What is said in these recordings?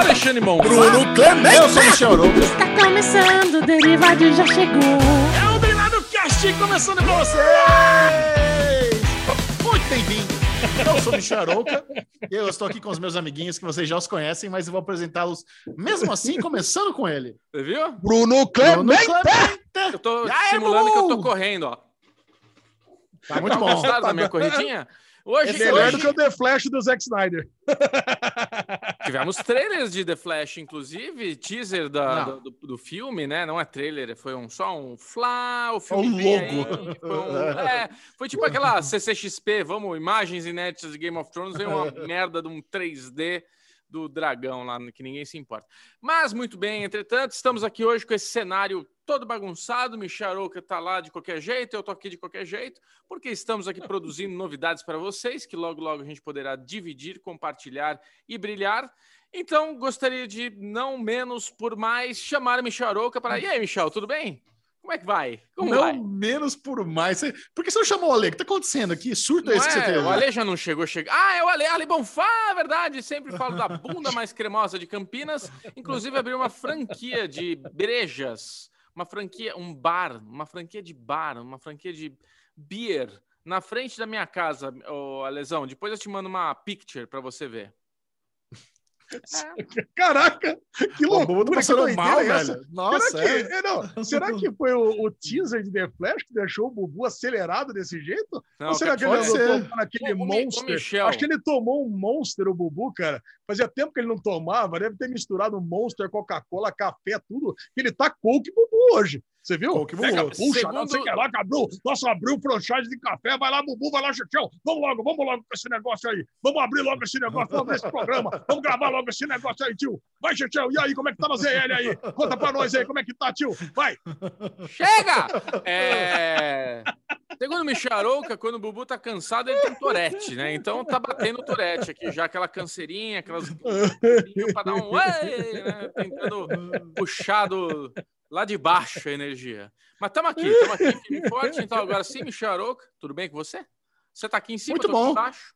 Alexandre Mon. Bruno Clemente. Eu sou o Michel Arouca. Está começando, o Derivado já chegou. É o Derivado Cast começando com vocês. Muito bem-vindo. Eu sou o Michel Arouca eu estou aqui com os meus amiguinhos que vocês já os conhecem, mas eu vou apresentá-los mesmo assim, começando com ele. Você viu? Bruno Bruno Clemente. Clemente. Eu tô aí, simulando Bubu? que eu tô correndo, ó. Tá muito bom. Gostaram da minha corridinha? Hoje, É melhor do hoje que o The Flash do Zack Snyder. Tivemos trailers de The Flash, inclusive, teaser da- Não. do, do filme, né? Não é trailer, foi um, só um flá, o filme Um logo. aí, foi, um- é, foi tipo aquela CCXP, vamos, imagens inéditas de Game of Thrones, veio uma merda de um 3D do dragão lá, que ninguém se importa. Mas, muito bem, entretanto, estamos aqui hoje com esse cenário todo bagunçado, Michel Arouca tá lá de qualquer jeito, eu tô aqui de qualquer jeito, porque estamos aqui produzindo novidades para vocês, que logo, logo a gente poderá dividir, compartilhar e brilhar. Então, gostaria de, não menos por mais, chamar a Michel Arouca para... E aí, Michel, tudo bem? Como é que vai? Como não vai? menos por mais. Por que você não chamou o Ale? O que tá acontecendo aqui? Surto Não esse que você é? teve? O Ale já não chegou, chega. Ah, é o Ale, Ale Bonfá, é verdade. Sempre falo da bunda mais cremosa de Campinas. Inclusive abriu uma franquia de brejas, uma franquia, um bar, uma franquia de bar, uma franquia de beer na frente da minha casa, ô Alesão. Depois eu te mando uma picture para você ver. Caraca, que Bubu loucura. tá que mal, é essa? velho. Nossa, será, é. que, é, não, será que foi o, o teaser de The Flash que deixou o Bubu acelerado desse jeito? Não, Ou será que ele pode andou ser. tomando aquele Ô, ô, Mi- ô, monster? Michel. Acho que ele tomou um monster, o Bubu, cara. Fazia tempo que ele não tomava, deve ter misturado monster, Coca-Cola, café, tudo. Ele tá coke Bubu hoje. Você viu? Coke Bubu. Pega, puxa, Segundo- não sei o que lá, que abriu. Nossa, abriu franchise de café. Vai lá, Bubu, vai lá, Chuchão. Vamos logo, vamos logo com esse negócio aí. Vamos abrir logo esse negócio, vamos esse programa. Vamos gravar logo esse negócio aí, tio. Vai, Chuchão. E aí, como é que tá na ZL aí? Conta pra nós aí, como é que tá, tio? Vai. Chega! É... Segundo o Michel Arouca, quando o Bubu tá cansado, ele tem torete, né? Então tá batendo torete aqui, já aquela canseirinha, aquelas para dar um né? tentando puxar do, lá de baixo a energia. Mas estamos aqui, estamos aqui, firme forte. Então agora sim, Michel Arouca, tudo bem com você? Você tá aqui em cima, Muito bom. embaixo.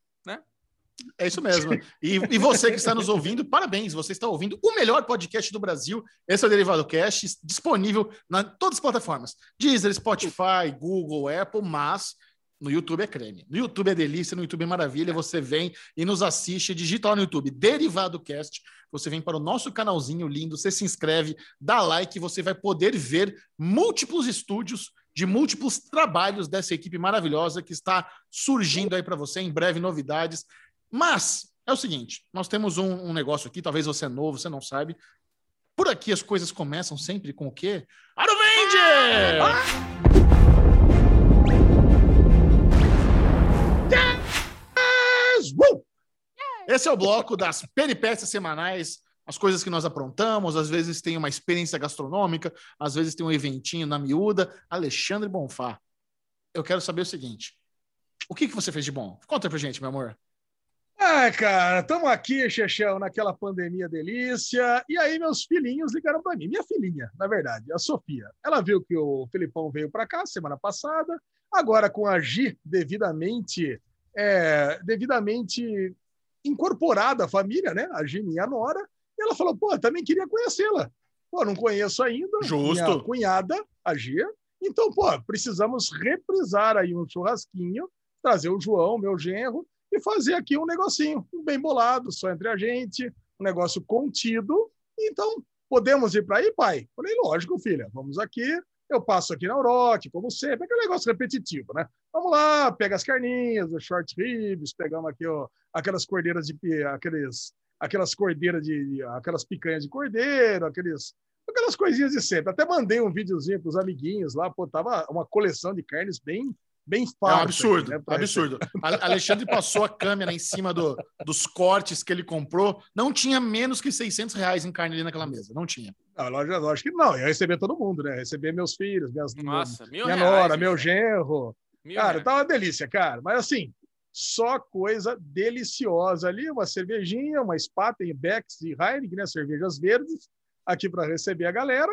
É isso mesmo. E, e você que está nos ouvindo, parabéns. Você está ouvindo o melhor podcast do Brasil. Esse é o Derivado Cast, disponível na todas as plataformas: Deezer, Spotify, Google, Apple, mas no YouTube é creme. No YouTube é delícia, no YouTube é maravilha. Você vem e nos assiste, digita no YouTube Derivado Cast. Você vem para o nosso canalzinho lindo, você se inscreve, dá like, você vai poder ver múltiplos estúdios de múltiplos trabalhos dessa equipe maravilhosa que está surgindo aí para você. Em breve, novidades. Mas é o seguinte: nós temos um, um negócio aqui, talvez você é novo, você não sabe. Por aqui as coisas começam sempre com o quê? Yes! Uh! Esse é o bloco das peripécias semanais, as coisas que nós aprontamos, às vezes tem uma experiência gastronômica, às vezes tem um eventinho na miúda. Alexandre Bonfá, eu quero saber o seguinte: o que, que você fez de bom? Conta pra gente, meu amor. Ai, cara, estamos aqui, Chechão, naquela pandemia delícia. E aí, meus filhinhos ligaram para mim. Minha filhinha, na verdade, a Sofia. Ela viu que o Felipão veio para cá semana passada, agora com a Gi devidamente, é, devidamente incorporada à família, né? A Gi, minha nora. E ela falou: pô, também queria conhecê-la. Pô, não conheço ainda. Justo. Minha cunhada, a Gia. Então, pô, precisamos reprisar aí um churrasquinho, trazer o João, meu genro, e fazer aqui um negocinho, bem bolado, só entre a gente, um negócio contido. Então, podemos ir para aí, pai? Falei, lógico, filha, vamos aqui. Eu passo aqui na Oroque, como sempre, aquele negócio repetitivo, né? Vamos lá, pega as carninhas, os short ribs, pegamos aqui ó, aquelas cordeiras de aqueles, aquelas cordeiras de aquelas picanhas de cordeiro, aqueles aquelas coisinhas de sempre. Até mandei um videozinho para os amiguinhos lá, pô, tava uma coleção de carnes bem bem É um absurdo, né, absurdo. Alexandre passou a câmera em cima do- dos cortes que ele comprou. Não tinha menos que 600 reais em carne ali naquela mesa. Não tinha. Não, lógico, lógico que não. Eu ia receber todo mundo, né? Receber meus filhos, minhas, Nossa, mil minha reais, nora, meu genro. Mil Cara, reais. tá uma delícia, cara. Mas assim, só coisa deliciosa ali, uma cervejinha, uma Spaten, Becks e Heineken, né? Cervejas verdes, aqui para receber a galera.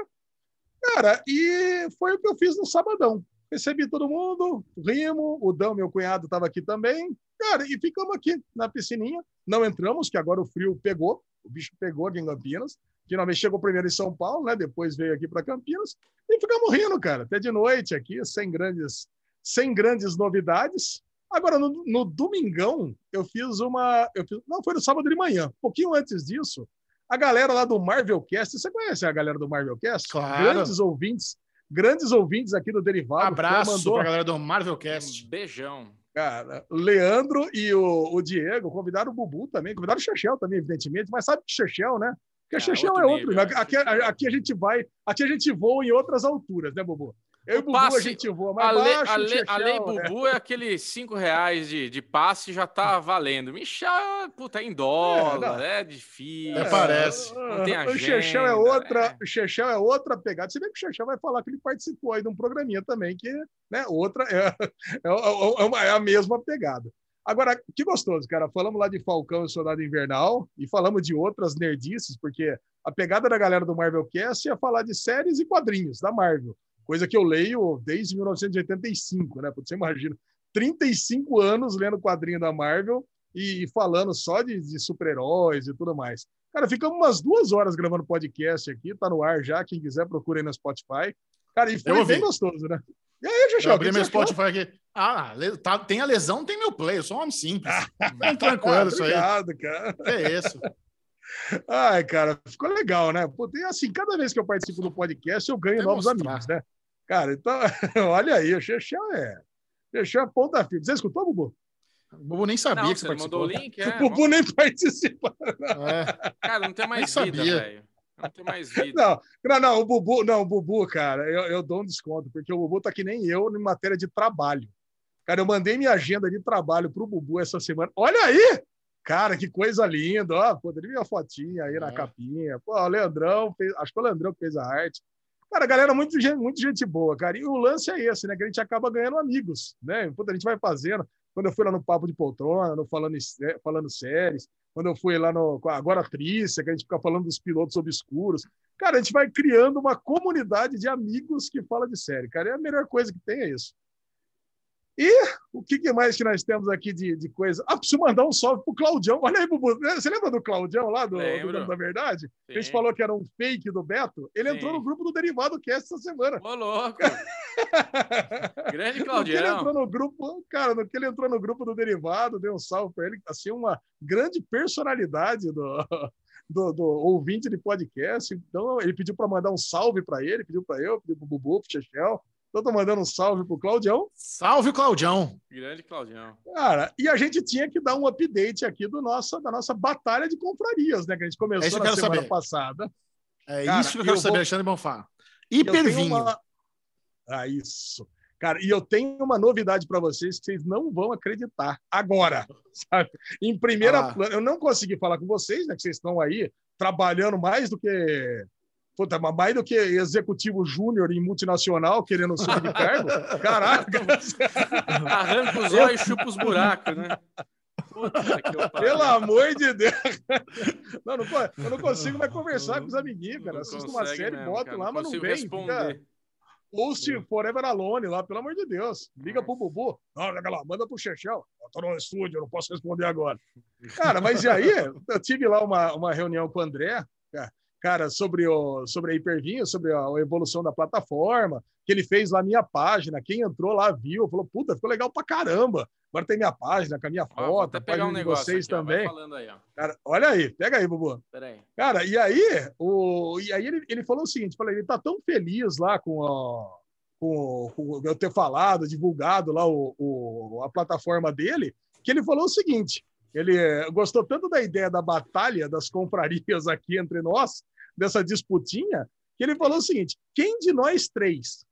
Cara, e foi o que eu fiz no sabadão. Recebi todo mundo, rimo, o Dão, meu cunhado, estava aqui também. Cara, e ficamos aqui na piscininha. Não entramos, que agora o frio pegou, o bicho pegou aqui em Campinas. Finalmente chegou primeiro em São Paulo, né? Depois veio aqui para Campinas e ficamos rindo, cara, até de noite aqui, sem grandes, sem grandes novidades. Agora, no, no domingão, eu fiz uma. Eu fiz, não, foi no sábado de manhã. Um pouquinho antes disso, a galera lá do Marvelcast, você conhece a galera do Marvelcast? Claro. Grandes ouvintes, grandes ouvintes aqui do Derivado. Abraço mandou, pra galera do Marvelcast. Um beijão. Cara, Leandro e o, o Diego convidaram o Bubu também, convidaram o Chechel também, evidentemente, mas sabe que Chechel, né? Porque Ah, Chechel outro é outro. nível, né? né? Aqui, aqui a gente vai, aqui a gente voa em outras alturas, né, Bubu? Eu e Bubu a passe- gente voa mais A lei, baixo, a lei- a lei é. Bubu é aqueles 5 reais de, de passe já tá valendo. Michel, puta, é em dólar, não. é, difícil. É, parece. Não tem o Chechel é agenda, outra, é. o Chechel é outra pegada. Você vê que o Chechel vai falar que ele participou aí de um programinha também, que né, outra é, é, é é a mesma pegada. Agora, que gostoso, cara. Falamos lá de Falcão e Soldado Invernal e falamos de outras nerdices, porque a pegada da galera do Marvelcast é falar de séries e quadrinhos da Marvel, coisa que eu leio desde 1985, né? Você imagina, 35 anos lendo quadrinho da Marvel e falando só de, de super-heróis e tudo mais. Cara, ficamos umas duas horas gravando podcast aqui, tá no ar já, quem quiser procura aí no Spotify. Cara, e foi bem gostoso, né? E aí, Xuxa, Eu abri meu? Spotify aqui. Ah, tá- tem a lesão, tem meu play. Eu sou um homem simples. Bem Ah, tranquilo isso aí. obrigado, cara. É isso? Ai, cara, ficou legal, né? Pô, tem, assim, cada vez que eu participo do podcast, eu ganho novos mostrar. amigos, né? Cara, então, olha aí, o Chechel é. Chechel é ponta firme. Você escutou, Bubu? O Bubu nem sabia Não, que você você mandou participou. o link, é. o Bubu nem participa. É. Cara, não tem mais Nem vida, sabia. velho. Não tem mais vida. Não, não, não, o Bubu, não, o Bubu, cara, eu, eu dou um desconto, porque o Bubu tá que nem eu em matéria de trabalho. Cara, eu mandei minha agenda de trabalho pro Bubu essa semana. Olha aí! Cara, que coisa linda, ó. Poderia ver a fotinha aí na É. capinha. Pô, o Leandrão, fez- acho que foi o Leandrão que fez a arte. Cara, galera, muito muito gente boa, cara. E o lance é esse, né? Que a gente acaba ganhando amigos, né? Puta, a gente vai fazendo. Quando eu fui lá no Papo de Poltrona, no falando, falando séries, quando eu fui lá no a Agora Trícia, que a gente fica falando dos pilotos obscuros. Cara, a gente vai criando uma comunidade de amigos que fala de série, cara. É a melhor coisa que tem é isso. E o que, mais que nós temos aqui de, de coisa? Ah, preciso mandar um salve pro Claudião. Olha aí, Bubu. Você lembra do Claudião lá, do, do da Verdade? A gente Sim. falou que era um fake do Beto. Ele Sim. entrou no grupo do Derivado Cast essa semana. Ô, louco. Grande No que ele entrou Claudião. no grupo, cara, no que ele entrou no grupo do Derivado, deu um salve para ele, assim, uma grande personalidade do, do, do ouvinte de podcast. Então, ele pediu para mandar um salve para ele, pediu para eu, pediu para o Bubu, para o Chechel. Então, tô mandando um salve pro Claudião. Salve Claudião. Grande Claudião. Cara, e a gente tinha que dar um update aqui do nossa, da nossa batalha de confrarias, né? Que a gente É começou isso que eu na semana saber. passada. É Cara, isso que eu eu quero vou- saber, Alexandre Bonfá. Eu Hipervinho. uma- Ah, isso. Cara, e eu tenho uma novidade para vocês que vocês não vão acreditar agora, sabe? Em primeira Ah eu não consegui falar com vocês, né? Que vocês estão aí trabalhando mais do que puta, mas mais do que executivo júnior em multinacional querendo subir de cargo. Caraca, Arranca os olhos e chupa os buracos, né? Puta que eu pariu. pelo amor de Deus. Não, não, eu não consigo mais conversar com os amiguinhos, cara. Assisto uma série, mesmo, boto cara, lá, não mas não consigo vem. responder. Fica... Post Forever Alone lá, pelo amor de Deus. Liga pro Bubu. Não, liga lá, manda pro Chechel. Eu tô no estúdio, eu não posso responder agora. Cara, mas e aí? Eu tive lá uma, uma reunião com o André, ca- cara, sobre, o, sobre a Hipervinho, sobre a, a evolução da plataforma, que ele fez lá minha página. Quem entrou lá viu, falou, puta, ficou legal pra caramba. Agora tem minha página, com a minha Ó, vou foto, até a pegar um negócio vocês aqui, ó, também. aí, ó. Cara, olha aí, pega aí, Bubu. Aí. Cara, e aí, o, e aí ele, ele falou o seguinte: falou, ele tá tão feliz lá com, a, com, com eu ter falado, divulgado lá o, o- a plataforma dele, que ele falou o seguinte: ele gostou tanto da ideia da batalha das confrarias aqui entre nós, dessa disputinha, que ele falou o seguinte: quem de nós três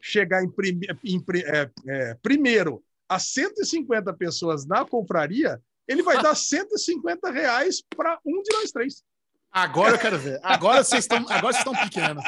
chegar em, prime, em é, é, primeiro a 150 pessoas na confraria, ele vai dar 150 reais para um de nós três. Agora eu quero ver. Agora vocês estão, agora vocês estão pequenos.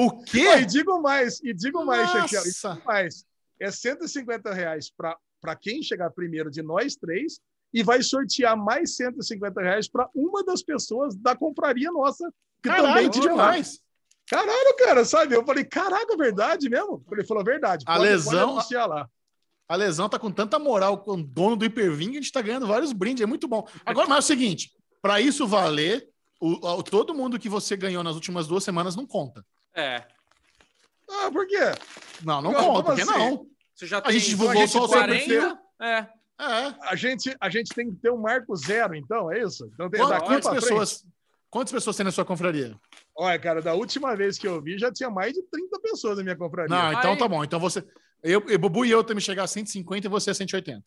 O Ó, E quê? digo mais, e digo mais, e Nossa. digo mais. É 150 reais para quem chegar primeiro de nós três e vai sortear mais 150 reais para uma das pessoas da confraria nossa, que também Caralho, lá. demais. Caralho, cara, sabe? Eu falei, caraca, verdade mesmo? Ele falou, verdade. A pode- lesão- Pode anunciar lá. A lesão tá com tanta moral com o dono do hipervinho que a gente tá ganhando vários brindes. É muito bom. Agora, mas é o seguinte: para isso valer, o, o- todo mundo que você ganhou nas últimas duas semanas não conta. É. Ah, por quê? Não, não conta, porque assim? não. Você já A tem gente divulgou gente só o 40? 100%. É. É. A gente, a gente tem que ter um marco zero, então, é isso? Então, tem, Quant- daqui Quantas pra pessoas, quantas pessoas tem na sua confraria? Olha, cara, da última vez que eu vi, já tinha mais de 30 pessoas na minha confraria. Não, então Aí- tá bom. Então você. Eu, eu, Bubu e eu temos que chegar a 150 e você a 180.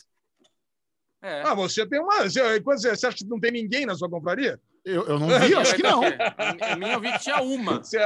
É. Ah, você tem uma. Você, você, acha que não tem ninguém na sua confraria? Eu, eu não vi, acho que não. A minha eu vi que tinha uma. Você,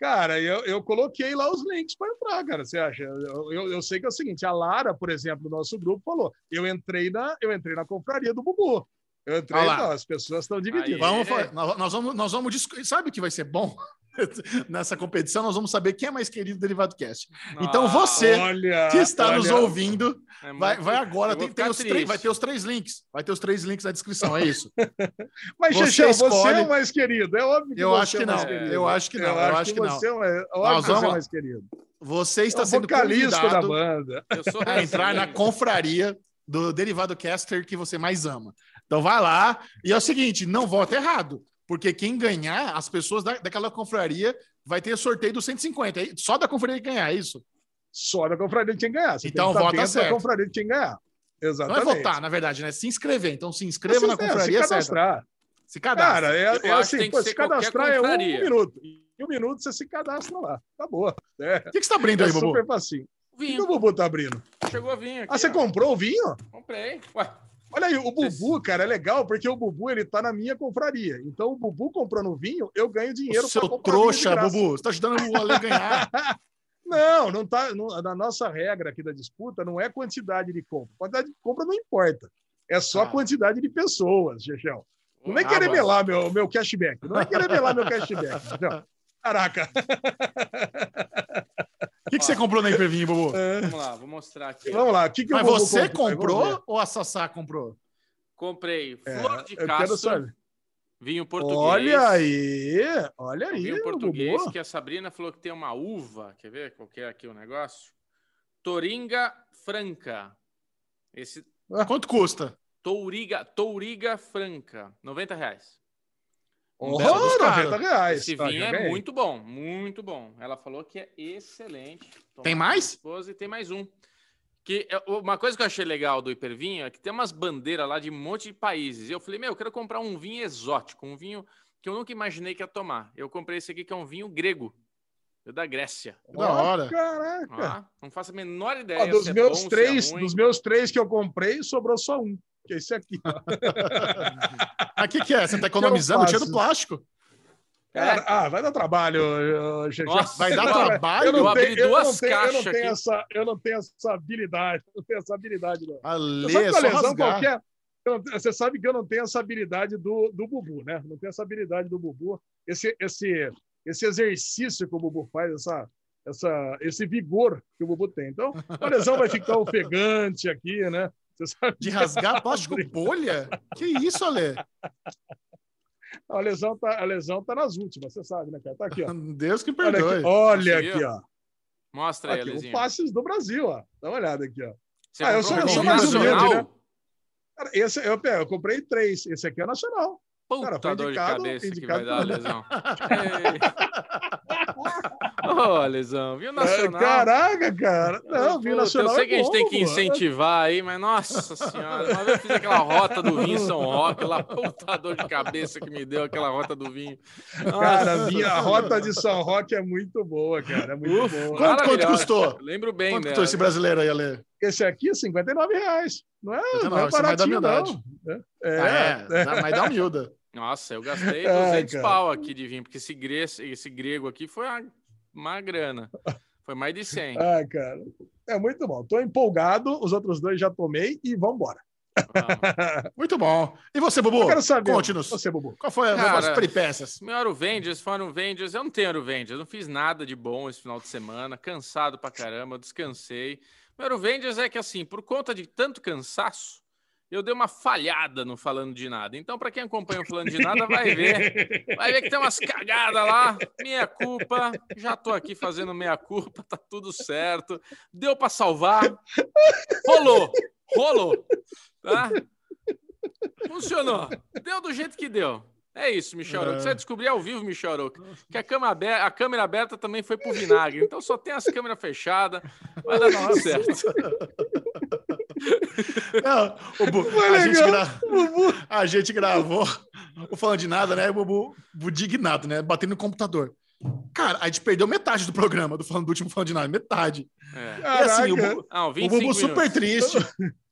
cara, eu, eu coloquei lá os links para entrar, cara. Você acha? Eu, eu, eu sei que é o seguinte: a Lara, por exemplo, do nosso grupo, falou: eu entrei na, eu entrei na confraria do Bubu. Eu entrei, não, as pessoas estão divididas. Aí. Vamos, É. nós, vamos, nós vamos discu- Sabe o que vai ser bom? Nessa competição, nós vamos saber quem é mais querido do Derivado Cast. Então Nossa, você Olha, que está nos olha, ouvindo, é vai, vai agora. eu Tem, tem os três, vai ter os três links. Vai ter os três links na descrição, é isso. Mas, Você você escolhe- é o mais querido. É óbvio que Eu você acho que é o mais não. querido. Eu acho que não. Eu acho que não. você é o mais, que você é vamos- o mais querido. Você É está o sendo vocalista da convidado banda. Eu sou a entrar na resenha. confraria do Derivado Caster que você mais ama. Então vai lá. E é o seguinte, não vota errado. Porque quem ganhar, as pessoas da, daquela confraria vai ter sorteio dos 150. aí, Só da confraria ganhar, é isso? Só da confraria que tinha que ganhar. Você Então que vota certo. da confraria que tinha que ganhar. Não Exatamente. é votar, na verdade, né? Se inscrever. Então se inscreva Se- na é, confraria se certa. cadastrar. Se cadastra. Cara, é, Eu é que assim, que pô, se cadastrar é um minuto. Em um minuto você se cadastra lá. Tá boa. É, O que, que você tá abrindo é aí, Bubu? super facinho. O que, que Vinho. o Bubu tá abrindo? Chegou vinho aqui. Ah, você ó. comprou o vinho? Comprei. Ué, Olha aí, o Bubu, cara, é legal porque o Bubu ele tá na minha confraria. Então o Bubu comprando vinho, eu ganho dinheiro O seu trouxa. Bubu. Você tá ajudando o Ale a ganhar. Não, não tá. Não, na nossa regra aqui da disputa não é quantidade de compra. Quantidade de compra não importa. É só Ah. quantidade de pessoas, Chechel. Não é Ah, querer bom. melar meu, meu cashback. Não é querer melar meu cashback. Chechel. Caraca. O que, que você comprou na Hipervinho, Bubu? vamos lá, vou mostrar aqui. Vamos lá. O que, que Mas você comprou? Ou a Sassá comprou? Comprei É, flor de castro, vinho português. Olha aí. Olha aí. vinho o português Bubu. que a Sabrina falou que tem uma uva. Quer ver qual que é aqui o negócio? Toringa Franca. Esse Quanto custa? Touriga, Touriga Franca, 90 reais. Um Oh, belo dos 90 reais. Esse Tá, vinho é ganhei. muito bom, muito bom. Ela falou que é excelente. Tomar Tem mais? e tem mais um. Que é- uma coisa que eu achei legal do hipervinho é que tem umas bandeiras lá de um monte de países. E eu falei, meu, eu quero comprar um vinho exótico, um vinho que eu nunca imaginei que ia tomar. Eu comprei esse aqui que é um vinho grego, é da Grécia. Da hora. Caraca. Ah, não faço a menor ideia. dos se é meus bom, três, se é ruim. dos meus três que eu comprei, sobrou só um. Que é esse aqui. ó. O que, que é? Você tá economizando? Tira do plástico. Cara, ah, vai dar trabalho. Nossa, Vai dar trabalho? Eu não, Eu tenho, eu, duas tenho, eu, não tenho aqui. essa, eu não tenho essa habilidade. Eu não tenho essa habilidade, não. Ale, Você sabe é que a só lesão qualquer. eu não- Você sabe que eu não tenho essa habilidade do, do Bubu, né? Não tenho essa habilidade do Bubu. Esse, esse, esse exercício que o Bubu faz, essa, essa, esse vigor que o Bubu tem. Então, a lesão vai ficar ofegante aqui, né? Você sabe De rasgar plástico bolha? Que isso, Ale? a lesão tá, a lesão tá nas últimas, você sabe, né, cara? Tá aqui, ó. Deus que Olha aqui, perdoe. olha aqui, ó. Mostra aí, Aqui, o Alezinho. Faces do Brasil, ó. Dá uma olhada aqui, ó. Você Ah, eu sou- eu sou mais humilde, nacional? né? Cara, esse, eu, eu comprei três. Esse aqui é nacional. Puta Cara, foi dor de indicado- cabeça que indicado vai dar, pelo- Lesão. Ô, Lesão, viu nacional? É, Caraca, cara. Não, vinho Puta, nacional. Eu sei é que a gente bom, tem que pô. incentivar aí, mas nossa senhora, uma vez eu fiz aquela rota do vinho em São Roque, lá, puta dor de cabeça que me deu aquela rota do vinho. Cara, Nossa vinho- a Senhora. rota de São Roque é muito boa, cara. É muito Ufa, boa. Quanto- quanto custou? Lembro bem, Quanto né? custou esse brasileiro aí, Ale? Esse aqui, 59 reais. Não é, não é 59, você vai dar baratinho, não. humildade. É, Ah, é, dá- mas dá humilda. Nossa, eu gastei Ai, 200 cara. pau aqui de vinho, porque esse, gre... esse grego aqui foi uma, uma grana. Foi mais de 100. Ah, cara. É muito bom. Tô empolgado. Os outros dois já tomei e vambora. Vamos. Muito bom. E você, Bubu? Eu quero saber. Conte-nos. Você, Bubu. Qual foi Cara, as peripécias? Meu Aruvengers foram Avengers. Eu não tenho Aruvengers, eu não fiz nada de bom esse final de semana, cansado pra caramba, descansei. Meu Aruvengers é que, assim, por conta de tanto cansaço, eu dei uma falhada no Falando de Nada. Então, para quem acompanha o Falando de Nada, vai ver. Vai ver que tem umas cagadas lá. Meia culpa. Já tô aqui fazendo meia culpa, tá tudo certo. Deu para salvar. Rolou. Rolou. Tá? Funcionou. Deu do jeito que deu. É isso, Michel Aroca. Você vai descobrir ao vivo, Michel Aroca, que a, cama aberta, a câmera aberta também foi pro vinagre. Então só tem as câmeras fechadas. Dar tudo certo. Não, o Bu- a, gente gra- a gente gravou o falando de nada, né? O Bubu, Bubu dignado, né? Batendo no computador. Cara, a gente perdeu metade do programa do falando do último falando de nada, metade. É. E assim, o. Bu- Não, o 25 Bubu super minutos. triste.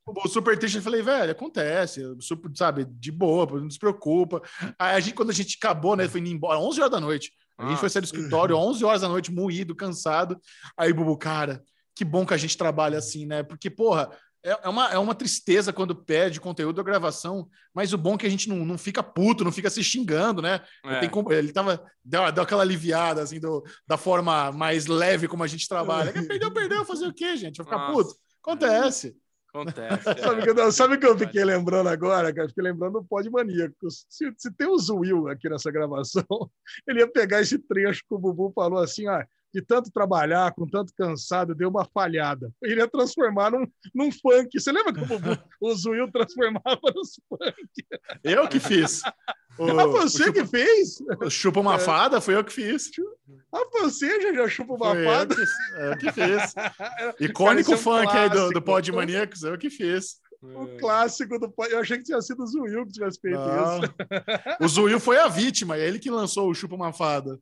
O Bubu super triste. Eu falei, velho, acontece, super, sabe, de boa, não se preocupa. Aí a gente, quando a gente acabou, né? Foi indo embora, 11 horas da noite. A gente Ah. foi sair do escritório, 11 horas da noite, moído, cansado. Aí, Bubu, cara, que bom que a gente trabalha assim, né? Porque, porra, é, é uma, é uma tristeza quando perde conteúdo da gravação, mas o bom é que a gente não, não fica puto, não fica se xingando, né? É. Ele tava, deu, deu aquela aliviada, assim, do, da forma mais leve como a gente trabalha. Perdeu, perdeu, fazer o quê, gente? Vai ficar Nossa. puto? Acontece. Acontece. Sabe o que, eu- sabe o que eu fiquei lembrando agora, cara? Fiquei lembrando do Pod Maníaco. Se, se tem o Will aqui nessa gravação, ele ia pegar esse trecho que o Bubu falou assim, ah, de tanto trabalhar, com tanto cansado, deu uma falhada. Ele ia transformar num, num funk. Você lembra que o o Will transformava nos funk? Eu que fiz. O, ah, você o que chupa, fez? chupa uma fada, foi eu que fiz. Ah, você já, já chupa uma Foi eu fada? que, eu que fiz. Icônico Cara, isso é um funk aí do, do. Pod Maníacos, eu que fiz. O clássico do. Eu achei que tinha sido o Will que tivesse feito Não. isso. O Zuil foi a vítima, é ele que lançou o Chupa uma Fada.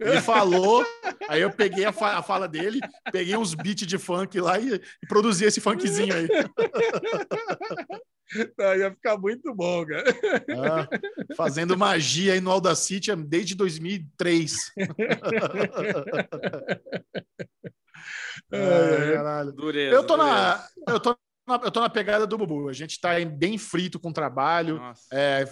Ele falou, aí eu peguei a, fa- a fala dele, peguei uns beats de funk lá e, e produzi esse funkzinho aí. Ah, ia ficar muito bom, cara. Ah, fazendo magia aí no Audacity desde 2003. Ai, caralho. Dureza. Eu tô dureza. na, eu tô na, eu tô na pegada do Bubu. A gente tá bem frito com o trabalho. É,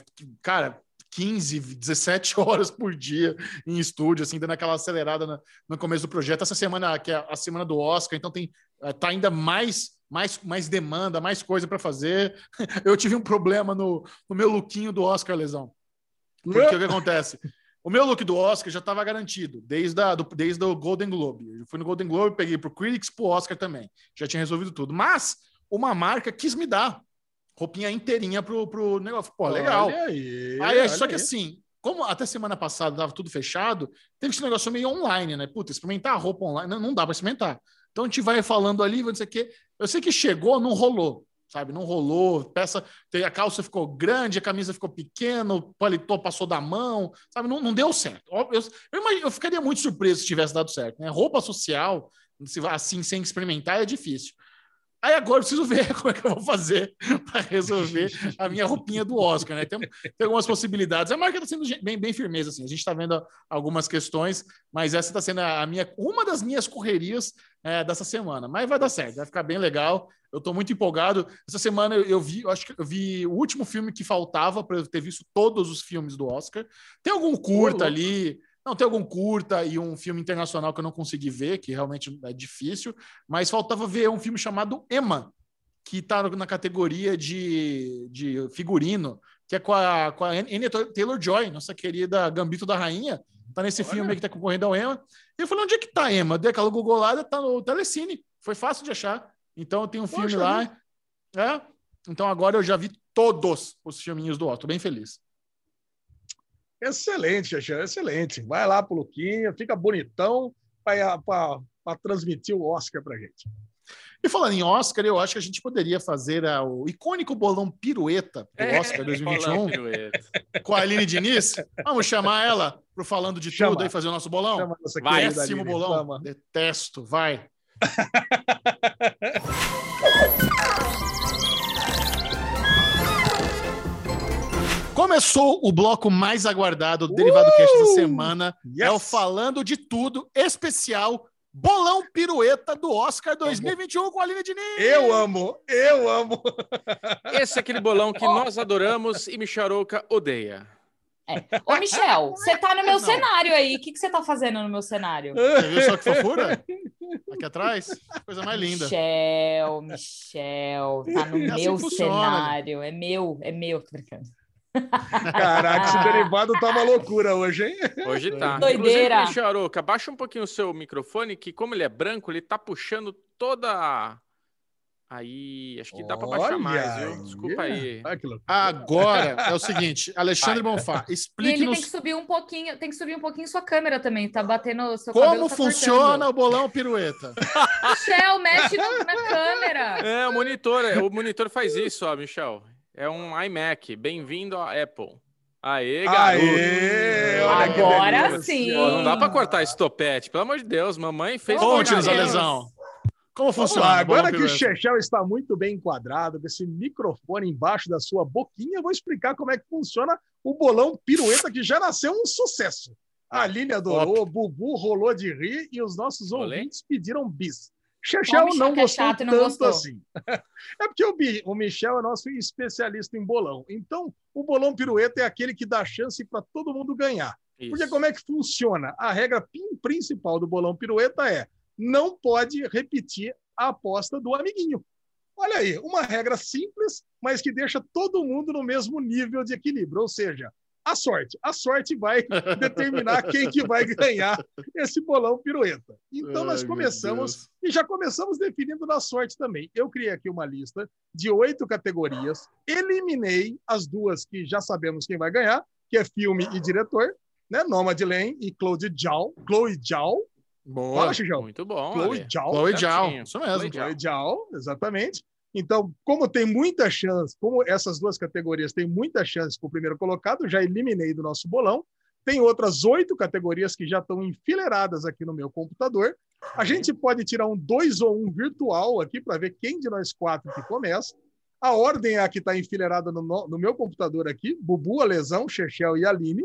cara, 15, 17 horas por dia em estúdio, assim, dando aquela acelerada na- no começo do projeto. Essa semana, que é a semana do Oscar, então tem eh, tá ainda mais mais, mais demanda, mais coisa para fazer. Eu tive um problema no, no meu lookinho do Oscar, Lesão. Porque o que acontece? O meu look do Oscar já estava garantido, desde, a, do, desde o Golden Globe. Eu fui no Golden Globe, peguei pro Critics, pro Oscar também. Já tinha resolvido tudo. Mas uma marca quis me dar roupinha inteirinha pro, pro negócio. Pô, legal. Aí, Aí, só que aí. assim, como até semana passada tava tudo fechado, teve esse negócio meio online, né? Puta, experimentar a roupa online, não, não dá para experimentar. Então a gente vai falando ali, vai dizer que eu sei que chegou, não rolou, sabe? Não rolou, peça, a calça ficou grande, a camisa ficou pequena, o paletó passou da mão, sabe? Não, não deu certo. Eu, eu, eu ficaria muito surpreso se tivesse dado certo, né? Roupa social, assim sem experimentar é difícil. Aí agora eu preciso ver como é que eu vou fazer para resolver a minha roupinha do Oscar, né? Tem, tem algumas possibilidades. A marca está sendo bem, bem firmeza, assim. A gente está vendo algumas questões, mas essa está sendo a minha, uma das minhas correrias é, dessa semana. Mas vai dar certo, vai ficar bem legal. Eu estou muito empolgado. Essa semana eu, eu vi, eu acho que eu vi o último filme que faltava para eu ter visto todos os filmes do Oscar. Tem algum curta ali. Não, tem algum curta e um filme internacional que eu não consegui ver, que realmente é difícil, mas faltava ver um filme chamado Emma, que está na categoria de, de figurino, que é com a, com a Anya Taylor-Joy, nossa querida Gambito da Rainha, tá nesse Olha. filme que tá concorrendo ao Emma. E eu falei, onde é que tá Emma? Dei aquela googolada, tá no Telecine. Foi fácil de achar. Então tem um filme Poxa lá. É. Então agora eu já vi todos os filminhos do Otto. Bem feliz. Excelente, Xaxã, excelente. Vai lá pro Luquinha, fica bonitão para transmitir o Oscar pra gente. E falando em Oscar, eu acho que a gente poderia fazer a- o icônico bolão pirueta do É, Oscar Rolando 2021 pirueta. com a Aline Diniz. Vamos chamar ela pro Falando de Chama. Tudo e fazer o nosso bolão? Chama a nossa Vai, Péssimo Aline, bolão. chama. Detesto. Vai. Começou o bloco mais aguardado do Derivado Cast essa semana. Yes! É o Falando de Tudo especial Bolão Pirueta do Oscar 2021 com a Aline Diniz. Eu amo, eu amo. Esse é aquele bolão que nós adoramos e Micharouca odeia. É. Ô, Michel, você tá no meu Não. cenário aí. O que, que você tá fazendo no meu cenário? Você viu só que fofura? Aqui atrás? Coisa mais linda. Michel, Michel, tá no É assim meu funciona. cenário. É meu, é meu. Tô brincando. Caraca, esse derivado tá uma loucura hoje, hein? Hoje tá. Doideira. Inclusive, Michel Aroca, abaixa um pouquinho o seu microfone, que como ele é branco, ele tá puxando toda. a- Aí, acho que dá pra baixar Olha mais, viu? Desculpa aí. Ah. Agora é o seguinte, Alexandre Bonfá, E ele tem que subir um pouquinho, tem que subir um pouquinho sua câmera também. Tá batendo seu como cabelo tá funciona cortando. o bolão pirueta. Michel, mexe na câmera. É, o monitor, é, o monitor faz isso, ó, Michel. É um iMac. Bem-vindo à Apple. Aê, garoto. Aê, Agora sim. Pô, não dá pra cortar esse topete, pelo amor de Deus. Mamãe fez. Conte-nos, Deus. Alesão. Como funciona? lá, agora que o? Chechel está muito bem enquadrado, com esse microfone embaixo da sua boquinha, eu vou explicar como é que funciona o bolão pirueta, que já nasceu um sucesso. A Aline adorou, o Bubu rolou de rir e os nossos Rolei. ouvintes pediram bis. Chechel Ó, o Michel não que é gostou chato e não tanto gostou. assim. É porque o, o Michel é nosso especialista em bolão. Então, o bolão pirueta é aquele que dá chance para todo mundo ganhar. Porque Isso. como é que funciona? A regra principal do bolão pirueta é não pode repetir a aposta do amiguinho. Olha aí, uma regra simples, mas que deixa todo mundo no mesmo nível de equilíbrio. Ou seja, a sorte. A sorte vai determinar quem que vai ganhar esse bolão pirueta. Então nós Ai, meu começamos e já começamos definindo na sorte também. Eu criei aqui uma lista de oito categorias, eliminei as duas que já sabemos quem vai ganhar, que é filme e diretor, né? Nomadland e Chloe Zhao. Chloe Zhao. Boa. Fala. Muito bom. Chloe. Zhao. Chloe Zhao, certinho. isso mesmo. Chloe Zhao, exatamente. Então, como tem muita chance, como essas duas categorias têm muita chance para o primeiro colocado, já eliminei do nosso bolão. Tem outras oito categorias que já estão enfileiradas aqui no meu computador. A gente pode tirar um dois ou um virtual aqui para ver quem de nós quatro que começa. A ordem é a que está enfileirada no, no- meu computador aqui: Bubu, Alesão, Chechel e Aline.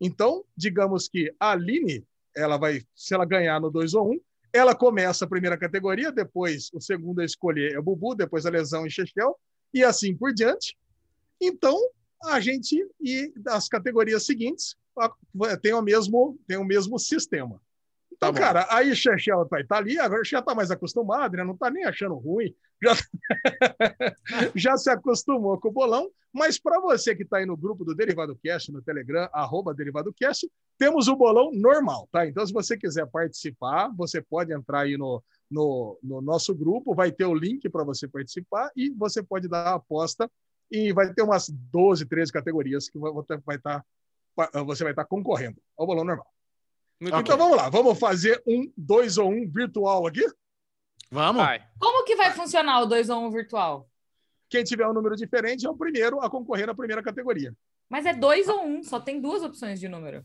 Então, digamos que a Aline, ela vai, se ela ganhar no 2 ou 1, um, ela começa a primeira categoria, depois o segundo a escolher é o Bubu, depois a Lesão e Chechel, e assim por diante. Então, a gente e as categorias seguintes tem o mesmo, tem o mesmo sistema. Então, Tá cara, aí Chechel vai estar ali, agora já está mais acostumado, né? não está nem achando ruim, já, já se acostumou com o bolão. Mas para você que está aí no grupo do Derivado Cast, no Telegram, arroba Derivado Cast, temos o bolão normal, tá? Então, se você quiser participar, você pode entrar aí no, no, no nosso grupo, vai ter o link para você participar e você pode dar a aposta e vai ter umas 12, 13 categorias que vai estar você vai estar concorrendo ao bolão normal. Muito Então vamos lá, vamos fazer um, dois ou um virtual aqui. Vamos? Vai. Como que vai funcionar o 2 ou 1 um virtual? Quem tiver um número diferente é o primeiro a concorrer na primeira categoria. Mas é 2 ou 1, um, só tem duas opções de número.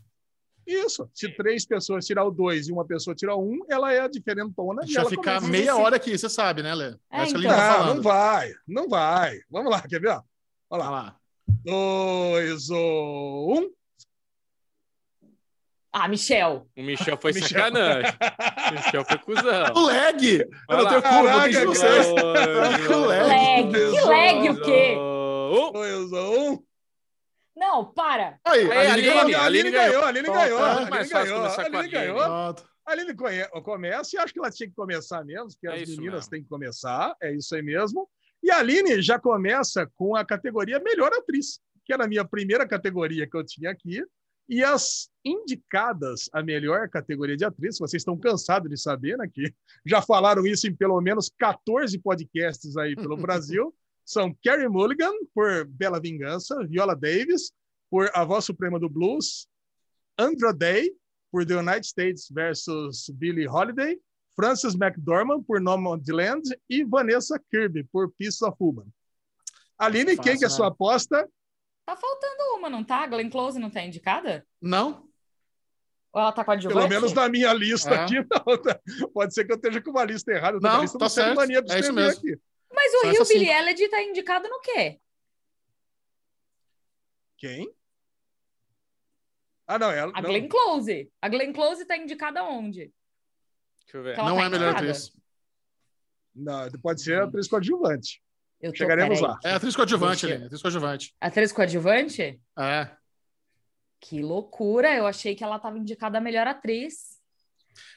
Isso. Se três pessoas tirar o dois e uma pessoa tirar o um, ela é a diferentona. e Deixa ela ficar começa. meia hora aqui, você sabe, né, Lê? É, Essa então. Tá Não, não vai, não vai. Vamos lá, quer ver? Olha Olha lá. lá. Dois ou um. Ah, Michel. O Michel foi Michel. sacanagem. O Michel foi cuzão. O lag! Eu Vai não lá. tenho culpa, eu tenho vocês. O lag. Que lag o quê? Dois um. Não, para. Aí, Aí, Aline Aline, ganhou. a Aline ganhou, a Aline ganhou. A Aline ganhou. A a Aline ganhou. A Aline conhe- começa e acho que ela tinha que começar mesmo, porque É as meninas mesmo. têm que começar, é isso aí mesmo. E a Aline já começa com a categoria Melhor Atriz, que era a minha primeira categoria que eu tinha aqui. E as indicadas a melhor categoria de atriz, vocês estão cansados de saber, né? Que já falaram isso em pelo menos 14 podcasts aí pelo Brasil. São Carrie Mulligan, por Bela Vingança, Viola Davis, por A Voz Suprema do Blues, Andra Day, por The United States versus Billie Holiday, Frances McDormand, por Nomadland, e Vanessa Kirby, por Piece of Woman. Aline, Fácil, quem que é a né? sua aposta? Tá faltando uma, não tá? A Glenn Close não tá indicada? Não? Ou ela tá com a Pelo menos na minha lista É. aqui, não. tá? Pode ser que eu esteja com uma lista errada. a Não, lista tá Sérgio certo. Mania de É isso escrever mesmo. aqui. Mas o Só Rio Billy. Elliot tá indicado no quê? Quem? Ah, não, ela. A não. Glenn Close. A Glenn Close tá indicada onde? Deixa eu ver. Ela não tá é a melhor atriz. Não, pode ser atriz coadjuvante. Eu tô, Chegaremos peraí. lá. É atriz coadjuvante, Aline. Atriz coadjuvante. Atriz coadjuvante? É. Que loucura! Eu achei que ela estava indicada a melhor atriz.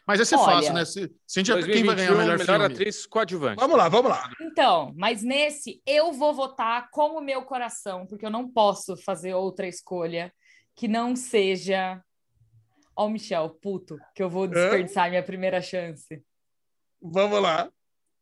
Mas esse é Olha, fácil, né? Se, se a gente, quem vai ganhar o 2021, melhor, filme? atriz coadjuvante. Vamos lá, vamos lá. Então, mas nesse eu vou votar com o meu coração, porque eu não posso fazer outra escolha que não seja. Ó, o Michel, puto, que eu vou desperdiçar minha primeira chance. Vamos lá.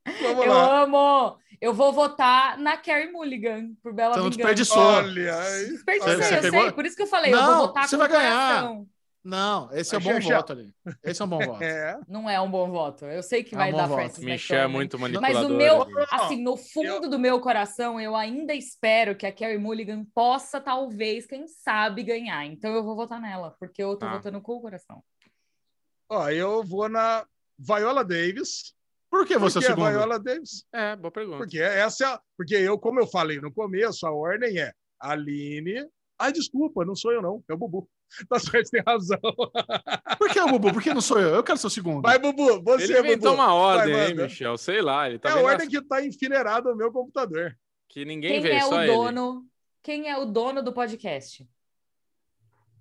Vamos eu lá. amo! Eu vou votar na Carrie Mulligan, por Bela Então Vingança. desperdiçou. Olha aí. Desperdicei, Você eu pegou? sei, por isso que eu falei, eu Não, vou votar você com vai o ganhar. coração. Não, esse é um bom achei. voto ali. Esse é um bom voto. É. Não é um bom voto. Eu sei que É um vai bom dar voto. Francis Michel é McDormand. muito Mas manipulador. o meu, viu? assim, no fundo do meu coração, eu ainda espero que a Carrie Mulligan possa, talvez, quem sabe, ganhar. Então eu vou votar nela, porque eu tô Tá. votando com o coração. Ó, eu vou na Viola Davis. Por que você é Por que a segundo? Viola Davis? É, boa pergunta. Porque essa é a... Porque eu, como eu falei no começo, a ordem é Aline. Ai, desculpa, não sou eu, não. É o Bubu. Tá certo, tem razão. Por que o Bubu? Por que não sou eu? Eu quero ser o segundo. Vai, Bubu. Você, Ele inventou Bubu. uma ordem, Vai, hein. Michel? Sei lá, ele tá é a ordem que tá enfileirada no meu computador. que ninguém Quem vê, é só o ele. dono? Quem é o dono do podcast?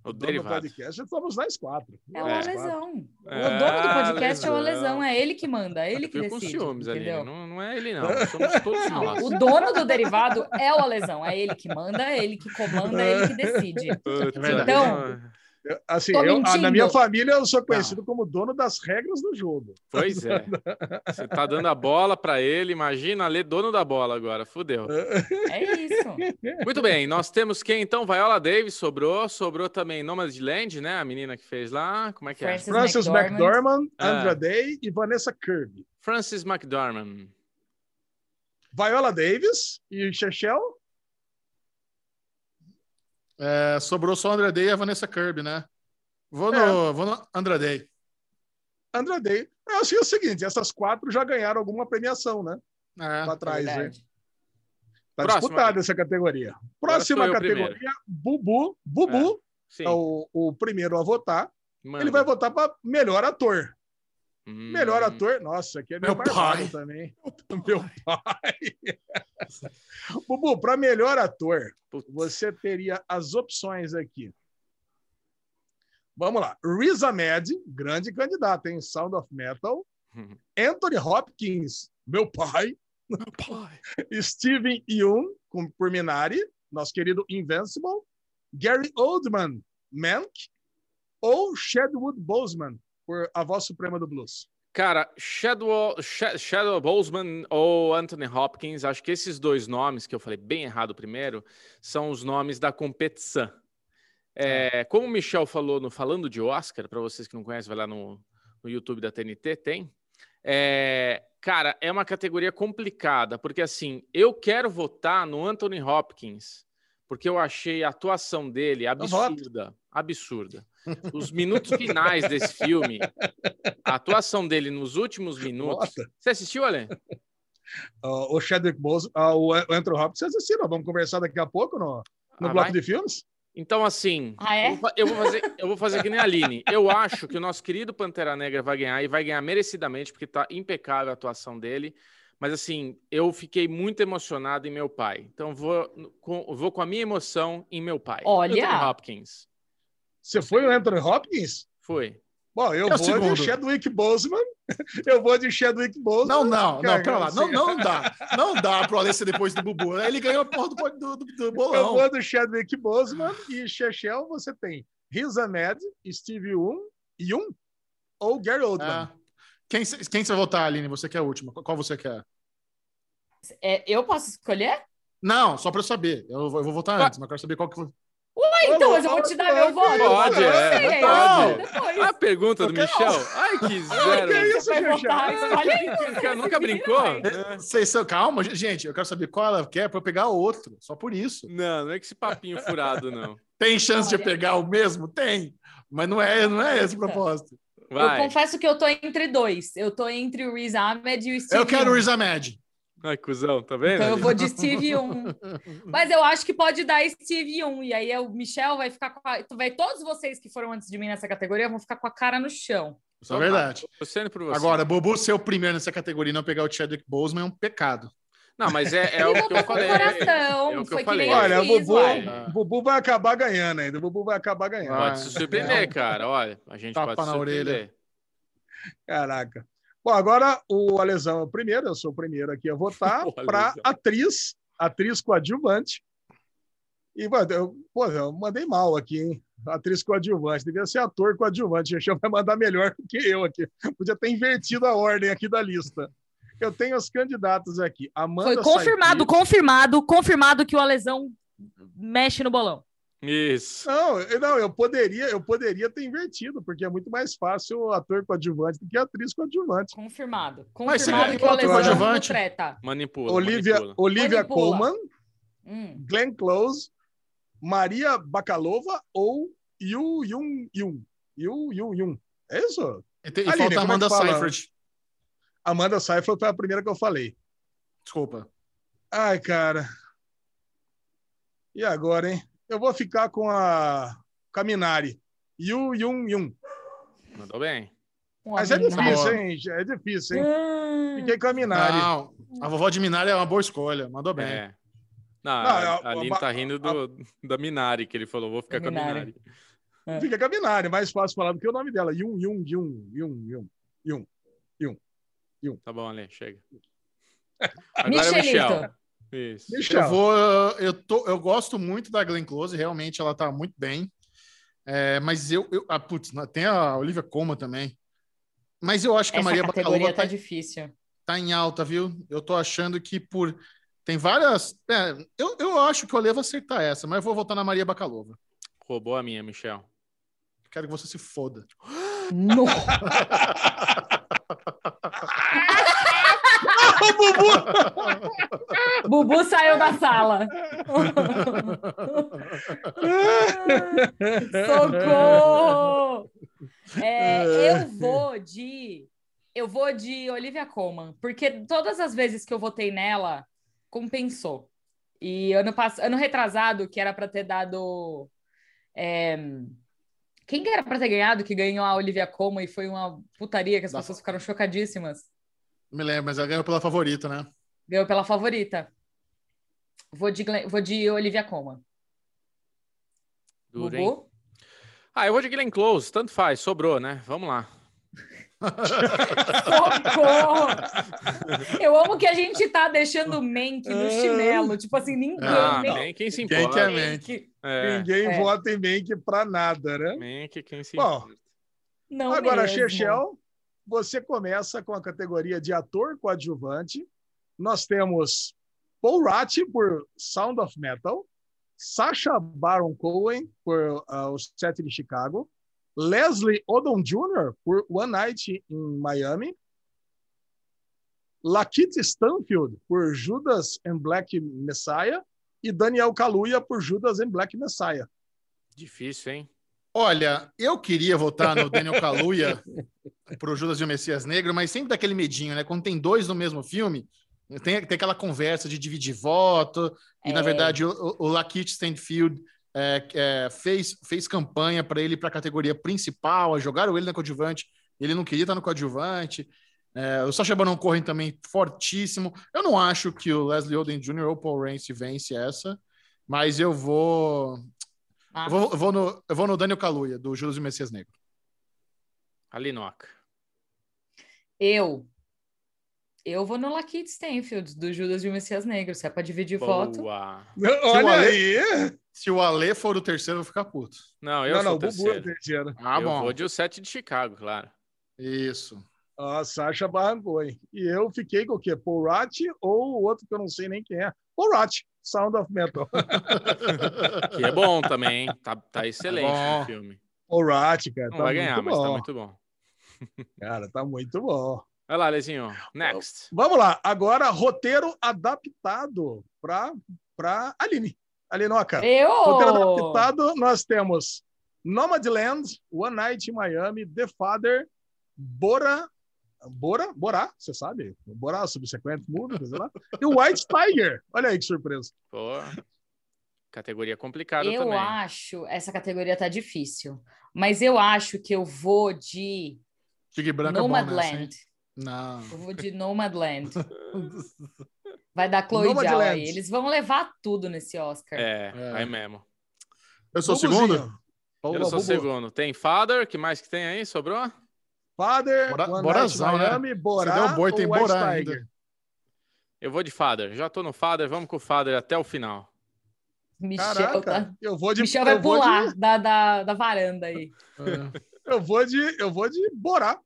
O Dono do derivado. podcast, somos nós quatro. É o É. Alesão. É, o dono do podcast é o Alesão. É ele que manda, é ele Eu que fico com decide. ciúmes ali. entendeu? Não, não é ele, não. Somos todos Não, nós. o dono do derivado é o Alesão, é ele que manda, é ele que comanda, é ele que decide. Puta. Então- Eu- Assim, eu- ah, na minha família, eu sou conhecido como dono das regras do jogo. Pois é. Você tá dando a bola pra ele, imagina ler dono da bola agora. Fudeu. É isso. Muito bem, nós temos quem então? Viola Davis sobrou, sobrou também Nomadland, né? A menina que fez lá. Como é que é? Frances Francis McDormand. McDormand, Ah. Andra Day e Vanessa Kirby. Frances McDormand. Viola Davis e Chechel. É, sobrou só o André Day e a Vanessa Kirby, né? Vou no, vou no André Day. Day. Eu acho que é o seguinte: essas quatro já ganharam alguma premiação, né? É. Pra trás, né? Verdade. Tá Próxima. disputada essa categoria. Próxima categoria: Bubu. Bubu Sim. é, o, o primeiro a votar. manda. Ele vai votar para melhor ator. Hum. Melhor ator. Nossa, aqui é meu, Meu pai. também. Meu pai. Bubu, para melhor ator, Putz. você teria as opções aqui. Vamos lá. Riz Ahmed, grande candidato em Sound of Metal. Hum. Anthony Hopkins, meu pai. Steven Yeun, com, por Minari, nosso querido Invincible. Gary Oldman, Mank. Ou Chadwick Boseman, por A Voz Suprema do Blues. Cara, Shadow, Sha- Shadow Boseman ou Anthony Hopkins, acho que esses dois nomes, que eu falei bem errado primeiro, são os nomes da competição. É, como o Michel falou no Falando de Oscar, para vocês que não conhecem, vai lá no, no YouTube da TNT, tem. É, cara, é uma categoria complicada, porque assim, eu quero votar no Anthony Hopkins, porque eu achei a atuação dele absurda, absurda. Os minutos finais desse filme, a atuação dele nos últimos minutos. Bota. Você assistiu, Ale? Ah, o Chadwick Boseman, ah, o Anthony Hopkins, vocês assistiram? Vamos conversar daqui a pouco no, no Ah, bloco vai? de filmes? Então, assim, Ah, é? eu, eu vou fazer, eu vou fazer que nem a Aline. Eu acho que o nosso querido Pantera Negra vai ganhar e vai ganhar merecidamente, porque tá impecável a atuação dele. Mas, assim, eu fiquei muito emocionado em meu pai. Então, vou com, vou com a minha emoção em meu pai. Olha! Anthony Hopkins. Você foi o Anthony Hopkins? Foi. Bom, eu É o vou segundo. de Chadwick Boseman. Eu vou de Chadwick Boseman. Não, não, não, pera lá. Não, assim- não dá. Não dá pro ser depois do Bubu. né? Ele ganhou a porra do, do, do, do Eu bolão. vou do Chadwick Boseman e Chechel você tem Riz Ahmed, Steve Yeun, Yeun ou Gary Oldman. É. Quem, quem você vai votar, Aline? Você quer a última. Qual você quer? É, eu posso escolher? Não, só pra eu saber. Eu vou, eu vou votar Ah. antes, mas quero saber qual que foi. Ah, então, mas eu vou te dar meu voto. Pode, Eu é, sei, aí pode. eu. A pergunta do Eu Michel. Ai, que que zero. isso, Chechel? votar, escolhe aí. Nunca, brincou? Vocês são, calma, gente. Eu quero saber qual ela quer pra eu pegar outro. Só por isso. Não, não é que esse papinho furado, não. Tem chance de pegar o mesmo? Tem. Mas não é, não é esse o propósito. Eu Vai. confesso que eu tô entre dois. Eu tô entre o Riz Ahmed e o Steve Eu quero o. Riz Ahmed. Ai, cuzão, tá vendo? Então eu vou de Steve Yeun. Mas eu acho que pode dar Steve Yeun. E aí o Michel vai ficar com a... vai Todos vocês que foram antes de mim nessa categoria vão ficar com a cara no chão. Isso é verdade. Tô torcendo por você. Agora, Bubu ser o primeiro nessa categoria e não pegar o Chadwick Boseman é um pecado. Não, mas é, é Ele o que eu falei. coração. É o que Foi eu que nem falei. eu Olha, o Bubu, o Bubu vai acabar ganhando ainda. O Bubu vai acabar ganhando. Pode se surpreender, cara. Olha, a gente Tapa pode se na orelha. surpreender. Caraca. Bom, agora o Alesão é o primeiro, eu sou o primeiro aqui a votar para atriz, atriz coadjuvante. E, mano, eu, pô, eu mandei mal aqui, hein? Atriz coadjuvante, devia ser ator coadjuvante. O Xexão vai mandar melhor do que eu aqui. Podia ter invertido a ordem aqui da lista. Eu tenho os candidatos aqui. Amanda Foi confirmado, confirmado, confirmado que o Alesão mexe no bolão. Isso. Não, eu- não, eu poderia, eu poderia ter invertido, porque é muito mais fácil o ator coadjuvante do que a atriz coadjuvante. Confirmado. Mas você Confirmado o que eu Alesão coadjuvante? Manipula. Olivia, manipula. Olivia Manipula. Colman, Hum. Glenn Close, Maria Bakalova ou Yu Yun Yun. Yu Yun Yun. É isso? E, tem- e Aline, falta é Amanda fala? Seyfried. Amanda Seyfried foi a primeira que eu falei. Desculpa. Ai, cara. E agora, hein? Eu vou ficar com a Caminari. Yu Yun Yun. Mandou bem. Mas é amigo. difícil, hein? É difícil, hein? Fiquei com a Minari. Não, a vovó de Minari é uma boa escolha. Mandou bem. É. Não, Não, a, a- a Aline a- tá rindo do, da Minari, que ele falou. Vou ficar Da com a Minari. Minari. Fica com a Minari, mais fácil falar do que o nome dela. Yun Yun Yun Yun Yun. Tá bom, Ale, chega. Agora é Michelito. Michel. Isso. Michel. Eu vou. Eu, tô, eu gosto muito da Glenn Close, realmente ela tá muito bem. É, mas eu. eu ah, putz, tem a Olivia Colman também. Mas eu acho que a Essa Maria categoria Bakalova tá tá, difícil. tá em alta, viu? Eu tô achando que por. Tem várias. é, eu, eu acho que eu levo acertar essa, mas eu vou votar na Maria Bakalova. Roubou a minha, Michel. Quero que você se foda. No. Bubu saiu da sala. Socorro! É, eu vou de. Eu vou de Olivia Colman, porque todas as vezes que eu votei nela, compensou. E ano, pass... ano retrasado, que era para ter dado. é, Quem que era para ter ganhado que ganhou a Olivia Colman e foi uma putaria que as Da- pessoas ficaram chocadíssimas? Não me lembro, mas ela ganhou pela favorita, né? Ganhou pela favorita. Vou de, Glenn- vou de Olivia Colman. Duro, hein? Ah, eu vou de Glenn Close. Tanto faz. Sobrou, né? Vamos lá. Socorro! Eu amo que a gente tá deixando o Mank no chinelo. Tipo assim, ninguém. Ah, nem- nem quem se Quem importa. que é Mank. É, Ninguém É. vota em Mank pra nada, né? Mank, quem se Bom, importa. Não Agora, mesmo. Chechel, você começa com a categoria de ator coadjuvante. Nós temos Paul Ratti por Sound of Metal, Sacha Baron Cohen por uh, Os Sete de Chicago, Leslie Odom Jr. por One Night in Miami, Lakeith Stanfield por Judas and Black Messiah e Daniel Kaluuya por Judas and Black Messiah. Difícil, hein? Olha, eu queria votar no Daniel Kaluuya pro Judas e o Messias Negro, mas sempre daquele medinho, né? Quando tem dois no mesmo filme, tem, tem aquela conversa de dividir voto, e na É. verdade o, o, Lakeith Stanfield é, é, fez, fez campanha para ele para a categoria principal, jogaram ele na coadjuvante, ele não queria estar no coadjuvante. É, o Sacha Baron Cohen também fortíssimo. Eu não acho que o Leslie Odom Jr. ou Paul Rance vence essa, mas eu vou Ah, eu vou, eu vou no, eu vou no Daniel Kaluuya, do Judas e Messias Negro. Alinoca. Eu. Eu vou no Lakeith Stanfield, do Judas e o Messias Negro. Se é pra dividir voto. Boa. Olha Ale- aí! Se o Ale for o terceiro, eu vou ficar puto. Não, eu não, sou não, o Bubu é terceiro. terceiro. Ah, eu bom. vou de o 7 de Chicago, claro. Isso. A Sasha barrancou, hein? E eu fiquei com o quê? Paul Ratti ou o outro que eu não sei nem quem é? Paul Ratti, Sound of Metal. Que é bom também, hein? Tá, tá excelente bom. o filme. Paul Ratti, cara. Não tá vai ganhar, muito mas tá bom. muito bom. Cara, tá muito bom. Vai lá, Lezinho. Next. Vamos lá. Agora, roteiro adaptado para para Aline. Alinoca. Eu! Roteiro adaptado, nós temos Nomadland, One Night in Miami, The Father, Bora, Bora, Borá, você sabe? Borá, Subsequent Movie, sei lá. E o White Tiger. Olha aí que surpresa. Pô, categoria complicada Eu também. acho. Essa categoria tá difícil. Mas eu acho que eu vou de é nessa, hein? Nomadland. Não. Eu vou de Nomadland. Vai dar Chloe Zhao aí. Eles vão levar tudo nesse Oscar. É, É. aí mesmo. Eu sou Bubuzinho. segundo? Eu sou Bubu. segundo. Tem Father, que mais que tem aí? Sobrou? Father, Bora- One Borazão, Night né? Miami, Borá Você deu boi, tem Borá ainda. Eu vou de Father. Já tô no Father, vamos com o Father até o final. Michel, Caraca, tá... eu vou de Michel vai eu vou de- pular da, da, da varanda aí. É. Eu vou de eu vou de Borá.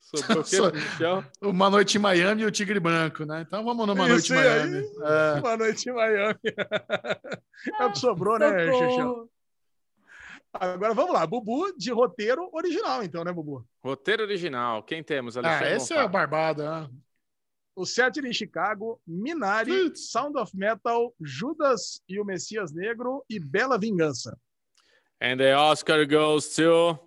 Sobrou o quê, Só- Michel? Uma noite em Miami e o Tigre Branco, né? Então vamos numa noite Isso em aí. Miami. É. Uma noite em Miami. É o que sobrou, né, Xixão? Agora vamos lá, Bubu de roteiro original, então, né, Bubu? Roteiro original. Quem temos? Ah, Alexandre esse é Bonfá. barbado, né? O Sete de Chicago, Minari, Putz. Sound of Metal, Judas e o Messias Negro e Bela Vingança. And the Oscar goes to...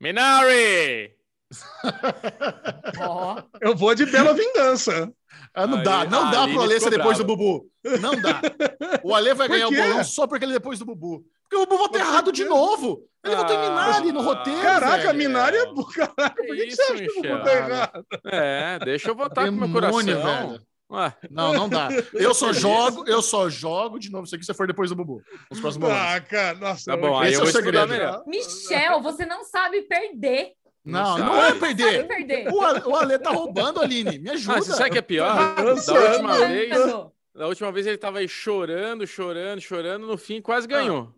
Minari! Ó, Eu vou de Bela Vingança. Ah, não Aí- dá, não dá pro Alê ser depois do. Bubu. Não dá. O Alê vai ganhar o bolão só porque ele é depois do Bubu. Porque o Bubu votou errado de novo. Ele votou em Minari no Ah, roteiro. Caraca. Minari é bu- Caraca, por que, que você acha que eu Michel? vou botar errado? É, deixa eu votar com meu coração. Demônio, velho. Ué, Não, não dá. Eu só jogo, eu só jogo de novo isso aqui se for depois do Bubu. Nos próximos. Ah, cara, nossa. Tá bom, aí Esse eu é vou o segredo. melhor. Michel, você não sabe perder. Não, Não não, é perder. perder. O Ale, o Ale tá roubando, Aline. Me ajuda. Ah, você sabe o que é pior? Nossa, Da última vez, Mano, da última vez ele tava aí chorando, chorando, chorando, no fim quase ganhou.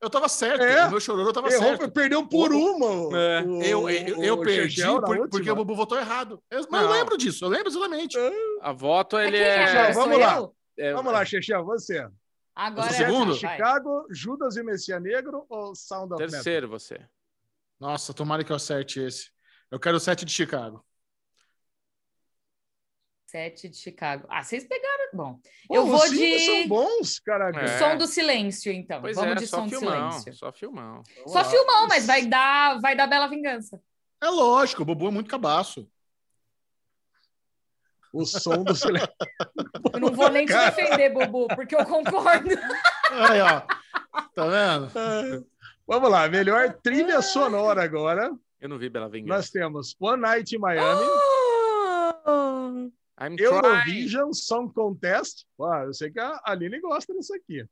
Eu tava certo. É. O meu chororô tava Errou, certo. perdeu por uma. É. o- Eu, eu, eu o perdi por- porque o Bubu votou errado. Eu, mas eu Não. lembro disso, eu lembro exatamente. A voto ele quem é é. Vamos lá. eu? é- Vamos lá, Chechel, você. Agora Eu é segundo? vai. Chicago, Judas e Messias Negro ou Sound of Metal? Terceiro você. Nossa, tomara que eu acerte esse. Eu quero o 7 de Chicago. Sete de Chicago. Ah, vocês pegaram. Bom, Pô, eu vou os cinco de. são bons, caraca. É. Som do silêncio, então. Pois Vamos é, de som do filmão, silêncio. só filmão. Vamos Só lá. filmão, mas vai dar, vai dar Bela Vingança. É lógico, o Bubu é muito cabaço. O som do silêncio. Eu não vou nem te Cara. defender, Bubu, porque eu concordo. Aí, ó. Tá vendo? Vamos lá, melhor trilha sonora agora. Eu não vi Bela Vingança. Nós temos One Night in Miami, I'm trying. Eurovision Song Contest. Ah, eu sei que a Aline gosta disso aqui.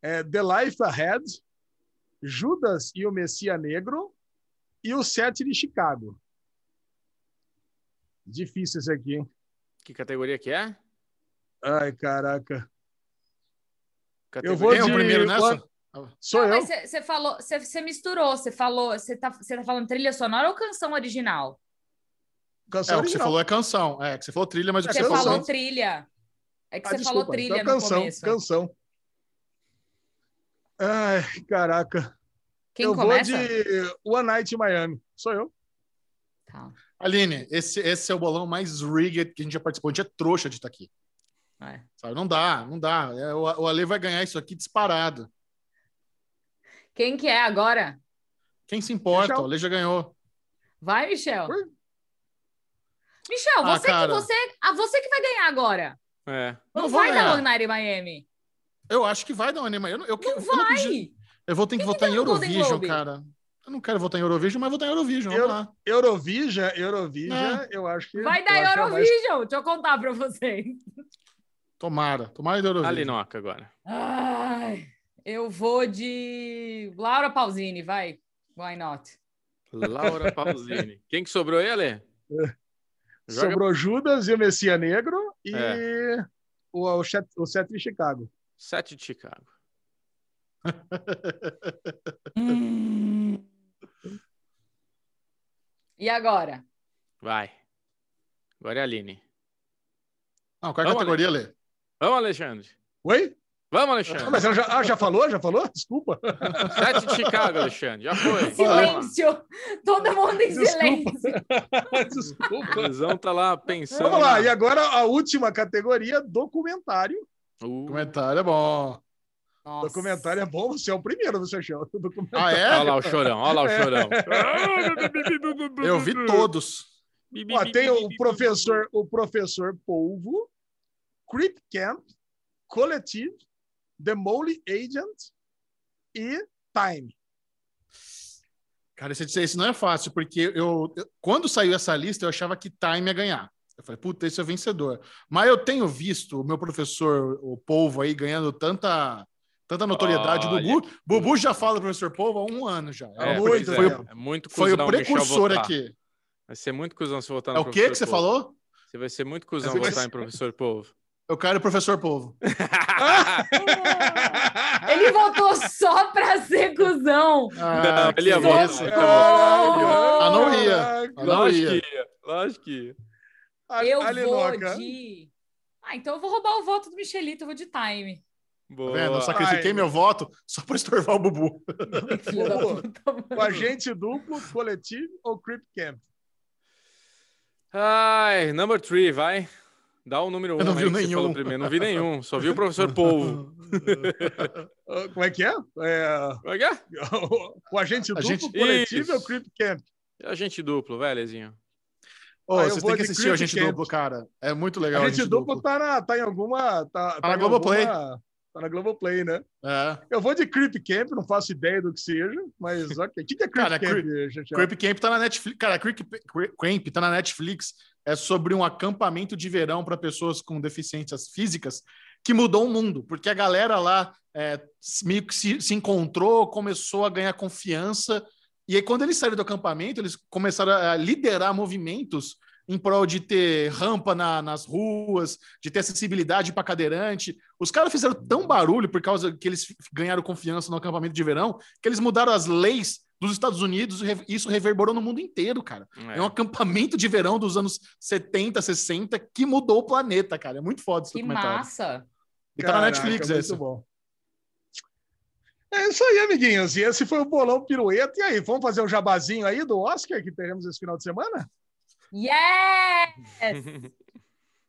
É, The Life Ahead, Judas e o Messias Negro e o Sete de Chicago. Difícil esse aqui, hein? Que categoria que é? Ai, caraca. Categoria... vou Quem é o de- primeiro nessa? Sou Não, eu. mas você falou, você misturou, você falou, você tá, você tá falando trilha sonora ou canção original? É, Canção o que você falou é canção. É, que você falou trilha, mas o que É Você você falou falou. trilha. É que Ah, você desculpa. falou trilha Então, no canção, começo. canção. Ai, caraca. Quem eu começa? vou de One Night in Miami. Sou eu. Tá. Aline, esse, esse é o bolão mais rigged que a gente já participou. A gente é trouxa de estar aqui. É. Sabe? Não dá, não dá. É, o, o Ale vai ganhar isso aqui disparado. Quem que é agora? Quem se importa? Michel. O Ale já ganhou. Vai, Michel. Oi? Michel, Ah, você que você, ah, você que vai ganhar agora. É. Não, Não vai dar ganhar. One Night in Miami. Eu acho que vai dar anime. Eu, não- eu, Não eu, não acredito. vai. Eu vou ter que votar em Eurovision, cara. Eu não quero votar em Eurovision, mas vou votar em Eurovision. Vamos Eu- lá. Eurovision, Eurovision, eu acho que. Vai eu dar é mais- Eurovision. Deixa eu contar pra vocês. Tomara. Tomara de Eurovision. Alinoca agora. Ai, eu vou de Laura Pausini, vai. Why not? Laura Pausini. Quem que sobrou aí, Ale? Joga- Sobrou Judas e o Messias Negro e É. o, o, Chet- o Sete de Chicago. Sete de Chicago. Hum. E agora? Vai. Agora é a Aline. Não, qual é a Vamos, categoria, Lê? Vamos, Alexandre. Oi? Vamos, Ah, Alexandre. mas ela já, ah, já falou? Já falou? Desculpa. Sete de Chicago, Alexandre. Já foi. Silêncio! Todo mundo em Desculpa. silêncio. Desculpa. O Lesão tá lá pensando. Vamos lá, na- e agora a última categoria, documentário. Uh, Comentário é bom. Nossa. Documentário é bom, você é o primeiro, você achou? Documentário. Ah, é? Olha lá o chorão, olha lá o chorão. Eu vi todos. Ó, tem o professor, o professor Polvo, Creep Camp, Collective, The Mole Agent e Time. Cara, esse, esse não é fácil, porque eu, eu- quando saiu essa lista, eu achava que Time ia ganhar. Eu falei, puta, esse é vencedor. Mas eu tenho visto o meu professor, o Polvo, aí, ganhando tanta, tanta notoriedade. Olha Bubu, que Bubu já fala do professor Polvo há um ano já. É, muito, é, foi, né? é muito foi o precursor aqui. Vai ser muito cuzão se votar É no o que que você Polvo. falou? Você vai ser muito cuzão vai votar ser- em professor Polvo. Eu quero o professor Polvo. Ele voltou só pra ser cuzão. Ah, ele ia que votar. isso. Ah, não ia. não Lógico ia. que ia. Lógico que ia. A- Eu a vou de. Ah, então eu vou roubar o voto do Michelito, eu vou de time. Tá Boa. vendo? Eu sacrifiquei Ai. meu voto só por estorvar o Bubu. O agente duplo, coletivo ou creep camp? Ai, number three, vai. Dá o número um. Eu não nenhum. falou primeiro. Não vi nenhum. Só vi o professor Polvo. Ah, Como é que é? É, Como é que é? o agente duplo, Agente- coletivo Isso. ou creep camp? É Agente duplo, Lezinho. Ô, Ah, vocês têm que assistir o Agente Camp. Duplo, cara. É muito legal. A o agente duplo tá, na, tá em alguma. Tá, tá na em Globoplay. alguma- Tá na Globoplay, né? É. Eu vou de creep camp, não faço ideia do que seja, mas ok. O que, que é creep Cara, camp? Creep Camp tá na Netflix. Cara, Creep Camp tá na Netflix. É sobre um acampamento de verão para pessoas com deficiências físicas que mudou o mundo, porque a galera lá é, se, se encontrou, começou a ganhar confiança. E aí, quando eles saíram do acampamento, eles começaram a liderar movimentos em prol de ter rampa na- nas ruas, de ter acessibilidade para cadeirante. Os caras fizeram tão barulho por causa que eles ganharam confiança no acampamento de verão, que eles mudaram as leis dos Estados Unidos e isso reverberou no mundo inteiro, cara. É. um acampamento de verão dos anos 70, 60 que mudou o planeta, cara. É muito foda esse Que documentário. massa. E tá na Caraca, Netflix muito esse. bom. É isso aí, amiguinhos. E esse foi o bolão pirueta. E aí, vamos fazer um jabazinho aí do Oscar que teremos esse final de semana? Yes!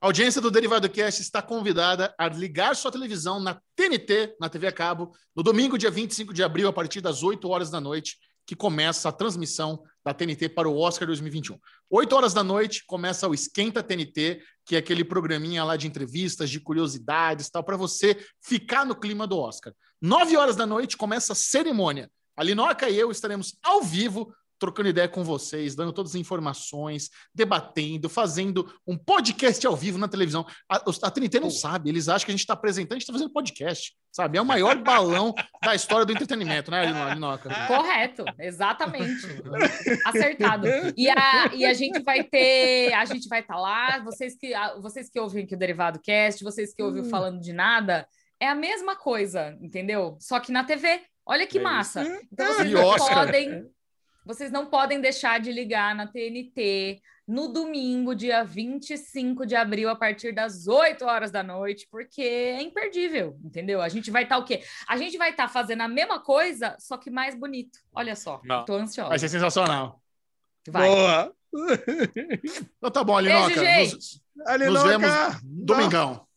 A audiência do Derivado Cast está convidada a ligar sua televisão na TNT, na TV a cabo, no domingo, dia 25 de abril, a partir das 8 horas da noite, que começa a transmissão da TNT para o Oscar 2021. 8 horas da noite começa o Esquenta TNT, que é aquele programinha lá de entrevistas, de curiosidades, tal, para você ficar no clima do Oscar. 9 horas da noite começa a cerimônia. A Linoca e eu estaremos ao vivo trocando ideia com vocês, dando todas as informações, debatendo, fazendo um podcast ao vivo na televisão. A, os- a TNT não sabe, eles acham que a gente está apresentando, a gente está fazendo podcast, sabe? É o maior balão da história do entretenimento, né, Lino- Linoca? Correto, exatamente. Acertado. E a, e a gente vai ter, a gente vai estar lá, vocês que, a- vocês que ouvem aqui o Derivado Cast, vocês que ouvem o Falando de Nada, é a mesma coisa, entendeu? Só que na TV. Olha que É massa. Então vocês E não Oscar. podem, vocês não podem deixar de ligar na TNT no domingo, dia 25 de abril, a partir das 8 horas da noite, porque é imperdível, entendeu? A gente vai estar o quê? A gente vai estar fazendo a mesma coisa, só que mais bonito. Olha só, Não. tô ansiosa. Vai ser sensacional. Vai. Boa! Então tá bom, Linoca. Beijo, Nos, Ali nos vemos domingão.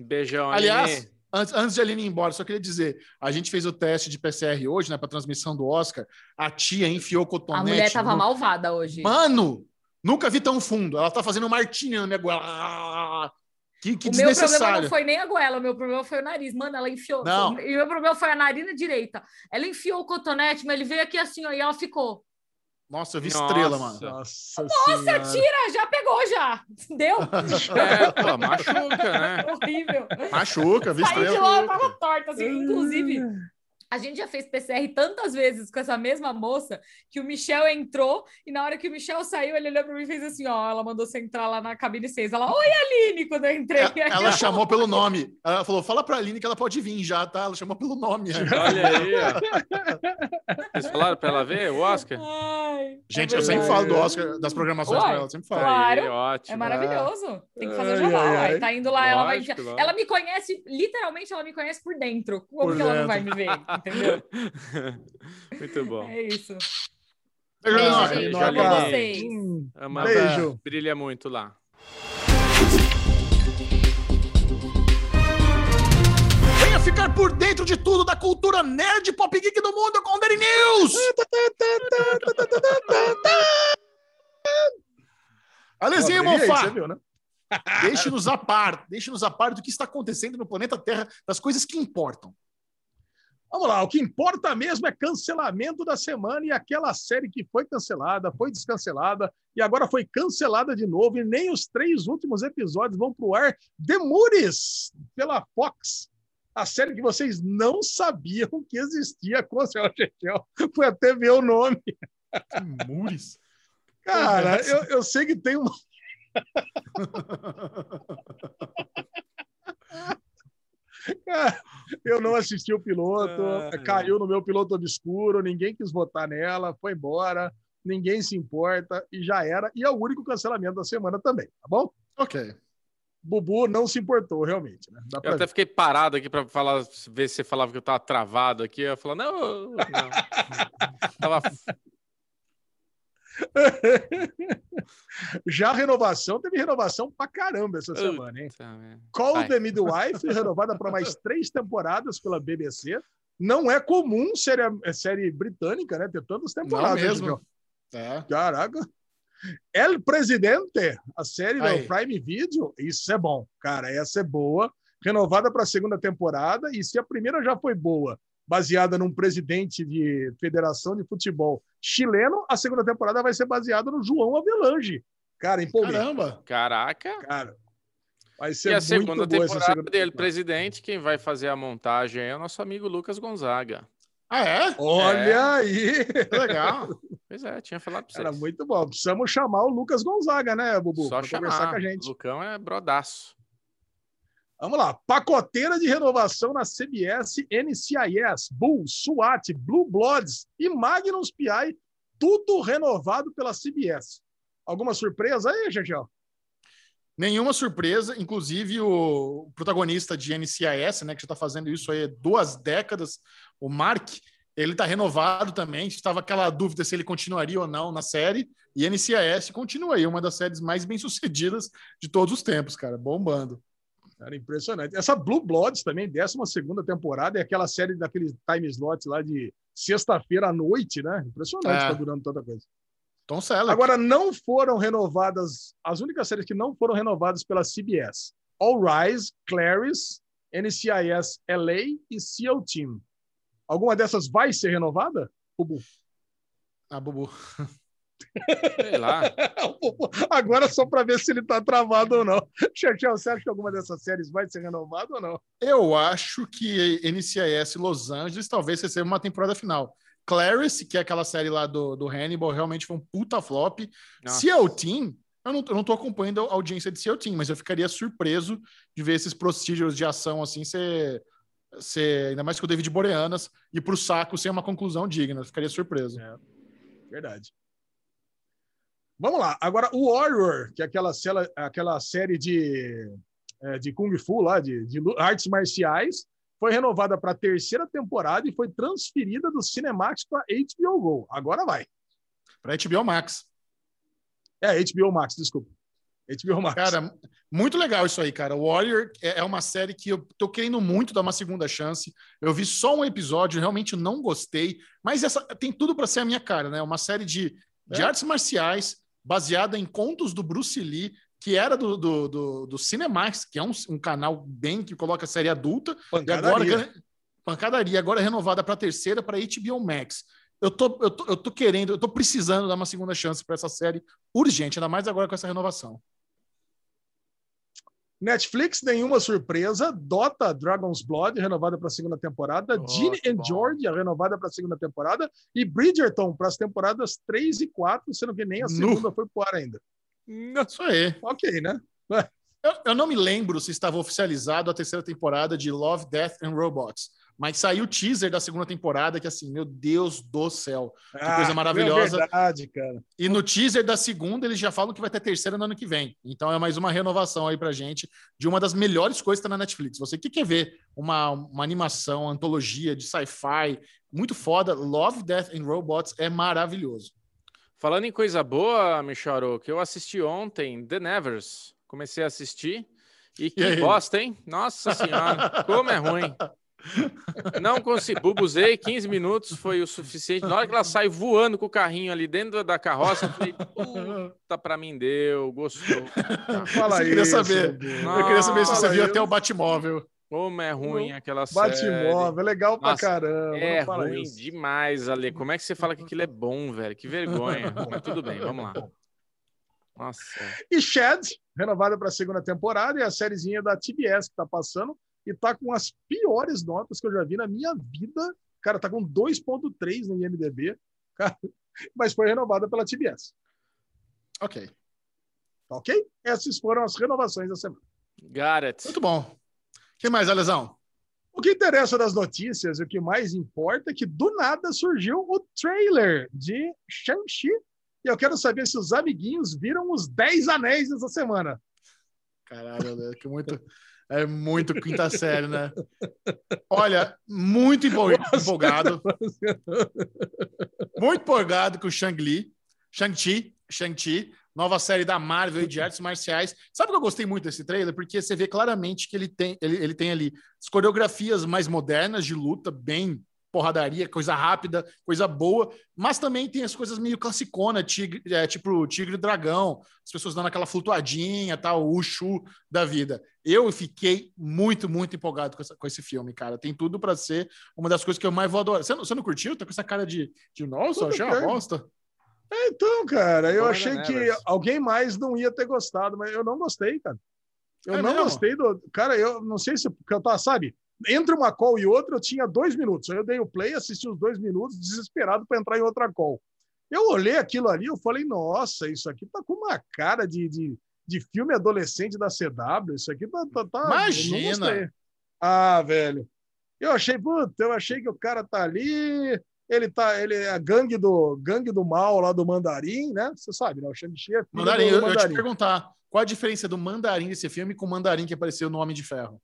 Beijão, Aliás, Aline. Antes, antes de a Aline ir embora, só queria dizer: a gente fez o teste de PCR hoje, né, para transmissão do Oscar. A tia enfiou o A cotonete. mulher tava no- malvada hoje. Mano, nunca vi tão fundo. Ela tá fazendo martini na minha goela. Ah, Que, que o meu problema não foi nem a goela, o meu problema foi o nariz. Mano, ela enfiou. Não. E o meu problema foi a narina direita. Ela enfiou o cotonete, mas ele veio aqui assim, ó, e ela ficou. Nossa, eu vi Nossa. estrela, mano. Nossa, Nossa, Senhora. tira, já pegou já. Deu? É, pô, machuca, né? Horrível. Machuca, vi Saí de estrela. lá, eu tava torta, assim. Inclusive, a gente já fez PCR tantas vezes com essa mesma moça que o Michel entrou e na hora que o Michel saiu, ele olhou pra mim e fez assim: ó, ela mandou você entrar lá na cabine 6. Ela, oi, Aline, quando eu entrei. Ela, ela chamou pelo nome. Ela falou: fala pra Aline que ela pode vir já, tá? Ela chamou pelo nome. Olha aí, ó. Vocês falaram pra ela ver o Oscar? Ai, Gente, é eu sempre falo do Oscar, das programações Uai, pra ela, sempre falo. Claro. Aí, ótimo. É maravilhoso. Tem que fazer Ai, jabá. ai, uai. ai. Tá indo lá, ela vai. Lógico, lógico. Ela me conhece, literalmente, ela me conhece por dentro. Como Por que ela não dentro. vai me ver? Entendeu? Muito bom. É isso. Beijo, Beijo, gente. Amo vocês. Amanda Beijo. brilha muito lá. Venha ficar por dentro de tudo da cultura nerd pop geek do mundo com o Daily News! Alezinho viu, né? deixe-nos a par, deixe-nos a par do que está acontecendo no planeta Terra, das coisas que importam. Vamos lá, o que importa mesmo é cancelamento da semana e aquela série que foi cancelada, foi descancelada e agora foi cancelada de novo e nem os três últimos episódios vão pro ar. Demures pela Fox. A série que vocês não sabiam que existia com o seu Chechel. Foi até ver o nome. Mures. Cara, eu, eu sei que tem uma. Eu não assisti o piloto, Ah, caiu no meu piloto obscuro, ninguém quis votar nela, foi embora, ninguém se importa e já era. E é o único cancelamento da semana também, tá bom? ok. Bubu não se importou, realmente. Né? Eu até fiquei parado aqui para falar, ver se você falava que eu tava travado aqui. Eu ia falar, não, não. tava Já a renovação, teve renovação pra caramba essa semana, hein? Call Vai. the Midwife, renovada para mais três temporadas pela BBC. Não é comum série, série britânica, né? Ter tantas Não temporadas. né, mesmo. É. Caraca. El Presidente, a série Aí. do Prime Video, isso é bom. Cara, essa é boa. Renovada para a segunda temporada. E se a primeira já foi boa, baseada num presidente de federação de futebol chileno, a segunda temporada vai ser baseada no João Avelange. Cara, empolguei. Caramba. Caraca. Cara, vai E ser a muito segunda temporada segunda dele, temporada. presidente, quem vai fazer a montagem é o nosso amigo Lucas Gonzaga. Ah, é? Olha É. aí! Legal. Pois é, tinha falado pra Era vocês. muito bom. Precisamos chamar o Lucas Gonzaga, né, Bubu? Só Pra conversar chamar. com a gente. Lucão é brodaço. Vamos lá. Pacoteira de renovação na CBS, NCIS, Bull, SWAT, Blue Bloods e Magnus PI, tudo renovado pela CBS. Alguma surpresa aí, Gegel? Nenhuma surpresa, inclusive o protagonista de NCIS, né, que já está fazendo isso aí duas décadas, o Mark, ele está renovado também. Estava aquela dúvida se ele continuaria ou não na série. E NCIS continua aí, uma das séries mais bem-sucedidas de todos os tempos, cara, bombando. Era impressionante. Essa Blue Bloods também, 12 temporada, é aquela série daquele time slot lá de sexta-feira à noite, né? Impressionante, É. tá durando tanta coisa. Tom Selleck. Agora, não foram renovadas, as únicas séries que não foram renovadas pela CBS: All Rise, Clarice, NCIS LA e SEAL Team. Alguma dessas vai ser renovada? Bubu? Ah, Bubu. Sei lá. Agora só para ver se ele está travado ou não. Chechel, você acha que alguma dessas séries vai ser renovada ou não? Eu acho que NCIS Los Angeles talvez receba uma temporada final. Clarice, que é aquela série lá do, do Hannibal, realmente foi um puta flop. Nossa. Seal Team, eu não, eu não tô acompanhando a audiência de Seal Team, mas eu ficaria surpreso de ver esses procedures de ação assim ser, ser ainda mais que o David Boreanas, e pro saco sem uma conclusão digna. Eu ficaria surpreso. É, verdade. Vamos lá. Agora, o Warrior, que é aquela, cela- aquela série de, é, de Kung Fu lá, de, de artes marciais, foi renovada para a terceira temporada e foi transferida do Cinemax para HBO Go. Agora vai. Pra HBO Max. É, HBO Max, desculpa. HBO Max. Cara, muito legal isso aí, cara. Warrior é é uma série que eu tô querendo muito dar uma segunda chance. Eu vi só um episódio, realmente não gostei, mas essa tem tudo para ser a minha cara, né? Uma série de, de É. artes marciais baseada em contos do Bruce Lee, que era do, do, do, do Cinemax, que é um, um canal bem que coloca série adulta, e agora Pancadaria. pancadaria, agora é renovada para terceira para HBO Max. Eu tô, eu, tô, eu tô querendo, eu tô precisando dar uma segunda chance para essa série urgente, ainda mais agora com essa renovação. Netflix, nenhuma surpresa. Dota Dragon's Blood, renovada para a segunda temporada. Que and. Georgia, renovada para a segunda temporada. E Bridgerton para as temporadas 3 e 4, sendo que nem a segunda foi pro ar ainda. Isso aí. Ok, né? Eu, eu não me lembro se estava oficializado a terceira temporada de Love, Death and Robots, mas saiu o teaser da segunda temporada que assim, meu Deus do céu. coisa maravilhosa. É verdade, cara. E no teaser da segunda eles já falam que vai ter terceira no ano que vem. Então é mais uma renovação aí pra gente de uma das melhores coisas que tá na Netflix. Você que quer ver uma, uma animação, uma antologia de sci-fi muito foda, Love, Death and Robots é maravilhoso. Falando em coisa boa, Micharo, que eu assisti ontem, The Nevers. Comecei a assistir. E que aí? bosta, hein? Nossa senhora, como é ruim. Não consegui, bubuzei 15 minutos, foi o suficiente. Na hora que ela sai voando com o carrinho ali dentro da carroça, eu falei, puta, pra mim deu, gostou. Fala Você queria isso, saber. Eu queria saber se você viu isso. até o Batmóvel. Como é ruim aquela série. Batmóvel, é legal pra Nossa, caramba. É ruim isso. demais, Ale. Como é que você fala que aquilo é bom, velho? Que vergonha. Mas tudo bem, vamos lá. Nossa. E Shed, renovada para a segunda temporada, e a sériezinha da TBS que tá passando, e tá com as piores notas que eu já vi na minha vida. Cara, tá com 2.3 no IMDB, cara, mas foi renovada pela TBS. Ok. Tá ok? Essas foram as renovações da semana. Got it. Muito bom. O que mais, Alesão? O que interessa das notícias, o que mais importa é que do nada surgiu o trailer de Shang-Chi. E eu quero saber se os amiguinhos viram os 10 anéis essa semana. Caralho, que muito, é muito quinta série, né? Olha, muito empol- empolgado. Muito empolgado com o Shang-Li, Shang-Chi, Shang-Chi, nova série da Marvel e de artes marciais. Sabe que eu gostei muito desse trailer? Porque você vê claramente que ele tem, ele, ele tem ali as coreografias mais modernas de luta, bem porradaria, coisa rápida, coisa boa, mas também tem as coisas meio classicona, tigre, é, tipo Tigre e Dragão, as pessoas dando aquela flutuadinha, tal, o Ushu da vida. Eu fiquei muito, muito empolgado com, essa- com esse filme, cara. Tem tudo para ser uma das coisas que eu mais vou adorar. Você não, você não curtiu? Tá com essa cara de, de nossa, achei uma bosta. É, então, cara, eu achei que alguém mais não ia ter gostado, mas eu não gostei, cara. Eu É não mesmo? gostei do. Cara, eu não sei se. Porque eu tava, sabe? Entre uma call e outra, eu tinha dois minutos. Aí eu dei o play, assisti os dois minutos, desesperado para entrar em outra call. Eu olhei aquilo ali, eu falei, nossa, isso aqui tá com uma cara de, de, de filme adolescente da CW. Isso aqui tá. tá, tá eu Imagina! Ah, velho. Eu achei, puta, eu achei que o cara tá ali, ele tá, ele é a gangue do gangue do mal lá do Mandarim, né? Você sabe, né? O Shang-Chi é filho Mandarim, do eu, eu ia te Mandarim. perguntar, qual a diferença do Mandarim desse filme com o Mandarim que apareceu no Homem de Ferro?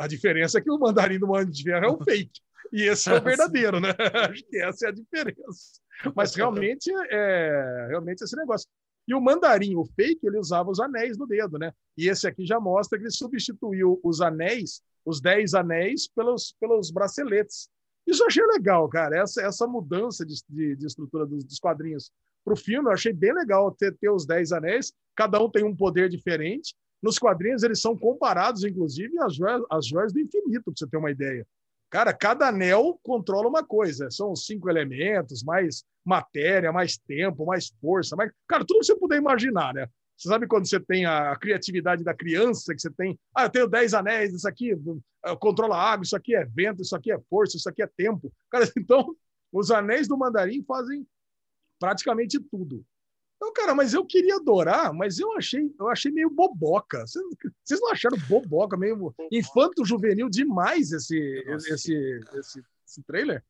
A diferença é que o Mandarim do Mandarim de Ferro é o fake. E esse é o verdadeiro, né? Acho que essa é a diferença. Mas realmente é realmente esse negócio. E o mandarim, o fake, ele usava os anéis no dedo, né? E esse aqui já mostra que ele substituiu os anéis, os 10 anéis, pelos, pelos braceletes. Isso eu achei legal, cara. Essa, essa mudança de, de, de estrutura dos, dos quadrinhos para o filme, eu achei bem legal ter, ter os 10 anéis. Cada um tem um poder diferente. Nos quadrinhos, eles são comparados, inclusive, às joias, às joias do infinito, para você ter uma ideia. Cara, cada anel controla uma coisa. São cinco elementos, mais matéria, mais tempo, mais força. Mais... Cara, tudo que você puder imaginar, né? Você sabe quando você tem a criatividade da criança, que você tem, ah, eu tenho dez anéis, isso aqui uh, controla água, isso aqui é vento, isso aqui é força, isso aqui é tempo. Cara, então, os anéis do mandarim fazem praticamente tudo. Então, cara, mas eu queria adorar, mas eu achei, eu achei meio boboca. Vocês, não acharam boboca, meio infanto-juvenil demais esse, Nossa, esse, esse, esse trailer?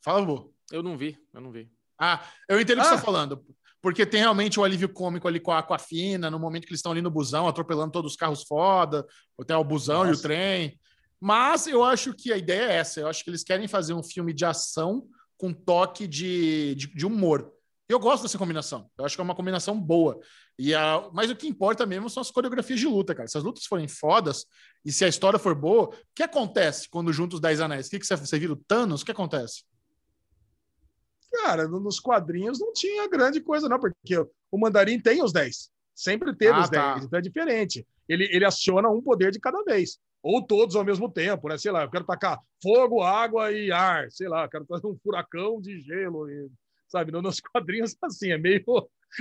Fala, Bu. Eu não vi, eu não vi. Ah, eu entendo o que Ah. você está falando. Porque tem realmente o alívio cômico ali com a, com a Fina, no momento que eles estão ali no busão, atropelando todos os carros foda, tem o busão e o Nossa. trem. Mas eu acho que a ideia é essa. Eu acho que eles querem fazer um filme de ação com toque de, de, de humor. Eu gosto dessa combinação. Eu acho que é uma combinação boa. E a, mas o que importa mesmo são as coreografias de luta, cara. Se as lutas forem fodas e se a história for boa, o que acontece quando junta os Dez Anéis? O que, que você, você vira o Thanos? O que acontece? Cara, no- nos quadrinhos não tinha grande coisa, não, porque o mandarim tem os 10. Sempre teve Ah, os 10, tá. então é diferente. Ele, ele aciona um poder de cada vez. Ou todos ao mesmo tempo, né? Sei lá, eu quero tacar fogo, água e ar. Sei lá, eu quero fazer um furacão de gelo. E, sabe, no- nos quadrinhos, assim, é meio,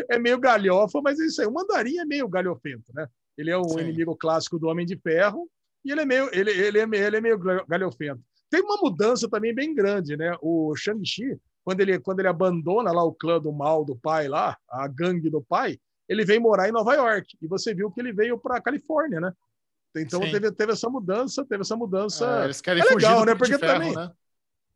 é meio galhofa, mas é isso aí. O mandarim é meio galhofento, né? Ele é o Sim. inimigo clássico do Homem de Ferro e ele é meio, ele, ele é, meio- ele é meio galhofento. Tem uma mudança também bem grande, né? O Shang-Chi, quando ele, quando ele abandona lá o clã do mal do pai lá, a gangue do pai, ele vem morar em Nova York. E você viu que ele veio para Califórnia, né? Então teve, teve essa mudança, teve essa mudança. Ah, eles querem é fugir legal, do né? Porque ferro, também- né?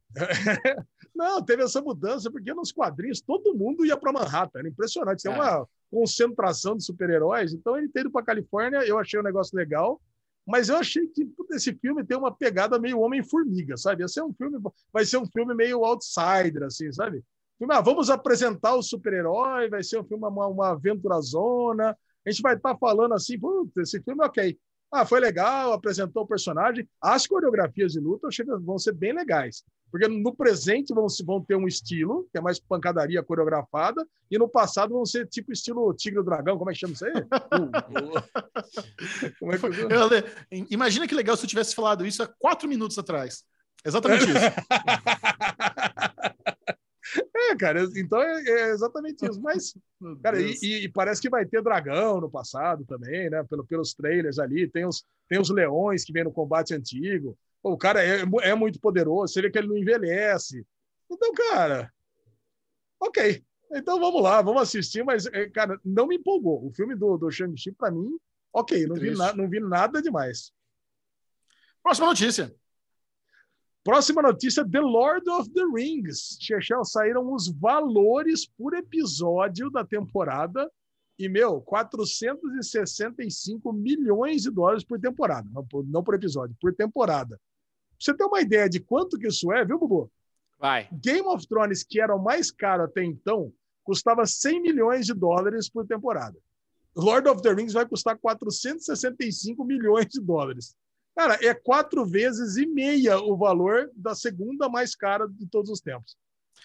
Não, teve essa mudança, porque nos quadrinhos todo mundo ia para Manhattan. Era impressionante. Tem É. uma concentração de super-heróis. Então ele ter ido para Califórnia, eu achei um negócio legal. Mas eu achei que esse filme tem uma pegada meio Homem-Formiga, sabe? Ia ser um filme, vai ser um filme meio outsider, assim, sabe? Filme, ah, vamos apresentar o super-herói, vai ser um filme, uma, uma aventurazona. A gente vai estar falando assim, esse filme é ok. Ah, foi legal, apresentou o personagem. As coreografias de luta eu que vão ser bem legais. Porque no presente vão, vão ter um estilo, que é mais pancadaria coreografada, e no passado vão ser tipo estilo Tigre Dragão, como é que chama isso aí? Como é que. Eu- Imagina que legal se eu tivesse falado isso há quatro minutos atrás. Exatamente isso. É, cara, então é, é exatamente isso. Mas, cara, e, e- parece que vai ter dragão no passado também, né? Pelo, pelos trailers ali, tem os, tem os leões que vem no combate antigo. O cara é, é muito poderoso, você vê que ele não envelhece. Então, cara, ok. Então vamos lá, vamos assistir, mas, é, cara, não me empolgou. O filme do, do Shang-Chi, pra mim, ok, não vi, na- não vi nada demais. Próxima notícia. Próxima notícia: The Lord of the Rings. Chechel, saíram os valores por episódio da temporada. E, meu, 465 milhões de dólares por temporada. Não por, não por episódio, por temporada. Pra você ter uma ideia de quanto que isso é, viu, Bubu? Vai. Game of Thrones, que era o mais caro até então, custava 100 milhões de dólares por temporada. Lord of the Rings vai custar 465 milhões de dólares. Cara, é quatro vezes e meia o valor da segunda mais cara de todos os tempos.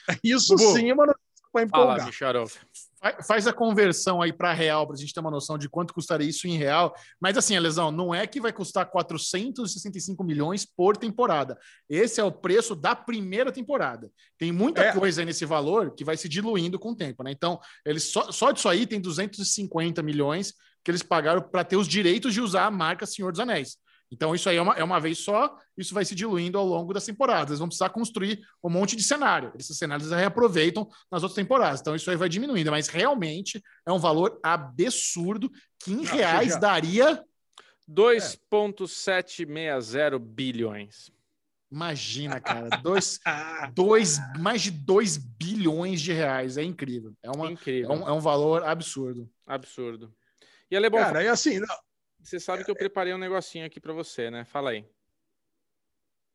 Isso Bubu, sim é uma notícia para Fala, empolgar. Micharol. Fa- Faz a conversão aí para real para a gente ter uma noção de quanto custaria isso em real. Mas assim, Lesão, não é que vai custar 465 milhões por temporada. Esse é o preço da primeira temporada. Tem muita É. coisa aí nesse valor que vai se diluindo com o tempo, né? Então, eles só, só disso aí tem 250 milhões que eles pagaram para ter os direitos de usar a marca Senhor dos Anéis. Então, isso aí é uma, é uma vez só, isso vai se diluindo ao longo das temporadas. Eles vão precisar construir um monte de cenário. Esses cenários eles reaproveitam nas outras temporadas. Então, isso aí vai diminuindo. Mas realmente é um valor absurdo que em Ah, reais já- daria. 2,760 bilhões. Imagina, cara, dois, Ah, dois, mais de 2 bilhões de reais. É incrível. É, uma, é, Incrível. um, é um valor absurdo. Absurdo. E Ale, bom, cara, é assim, não, você sabe que eu preparei um negocinho aqui para você, né? Fala aí.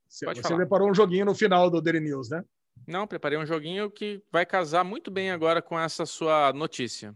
você, Pode você falar. preparou um joguinho no final do Daily News, né? Não, preparei um joguinho que vai casar muito bem agora com essa sua notícia.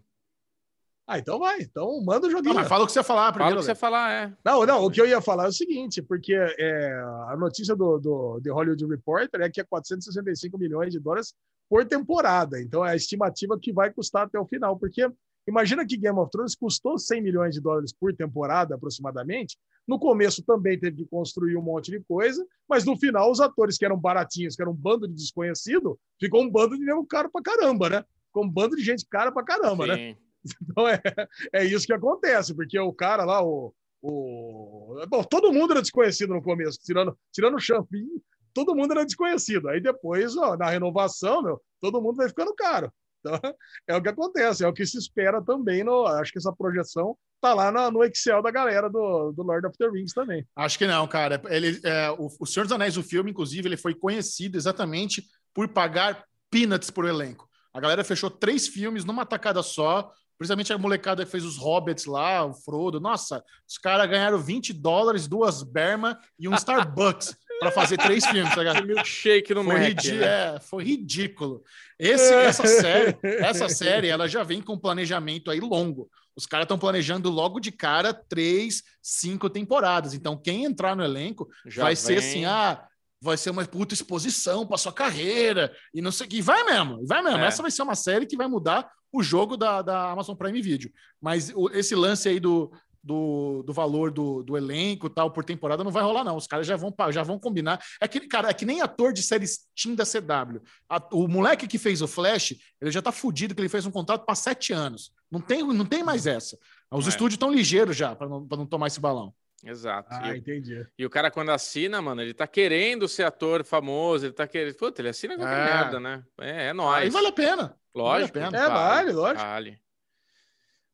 Ah, então vai. Então manda o Não, joguinho. mas fala o que você ia falar Fala o primeiro. que você falar, é. Não, não, o que eu ia falar é o seguinte, porque é, a notícia do, do The Hollywood Reporter é que é 465 milhões de dólares por temporada. Então é a estimativa que vai custar até o final, porque imagina que Game of Thrones custou 100 milhões de dólares por temporada, aproximadamente. No começo também teve que construir um monte de coisa, mas no final os atores que eram baratinhos, que eram um bando de desconhecido, ficou um bando de nego caro pra caramba, né? Ficou um bando de gente cara pra caramba, né? Sim. Então é, é isso que acontece, porque o cara lá, o, o. Bom, todo mundo era desconhecido no começo, tirando, tirando o Champin, todo mundo era desconhecido. Aí depois, ó, na renovação, meu, todo mundo vai ficando caro. Então, é o que acontece, é o que se espera também. No, acho que essa projeção tá lá na- no Excel da galera do, do Lord of the Rings também. Acho que não, cara. Ele, é, o, o Senhor dos Anéis, o filme, inclusive, ele foi conhecido exatamente por pagar peanuts por elenco. A galera fechou três filmes numa tacada só, principalmente a molecada que fez os Hobbits lá, o Frodo. Nossa, os caras ganharam 20 dólares, duas Berma e um Starbucks para fazer três filmes, tá ligado? Milkshake no Foi, Mac. né? é, foi ridículo. Esse, essa série, essa série, ela já vem com planejamento aí longo. Os caras estão planejando logo de cara três, cinco temporadas. Então, quem entrar no elenco Já vai ser vem. assim, ah, vai ser uma puta exposição para sua carreira e não sei o que. Vai mesmo, vai mesmo. É. Essa vai ser uma série que vai mudar o jogo da, da Amazon Prime Video. Mas o- esse lance aí do, do, do valor do, do elenco e tal por temporada não vai rolar, não. Os caras já vão, já vão combinar. É que, cara, é que nem ator de séries Team da CW. A- o moleque que fez o Flash, ele já tá fudido, que ele fez um contrato para sete anos. Não tem, não tem mais essa. Os É. estúdios estão ligeiros já, para não, pra não tomar esse balão. Exato. Ah, E entendi. E o cara, quando assina, mano, ele tá querendo ser ator famoso, ele tá querendo. Puta, ele assina qualquer É. merda, né? É, é nóis. Aí vale a pena. Lógico. vale a pena. É, vale, lógico. Vale.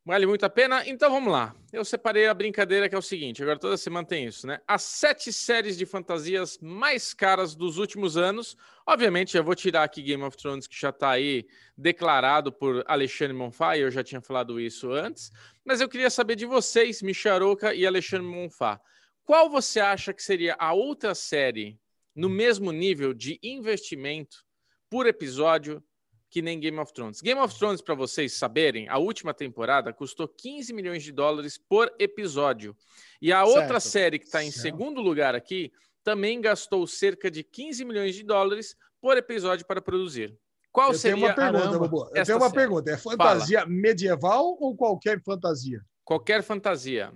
Vale muito a pena. Então vamos lá. Eu separei a brincadeira que é o seguinte: agora toda semana tem isso, né? As sete séries de fantasias mais caras dos últimos anos. Obviamente, eu vou tirar aqui Game of Thrones, que já tá aí declarado por Alexandre Monfá, e eu já tinha falado isso antes. Mas eu queria saber de vocês, Micharoca e Alexandre Monfá. Qual você acha que seria a outra série no mesmo nível de investimento por episódio que nem Game of Thrones. Game of Thrones, para vocês saberem, a última temporada custou 15 milhões de dólares por episódio. E a outra Certo. série que está em Certo. segundo lugar aqui também gastou cerca de 15 milhões de dólares por episódio para produzir. Qual Eu tenho seria uma pergunta, Bobo. Eu tenho uma série? pergunta. É fantasia medieval ou qualquer fantasia? qualquer fantasia?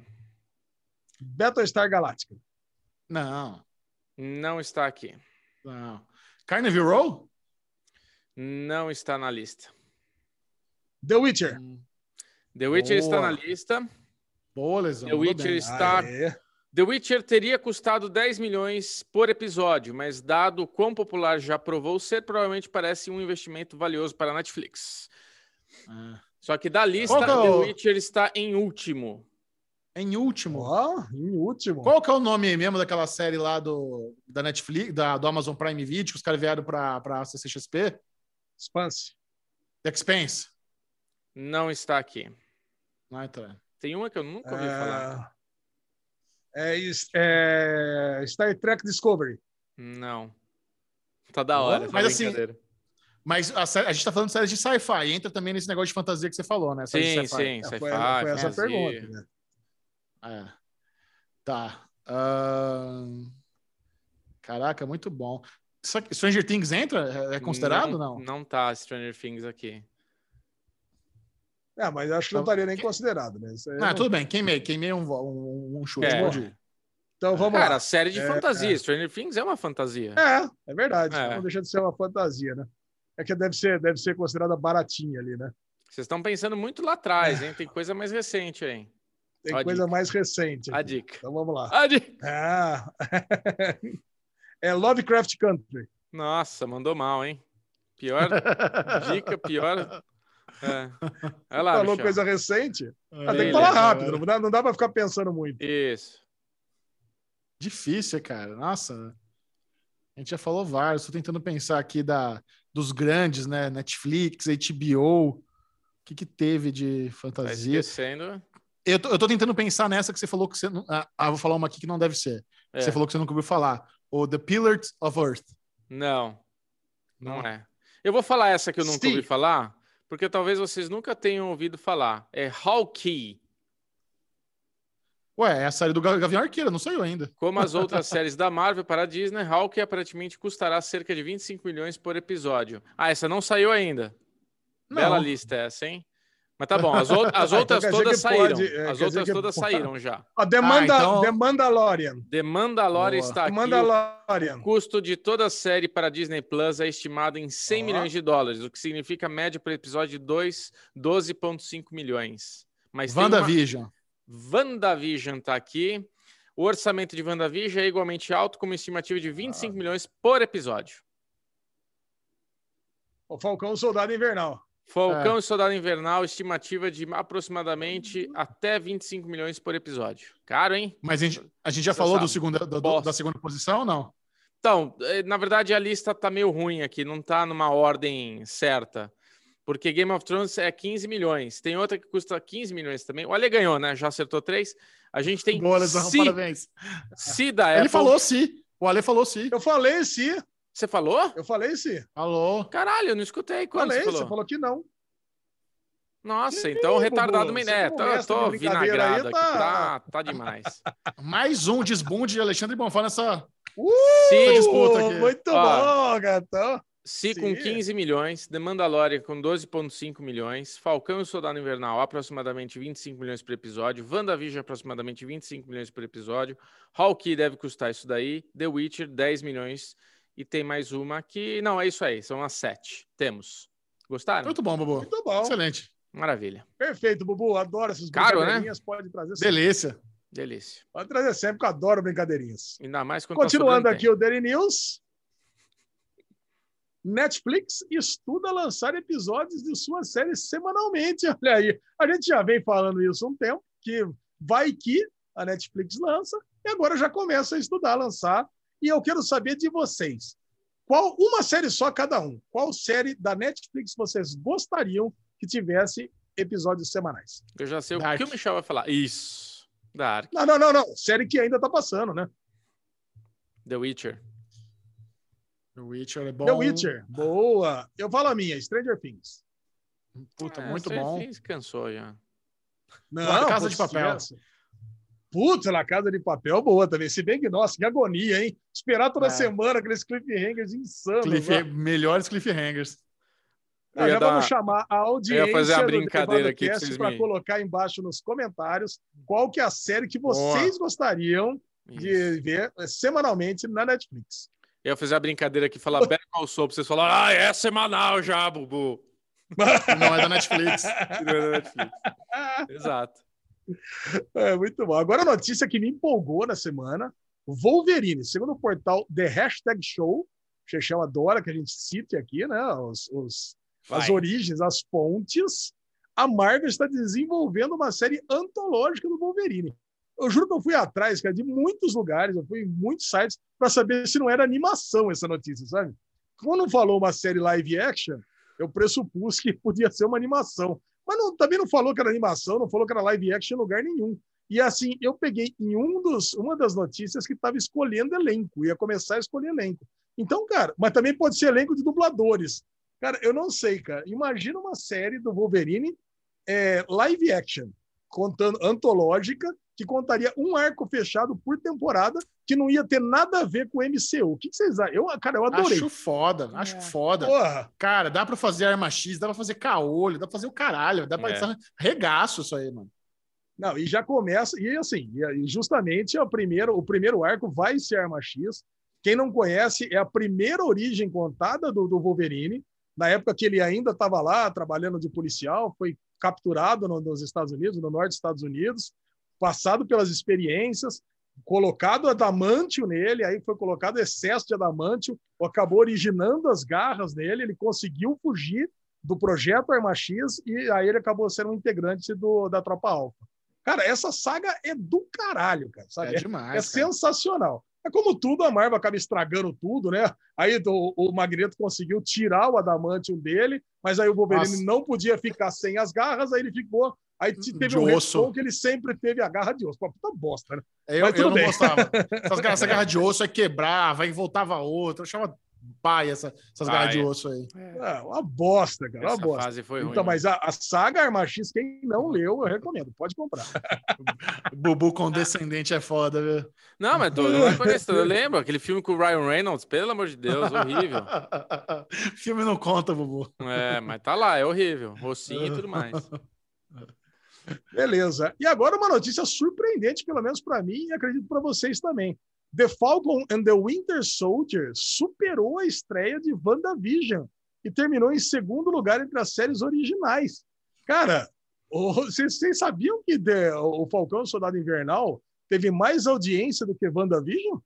Battlestar Galactica. Não, Não está aqui. não. Carnival Row? Não está na lista. The Witcher. The Witcher está Boa. na lista. Boa, lesão. The Witcher bem. está Aê. The Witcher teria custado 10 milhões por episódio, mas dado o quão popular já provou ser, provavelmente parece um investimento valioso para a Netflix. Ah. Só que da lista, que é The o- Witcher está em último. Em último. Ó, em último. Qual que é o nome mesmo daquela série lá do, da Netflix, da, do Amazon Prime Video, que os caras vieram pra, pra CCXP? The Expense. Não está aqui. Não, então. Tem uma que eu nunca ouvi falar. É, é, é Star Trek Discovery. Não. Tá da hora. Mas essa assim. Mas a, a gente tá falando de séries de sci-fi. Entra também nesse negócio de fantasia que você falou, né? Séries de Sim, sci-fi. sim. É, Sci-fi, foi, foi essa pergunta. Né? É. Tá. Ahn, Caraca, muito bom. Isso aqui- Stranger Things entra? É- É considerado não? Não tá Stranger Things aqui. É, mas acho que não estaria nem considerado, né? Isso aí Ah, não- tudo bem. Queimei, queimei um, um, um chute. É. Então vamos Cara, lá. série de É, fantasia. Stranger Things é uma fantasia. É, é verdade. É. Não deixa de ser uma fantasia, né? É que deve ser, deve ser considerada baratinha ali, né? Vocês estão pensando muito lá atrás, hein? Tem coisa mais recente aí. Tem Ó a coisa dica. mais recente. A aqui. dica. Então vamos lá. A dica. Ah. é Lovecraft Country. Nossa, mandou mal, hein? Pior dica, pior. É. Olha lá, Falou Michel. coisa recente. Ah, tem que falar rápido, não dá, não dá pra ficar pensando muito. Isso. Difícil, cara. Nossa. A gente já falou vários. Tô tentando pensar aqui da, dos grandes, né? Netflix, HBO. O que, que teve de Tá fantasia? esquecendo. Eu tô, eu tô tentando pensar nessa que você falou que você não. Ah, ah, vou falar uma aqui que não deve ser. É. Você falou que você nunca ouviu falar. O The Pillars of Earth. Não, não Não. é. Eu vou falar essa que eu nunca Steve. ouvi falar, porque talvez vocês nunca tenham ouvido falar. É Hawkeye. Ué, é a série do Ga- Gavião Arqueiro, não saiu ainda. Como as outras séries da Marvel para a Disney, Hawkeye aparentemente custará cerca de 25 milhões por episódio. Ah, essa não saiu ainda. Não. Bela lista essa, hein? Mas tá bom, as, ou- as Então outras dizer todas saíram. pode- é, as quer dizer outras todas pode. saíram já. Ó, The, Manda, Ah, então- The Mandalorian. The Mandalorian Boa. está aqui. Mandalorian. O custo de toda a série para a Disney Plus é estimado em 100 Ó. milhões de dólares, o que significa média por episódio de 2, 12,5 milhões. Mas tem uma... WandaVision. WandaVision tá aqui. O orçamento de WandaVision é igualmente alto, com uma estimativa de Ah. 25 milhões por episódio. O Falcão Soldado Invernal. Falcão e Soldado Invernal, estimativa de aproximadamente até 25 milhões por episódio. Caro, hein? Mas a gente, a gente já Você falou segundo, do- do- da segunda posição ou não? Então, eh, na verdade, a lista tá meio ruim aqui, não tá numa ordem certa. Porque Game of Thrones é 15 milhões. Tem outra que custa 15 milhões também. O Ale ganhou, né? Já acertou três. A gente tem Boa, Lesão, Si, parabéns. Si da Ele Apple. falou sim. O Ale falou sim. Eu falei sim. Você falou? Eu falei sim. Falou. Caralho, eu não escutei. Quando Falei, você falou? você falou que não. Nossa, então Ih, retardado me né? Tô, tô aí, vinagrado aqui. tá- Tá, tá demais. Mais um desbunde de Alexandre Bonfá nessa. Uh, Si, disputa aqui. Muito Ó. bom, gatão. Si com Sim. 15 milhões, The Mandalorian com 12,5 milhões, Falcão e o Soldado Invernal aproximadamente 25 milhões por episódio, WandaVision aproximadamente 25 milhões por episódio, Hawkeye deve custar isso daí, The Witcher 10 milhões e tem mais uma que... Não, é isso aí, são as sete. Temos. Gostaram? Muito bom, Bobo. Muito bom. Excelente. Maravilha. Perfeito, Bubu. Adoro essas Caro, né? brincadeirinhas. Pode trazer sempre. Delícia. Delícia. Pode trazer sempre, que eu adoro brincadeirinhas. Ainda mais quando Continuando tá aqui o Daily News. Netflix estuda lançar episódios de sua série semanalmente. Olha aí. A gente já vem falando isso há um tempo, que vai que a Netflix lança, e agora já começa a estudar, lançar. E eu quero saber de vocês. Qual uma série só cada um? Qual série da Netflix vocês gostariam que tivesse episódios semanais? Eu já sei o Dark. que o Michel vai falar. Isso. Dark. Não, não, não, não. Série que ainda está passando, né? The Witcher. The Witcher é bom. The Witcher. Boa. Eu falo a minha, Stranger Things. Puta, É, muito Stranger bom. Things cansou já. Não, Casa de Papel. Putz, La Casa de Papel boa também. Se bem que, nossa, que agonia, hein? Esperar toda É. semana aqueles cliffhangers insanos. Cliff- né? melhores cliffhangers. Não, Eu ia já dar- vamos chamar a audiência fazer uma do brincadeira aqui para me- colocar embaixo nos comentários qual que é a série que vocês gostariam de Isso. ver eh, semanalmente na Netflix. Eu ia fazer a brincadeira aqui, falar Better Call Saul, pra vocês falarem, ah, é semanal já, Bubu. Não é da Netflix. Tirando a Netflix. Exato. É, muito bom. Agora a notícia que me empolgou na semana: Wolverine, segundo o portal The Hashtag Show, o Chechão adora que a gente cite aqui, né? Os, os- as origens, as pontes. A Marvel está desenvolvendo uma série antológica do Wolverine. Eu juro que eu fui atrás, cara, de muitos lugares, eu fui em muitos sites para saber se não era animação essa notícia, sabe? Quando falou uma série live action, eu pressupus que podia ser uma animação. Mas não- também não falou que era animação, não falou que era live action em lugar nenhum. E assim, eu peguei em um dos, uma das notícias que estava escolhendo elenco, ia começar a escolher elenco. Então, cara, mas também pode ser elenco de dubladores. Cara, eu não sei, cara. Imagina uma série do Wolverine é, live action, contando antológica, que contaria um arco fechado por temporada, que não ia ter nada a ver com o MCU. O que, que vocês acham? Eu, cara, eu adorei. Acho foda, acho É. foda. Porra, Cara, dá pra fazer arma X, dá pra fazer caolho, dá pra fazer o caralho, dá pra É. regaço isso aí, mano. Não, e já começa, e assim, e justamente o primeiro, o primeiro arco vai ser Arma X. Quem não conhece, é a primeira origem contada do, do Wolverine, na época que ele ainda estava lá trabalhando de policial, foi capturado no- nos Estados Unidos, no norte dos Estados Unidos, passado pelas experiências, colocado adamantio nele, aí foi colocado excesso de adamantio, acabou originando as garras nele, ele conseguiu fugir do projeto Arma X e aí ele acabou sendo um integrante do, da Tropa Alfa. Cara, essa saga é do caralho, cara, sabe? É É, demais. é cara. sensacional. É como tudo, a Marvel acaba estragando tudo, né? Aí o, o Magneto conseguiu tirar o adamantium dele, mas aí o Wolverine Nossa. não podia ficar sem as garras, aí ele ficou. Aí te- teve De um osso. que ele sempre teve a garra de osso. Pô, puta bosta, né? Eu, Mas eu não bem. gostava. Essas essa garra de osso aí quebrava, aí voltava outra. Eu achava pai essa, essas garras de osso aí. É, uma bosta, cara, uma Essa bosta. fase foi ruim. Então, mas a, a saga Arma X, quem não leu, eu recomendo. Pode comprar. Bubu condescendente é foda, viu? Não, mas tô, é isso. Eu lembro aquele filme com o Ryan Reynolds, pelo amor de Deus, horrível. Filme não conta, Bubu. É, mas tá lá, é horrível. Rocinho e tudo mais. Beleza. E agora uma notícia surpreendente, pelo menos para mim e acredito para vocês também. The Falcon and the Winter Soldier superou a estreia de WandaVision e terminou em segundo lugar entre as séries originais. Cara, o- vocês sabiam que The- o Falcão e o Soldado Invernal teve mais audiência do que WandaVision?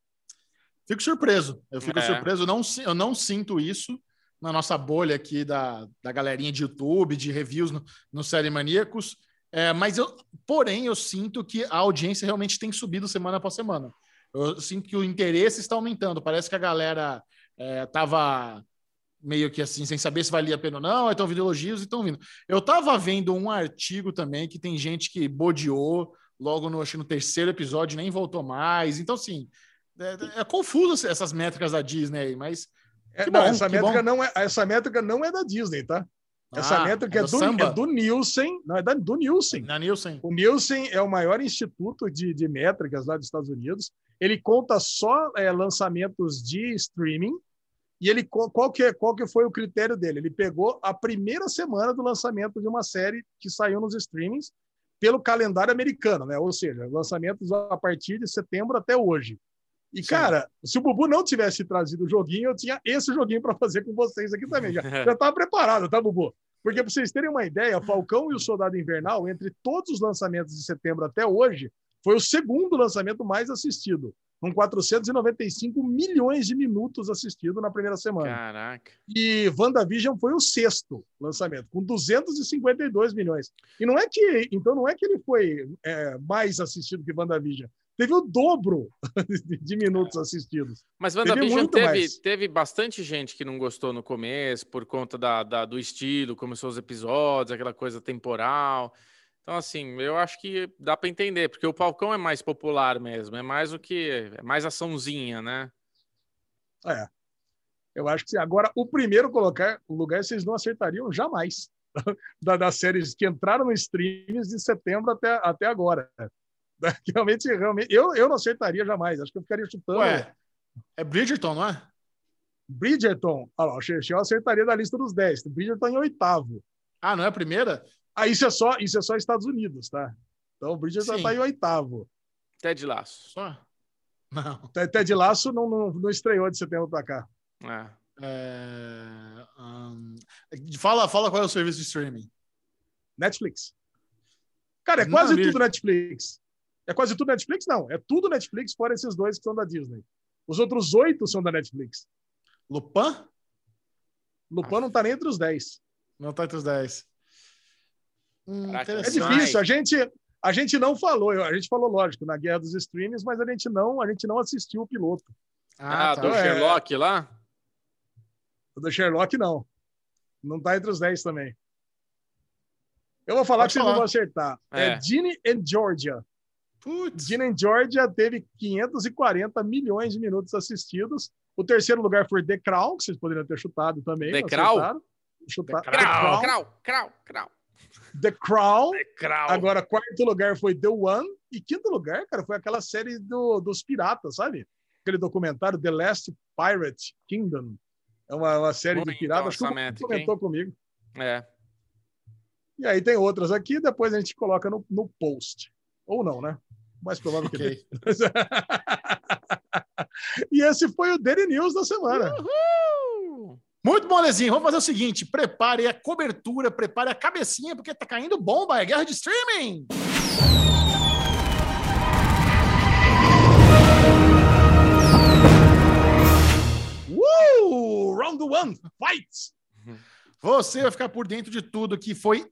Fico surpreso. Eu fico É. surpreso. Eu não, eu não sinto isso na nossa bolha aqui da, da galerinha de YouTube, de reviews no, no Série Maníacos. É, mas eu, porém, eu sinto que a audiência realmente tem subido semana após semana. Eu sinto que o interesse está aumentando. Parece que a galera estava meio que assim, sem saber se valia a pena ou não, estão vindo elogios e estão vindo. Eu estava vendo um artigo também que tem gente que bodeou logo no, no terceiro episódio, nem voltou mais. Então, assim, é, é confuso essas métricas da Disney aí, mas. É, Que não, bom, essa, métrica bom. não é, essa métrica não é da Disney, tá? Essa Ah, métrica é, do do, é do Nielsen, não é da, do Nielsen. Na Nielsen. O Nielsen é o maior instituto de, de métricas lá dos Estados Unidos. Ele conta só é, lançamentos de streaming. E ele qual que, é- qual que foi o critério dele? Ele pegou a primeira semana do lançamento de uma série que saiu nos streamings pelo calendário americano, né? Ou seja, lançamentos a partir de setembro até hoje. E, Sim. cara, se o Bubu não tivesse trazido o joguinho, eu tinha esse joguinho para fazer com vocês aqui também. Já estava preparado, tá, Bubu? Porque, para vocês terem uma ideia, Falcão e o Soldado Invernal, entre todos os lançamentos de setembro até hoje, foi o segundo lançamento mais assistido, com 495 milhões de minutos assistidos na primeira semana. Caraca. E WandaVision foi o sexto lançamento, com 252 milhões. E não é que, então não é que ele foi é, mais assistido que WandaVision. Teve o dobro de minutos assistidos. Mas Teve WandaVision teve, mais. teve bastante gente que não gostou no começo por conta da, da- do estilo, começou os episódios, aquela coisa temporal. Então, assim, eu acho que dá para entender, porque o Falcão é mais popular mesmo, é mais o que. É mais açãozinha, né? É. Eu acho que agora o primeiro colocar o lugar vocês não acertariam jamais da- das séries que entraram no streams de setembro até, até agora. Realmente, realmente eu, eu não acertaria jamais. Acho que eu ficaria chutando. Ué, é Bridgerton, não é? Bridgerton. Olha lá, o Chechel acertaria da lista dos 10. Bridgerton em oitavo. Ah, não é a primeira? Ah, isso é só, isso é só Estados Unidos, tá? Então o Bridgerton está em oitavo. Ted Laço. Só? Não. Ted Ted Laço não, não, não estreou de setembro para cá. É. É, hum, fala, fala qual é o serviço de streaming. Netflix. Cara, é Não, quase mesmo. tudo Netflix. É quase tudo Netflix? Não, é tudo Netflix, fora esses dois que são da Disney. Os outros oito são da Netflix. Lupin? Lupin não tá nem entre os dez. Não tá entre os 10. Hum, É difícil. A gente, a gente não falou, a gente falou, lógico, na guerra dos streams, mas a gente não, a gente não assistiu o piloto. Ah, Ah, tá. do É. Sherlock lá? O da Sherlock, não. Não tá entre os 10 também. Eu vou falar Pode que vocês falar. não vão acertar. É, É. Ginny and Georgia. Putz. Ginny and Georgia teve 540 milhões de minutos assistidos. O terceiro lugar foi The Crown, que vocês poderiam ter chutado também. The Crown? Chutar- The The Crau, Crown. crau, crau, crau. The Crown. Agora, quarto lugar foi The One. E quinto lugar, cara, foi aquela série do, dos piratas, sabe? Aquele documentário The Last Pirate Kingdom. É uma, uma série Ruim, de piratas. então, Acho que comentou comigo. É. E aí tem outras aqui, depois a gente coloca no, no post. Ou não, né? Mais provável que. Ok. e esse foi o Daily News da semana. Uhul! Muito bom, Lezinho. Vamos fazer o seguinte: prepare a cobertura, prepare a cabecinha, porque tá caindo bomba. É guerra de streaming. Uh! Round one, fight! Você vai ficar por dentro de tudo que foi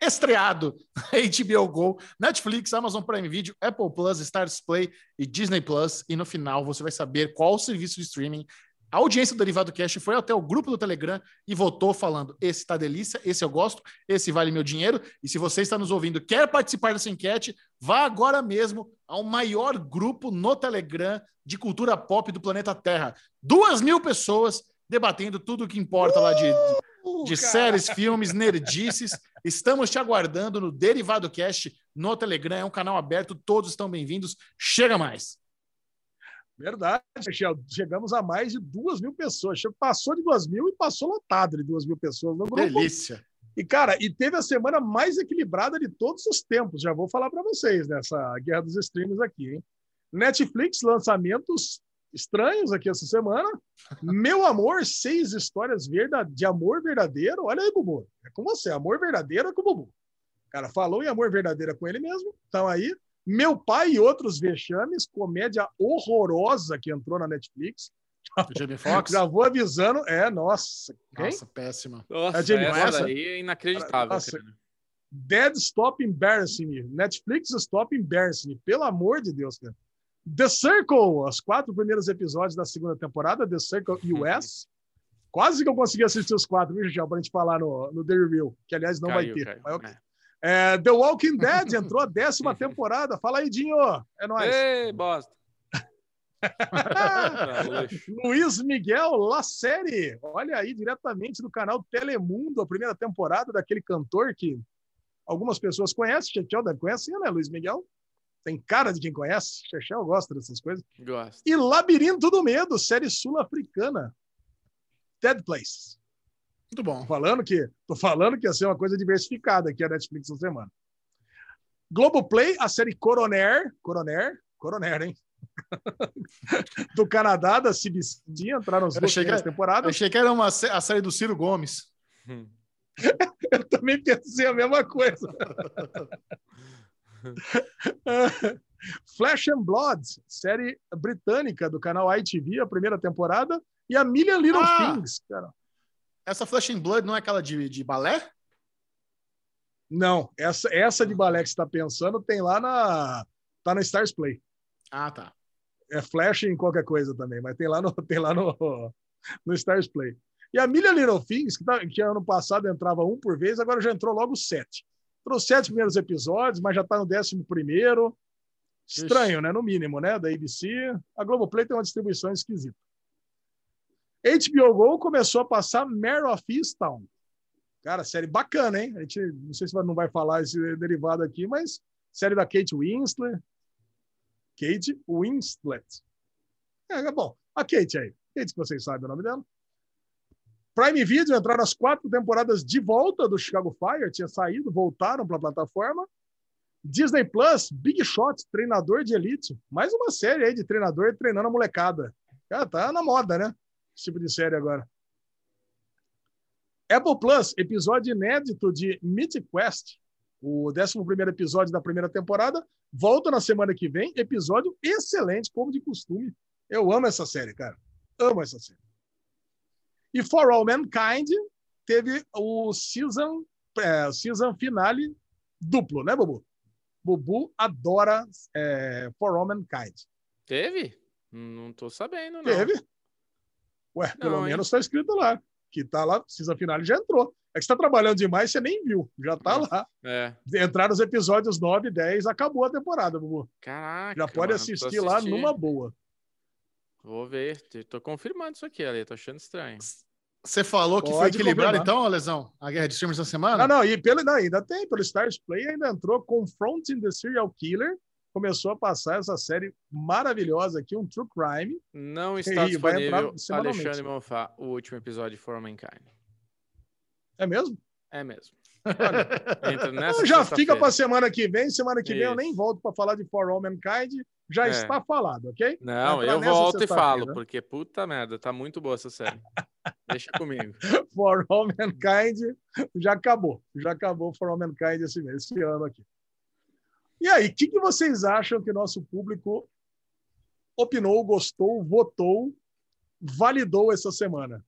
estreado HBO Go, Netflix, Amazon Prime Video, Apple Plus, Stars Play e Disney Plus. E no final você vai saber qual serviço de streaming. A audiência do Derivado Cash foi até o grupo do Telegram e votou falando: esse tá delícia, esse eu gosto, esse vale meu dinheiro. E se você está nos ouvindo quer participar dessa enquete, vá agora mesmo ao maior grupo no Telegram de cultura pop do planeta Terra. Duas mil pessoas debatendo tudo o que importa lá de, de séries, filmes, nerdices. Estamos te aguardando no Derivado Cast no Telegram. É um canal aberto, todos estão bem-vindos. Chega mais. Verdade, Michel. Chegamos a mais de duas mil pessoas. Passou de duas mil e passou lotado de duas mil pessoas no grupo. Delícia. E, cara, e teve a semana mais equilibrada de todos os tempos. Já vou falar para vocês nessa guerra dos streams aqui, hein? Netflix, lançamentos estranhos aqui essa semana. Meu amor, seis histórias de amor verdadeiro. Olha aí, Bubu. É com você. Amor verdadeiro é com o Bubu. Cara, falou em amor verdadeiro é com ele mesmo. Então aí. Meu pai e outros vexames, comédia horrorosa que entrou na Netflix. Jamie Foxx? Já vou avisando. É, nossa. Quem? Nossa, péssima. Nossa, A Jamie essa daí é inacreditável. Nossa. Dead Stop Embarrassing Me. Netflix Stop Embarrassing Me. Pelo amor de Deus, cara. The Circle, os quatro primeiros episódios da segunda temporada, The Circle US. Quase que eu consegui assistir os quatro, viu, Gigião, pra gente falar no, no The Review, que aliás não Caiu, vai ter. caiu. Mas ok. É. É, The Walking Dead entrou a décima temporada. Fala aí, Dinho. É nóis. Ei, bosta. Luiz Miguel La Série. Olha aí, diretamente do canal Telemundo, a primeira temporada daquele cantor que algumas pessoas conhecem. Chechel deve conhecer, né, Luiz Miguel? Tem cara de quem conhece. Chechel gosta dessas coisas. Gosto. E Labirinto do Medo, série sul-africana. Dead Place. Muito bom. Tô falando que, tô falando que ia ser uma coisa diversificada aqui a Netflix essa semana. Globoplay, a série Coroner, Coroner, Coroner, hein? do Canadá, da CBC, entraram as Eu duas achei que primeiras era- temporadas. Achei que era uma, a série do Ciro Gomes. Hum. Eu também pensei a mesma coisa. Flash and Blood, série britânica do canal ITV, a primeira temporada, e a Million Little Ah! Things, cara. Essa Flash and Blood não é aquela de, de balé? Não, essa, essa de balé que você está pensando tem lá na tá na Stars Play. Ah, tá. É Flash em qualquer coisa também, mas tem lá no tem lá no, no Stars Play. E a Million Little Things, que, tá- que ano passado entrava um por vez, agora já entrou logo sete. Entrou os sete primeiros episódios, mas já está no décimo primeiro. Estranho, né? No mínimo, né? Da ABC. A Globoplay tem uma distribuição esquisita. HBO Go começou a passar Mare of Easttown. Cara, série bacana, hein? A gente não sei se não vai falar esse derivado aqui, mas série da Kate Winslet. Kate Winslet. É, bom, a Kate aí. Kate, que vocês sabem o nome dela. Prime Video entraram as quatro temporadas de volta do Chicago Fire, tinha saído, voltaram para a plataforma. Disney Plus, Big Shot, treinador de elite. Mais uma série aí de treinador treinando a molecada. Cara, tá na moda, né? Esse tipo de série agora. Apple Plus, episódio inédito de Mythic Quest, o 11 episódio da primeira temporada. Volta na semana que vem. Episódio excelente, como de costume. Eu amo essa série, cara. Amo essa série. E For All Mankind teve o season, é, season finale duplo, né, Bubu? Bubu adora é, For All Mankind. Teve? Não tô sabendo, não. Teve? Ué, não, pelo hein? menos está escrito lá. Que tá lá, season finale já entrou. É que você tá trabalhando demais, você nem viu. Já tá é. lá. É. Entraram os episódios 9 e 10, acabou a temporada, Bubu. Caraca. Já pode mano, assistir lá numa boa. Vou ver. Tô confirmando isso aqui, Ale. Tô achando estranho. Você falou que Pode foi equilibrado, confirmar. então, Lesão? A guerra de streamers da semana? Não, não, e pelo, não, ainda tem, pelo Stars Play ainda entrou Confronting the Serial Killer. Começou a passar essa série maravilhosa aqui, um true crime. Não está E vai entrar disponível. Alexandre Monfá, o último episódio de For Mankind. É mesmo? É mesmo. Nessa Então já fica para semana que vem. Semana que vem eu Isso. nem volto para falar de For All Mankind. Já É. está falado, ok? Não, eu volto e falo, porque puta merda, tá muito boa essa série. Deixa comigo. For All Mankind já acabou. Já acabou For All Mankind esse, mês, esse ano aqui. E aí, o que, que vocês acham que nosso público opinou, gostou, votou, validou essa semana?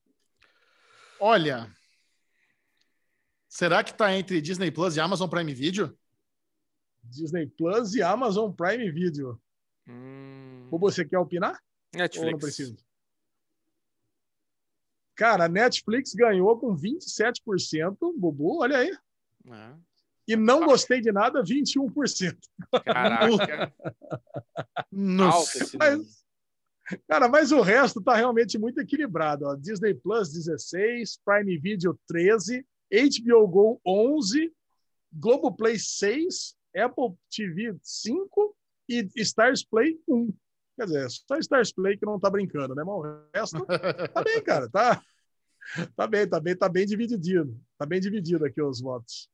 Olha, será que tá entre Disney Plus e Amazon Prime Video? Disney Plus e Amazon Prime Video. Hum, Ou você quer opinar? Ou não Netflix. precisa? Cara, a Netflix ganhou com 27%, Bubu, olha aí. É. E não gostei de nada, 21%. Caraca, Nossa. Mas, cara, mas o resto tá realmente muito equilibrado. Ó. Disney Plus 16, Prime Video 13, HBO Go 11, Globoplay 6, Apple TV 5 e Stars Play 1. Quer dizer, só Stars Play que não tá brincando, né? Mas o resto tá bem, cara. Tá, tá bem, tá bem, tá bem dividido. Tá bem dividido aqui os votos.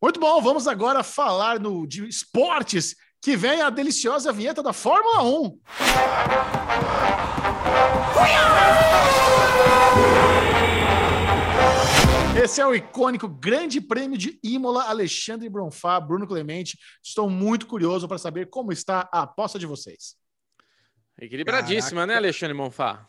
Muito bom, vamos agora falar no, de esportes, que vem a deliciosa vinheta da Fórmula 1. Esse é o icônico Grande Prêmio de Imola, Alexandre Bronfá, Bruno Clemente. Estou muito curioso para saber como está a aposta de vocês. Equilibradíssima, né, Alexandre Monfá?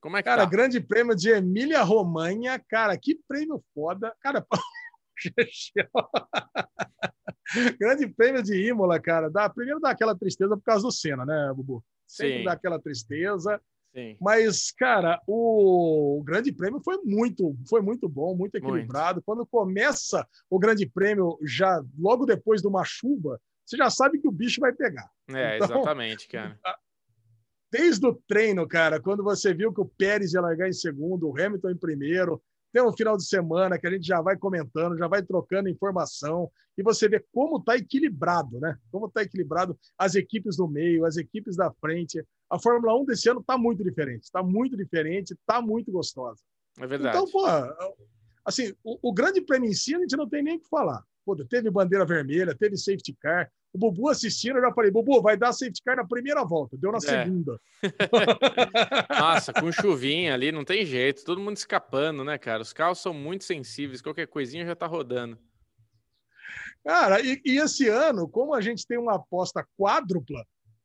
Como é que Cara, tá? grande prêmio de Emília Romanha. Cara, que prêmio foda. Cara, grande prêmio de Imola, cara. Dá, primeiro dá aquela tristeza por causa do Senna, né, Bubu? Sempre Sim. dá aquela tristeza. Sim. Mas, cara, o Grande Prêmio foi muito, foi muito bom, muito equilibrado. Quando começa o Grande Prêmio, já logo depois de uma chuva, você já sabe que o bicho vai pegar. É, Então- exatamente, cara. Desde o treino, cara, quando você viu que o Pérez ia largar em segundo, o Hamilton em primeiro, tem um final de semana que a gente já vai comentando, já vai trocando informação, e você vê como está equilibrado, né? Como está equilibrado as equipes do meio, as equipes da frente. A Fórmula 1 desse ano está muito diferente, está muito diferente, está muito gostosa. É verdade. Então, pô, assim, o, o grande prêmio em si a gente não tem nem o que falar. Pô, teve bandeira vermelha, teve safety car. O Bubu assistindo, eu já falei, Bubu, vai dar safety car na primeira volta. Deu na É. segunda. Nossa, com chuvinha ali, não tem jeito. Todo mundo escapando, né, cara? Os carros são muito sensíveis. Qualquer coisinha já tá rodando. Cara, e, e esse ano, como a gente tem uma aposta quádrupla,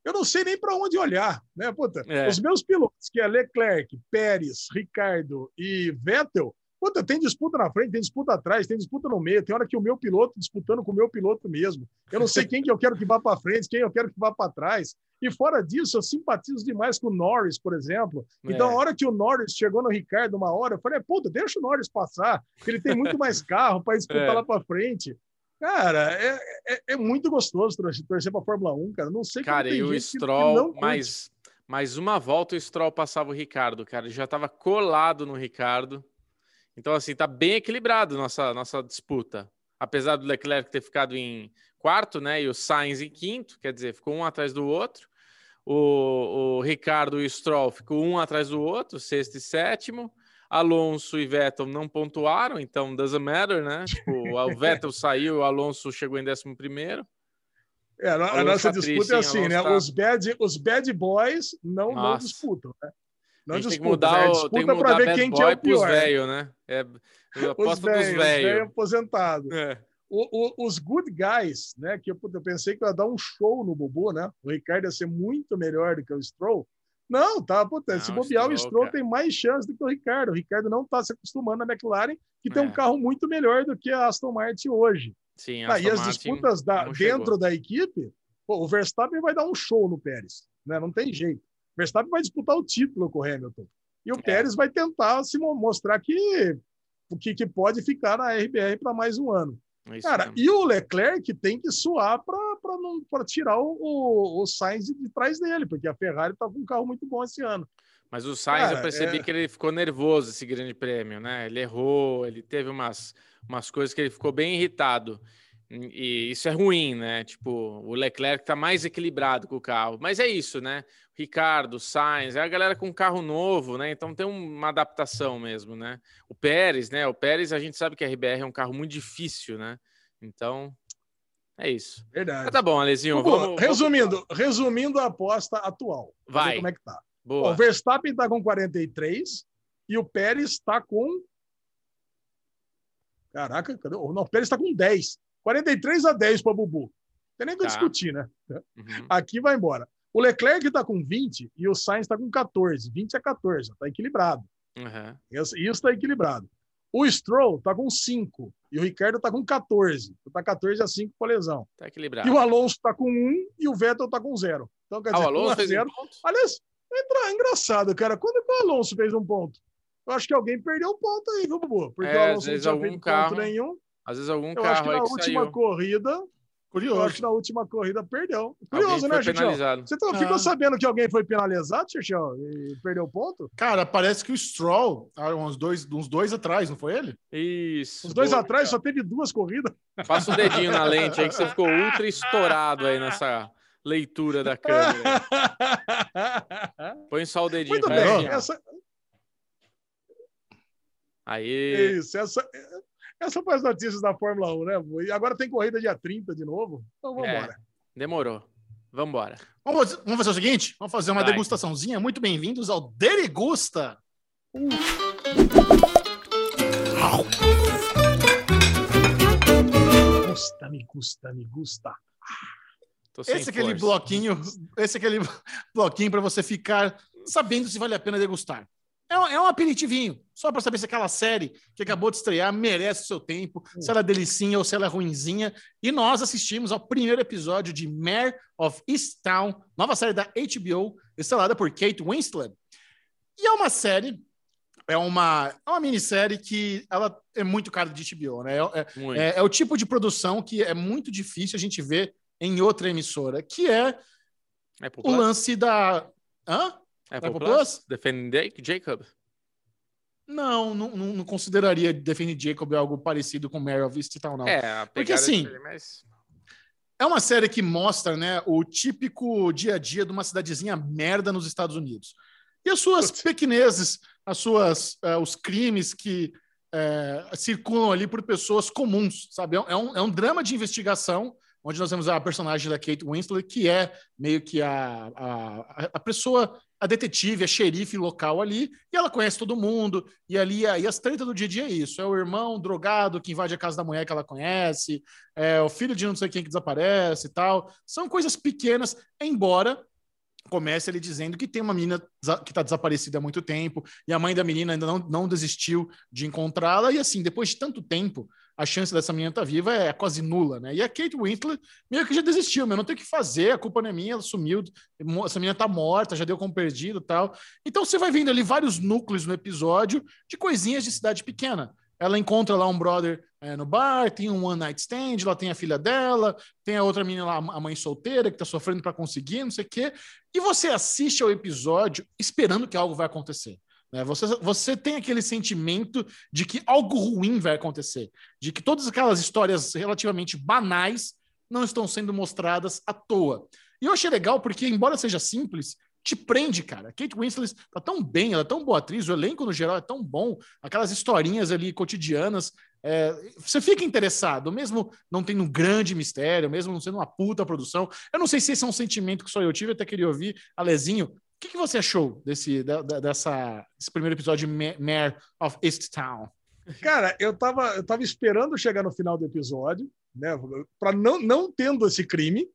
eu não sei nem para onde olhar, né, puta? É. Os meus pilotos, que é Leclerc, Pérez, Ricardo e Vettel, puta, tem disputa na frente, tem disputa atrás, tem disputa no meio, tem hora que o meu piloto disputando com o meu piloto mesmo. Eu não sei quem que eu quero que vá para frente, quem eu quero que vá para trás. E fora disso, eu simpatizo demais com o Norris, por exemplo. Então, É. a hora que o Norris chegou no Ricardo, uma hora, eu falei, puta, deixa o Norris passar, que ele tem muito mais carro para disputar É. lá para frente. Cara, é, é, é muito gostoso torcer, torcer para Fórmula 1, cara. Não sei Cara, tem e o Stroll, mais, mais uma volta o Stroll passava o Ricardo, cara. Ele já tava colado no Ricardo. Então, assim, tá bem equilibrado nossa, nossa disputa. apesar do Leclerc ter ficado em quarto, né? E o Sainz em quinto, quer dizer, ficou um atrás do outro. O, o Ricardo e o Stroll ficou um atrás do outro, sexto e sétimo. Alonso e Vettel não pontuaram, então doesn't matter, né? Tipo, o Vettel saiu, o Alonso chegou em décimo primeiro. É, a, a nossa tá disputa triste, é assim, né? Tá- Os, bad, os bad boys não, não disputam, né? Não a gente tem que mudar, né? Disputa tem que mudar ver quem que é o pior. velhos, né? É, eu Os aposto os velhos aposentados. É. O- o- os good guys, né? Que eu, eu pensei que ia dar um show no Bubu, né? O Ricardo ia ser muito melhor do que o Stroll. Não, tá, puta, se Não, bobear, o Stroll, tem mais chance do que o Ricardo. O Ricardo não tá se acostumando na McLaren, que tem É. um carro muito melhor do que a Aston Martin hoje. Sim, Ah, e as disputas da, dentro chegou. da equipe, pô, o Verstappen vai dar um show no Pérez, né? Não tem jeito. O Verstappen vai disputar o título com o Hamilton. E o É. Pérez vai tentar se mo- mostrar que o que, que pode ficar na RBR para mais um ano. É Cara, mesmo. e o Leclerc tem que suar para tirar o, o, o Sainz de, trás dele, porque a Ferrari tá com um carro muito bom esse ano. Mas o Sainz, eu Cara, percebi é- que ele ficou nervoso esse grande prêmio, né? Ele errou, ele teve umas, umas coisas que ele ficou bem irritado. E isso é ruim, né? Tipo, o Leclerc tá mais equilibrado com o carro. Mas é isso, né? Ricardo, Sainz, é a galera com carro novo, né? Então tem uma adaptação mesmo, né? O Pérez, né? O Pérez, a gente sabe que a RBR é um carro muito difícil, né? Então, é isso. Verdade. Mas tá bom, Alezinho, Hugo, vamos... vamos- resumindo, resumindo a aposta atual. Vai. Como é que tá? Boa. O Verstappen está com 43 e o Pérez está com. Caraca, cadê? o- Não, o Pérez está com 10. 43 a 10 para Bubu. Não tem nem o que Tá. discutir, né? Uhum. Aqui vai embora. O Leclerc está com 20 e o Sainz está com 14. 20 a 14. Está equilibrado. Uhum. Isso está equilibrado. O Stroll está com 5 e o Ricardo está com 14. Está 14 a 5 com a lesão. Tá equilibrado. E o Alonso está com 1 e o Vettel está com 0. Então, quer Ah, o dizer, 1 Alonso fez um 0. ponto? Aliás, é engra- engraçado, cara. Quando que o Alonso fez um ponto? Eu acho que alguém perdeu um ponto aí, viu, Bubu? Porque É, o Alonso não tinha feito carro- ponto nenhum. Às vezes algum Eu acho carro que aí na que última saiu. corrida, eu Curioso. acho que na última corrida perdeu. Curioso, né, penalizado. Você tá- Ah. ficou sabendo que alguém foi penalizado, Xixão, e perdeu ponto? Cara, parece que o Stroll, há uns dois, uns dois atrás, não foi ele? Isso. Os dois boa, atrás cara. só teve duas corridas. Passa o dedinho na lente aí que você ficou ultra estourado aí nessa leitura da câmera. Põe só o dedinho Muito bem. Essa, Aí. isso, essa, essa foi as notícias da Fórmula 1, né? E agora tem corrida dia 30 de novo. Então vamos É. embora. Demorou. Vambora. Vamos fazer, vamos fazer o seguinte? Vamos fazer uma Vai. degustaçãozinha. Muito bem-vindos ao Derigusta. Gusta, me gusta, me gusta. Tô sem Esse é aquele força. bloquinho, esse é aquele bloquinho para você ficar sabendo se vale a pena degustar. É um, é um aperitivinho, só para saber se aquela série que acabou de estrear merece o seu tempo, se ela é delicinha ou se ela é ruinzinha. E nós assistimos ao primeiro episódio de Mare of Easttown, nova série da HBO, estrelada por Kate Winslet. E é uma série, é uma, é uma minissérie que ela é muito cara de HBO, né? É- é- é, é o tipo de produção que é muito difícil a gente ver em outra emissora, que é Apple o lance da. Hã? Apple, Apple Plus? Plus? Defendendo Jacob. Não, não, não consideraria Define Jacob algo parecido com Mare of Easttown, não. É, Porque, assim, dele, mas... É uma série que mostra né, o típico dia a dia de uma cidadezinha merda nos Estados Unidos. E as suas Putz. pequenezes, as suas, eh, os crimes que eh, circulam ali por pessoas comuns, sabe? É um, é um drama de investigação, onde nós temos a personagem da Kate Winslet, que é meio que a, a, a pessoa, a detetive, a xerife local ali, e ela conhece todo mundo, e ali aí as tretas do dia a dia é isso: é o irmão drogado que invade a casa da mulher que ela conhece, é o filho de não sei quem que desaparece e tal. São coisas pequenas, embora comece ele dizendo que tem uma menina que está desaparecida há muito tempo e a mãe da menina ainda não, não desistiu de encontrá-la. E assim, depois de tanto tempo, a chance dessa menina estar viva é quase nula, né? E a Kate Winslet meio que já desistiu, meu, não tem o que fazer, a culpa não é minha, ela sumiu, essa menina tá morta, já deu como perdido tal. Então você vai vendo ali vários núcleos no episódio de coisinhas de cidade pequena. Ela encontra lá um brother é, no bar, tem um one night stand, lá tem a filha dela, tem a outra menina lá, a mãe solteira, que tá sofrendo para conseguir, não sei o quê. E você assiste ao episódio esperando que algo vai acontecer. Né? Você, você tem aquele sentimento de que algo ruim vai acontecer, de que todas aquelas histórias relativamente banais não estão sendo mostradas à toa. E eu achei legal porque, embora seja simples, te prende, cara. Kate Winslet tá tão bem, ela é tão boa atriz, o elenco no geral é tão bom, aquelas historinhas ali cotidianas. É, você fica interessado, mesmo não tendo um grande mistério, mesmo não sendo uma puta produção. Eu não sei se esse é um sentimento que só eu tive, até queria ouvir. Alezinho, o que, que você achou desse, da, dessa, desse primeiro episódio de Mare of East Town? Cara, eu tava, eu tava esperando chegar no final do episódio, né, para não, não tendo esse crime,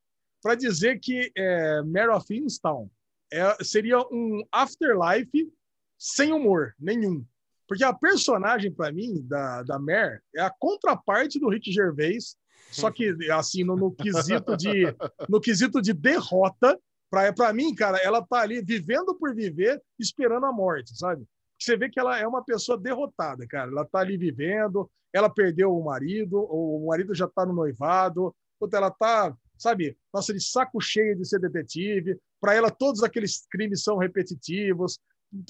para dizer que é, Mare of Easttown é, seria um afterlife sem humor nenhum. Porque a personagem, para mim, da, da Mare, é a contraparte do Rick Gervais, só que, assim, no, no quesito, de, no quesito de derrota, para mim, cara, ela tá ali vivendo por viver, esperando a morte, sabe? Você vê que ela é uma pessoa derrotada, cara. Ela tá ali vivendo, ela perdeu o marido, o marido já tá no noivado, ela tá, sabe, nossa, de saco cheio de ser detetive. Para ela, todos aqueles crimes são repetitivos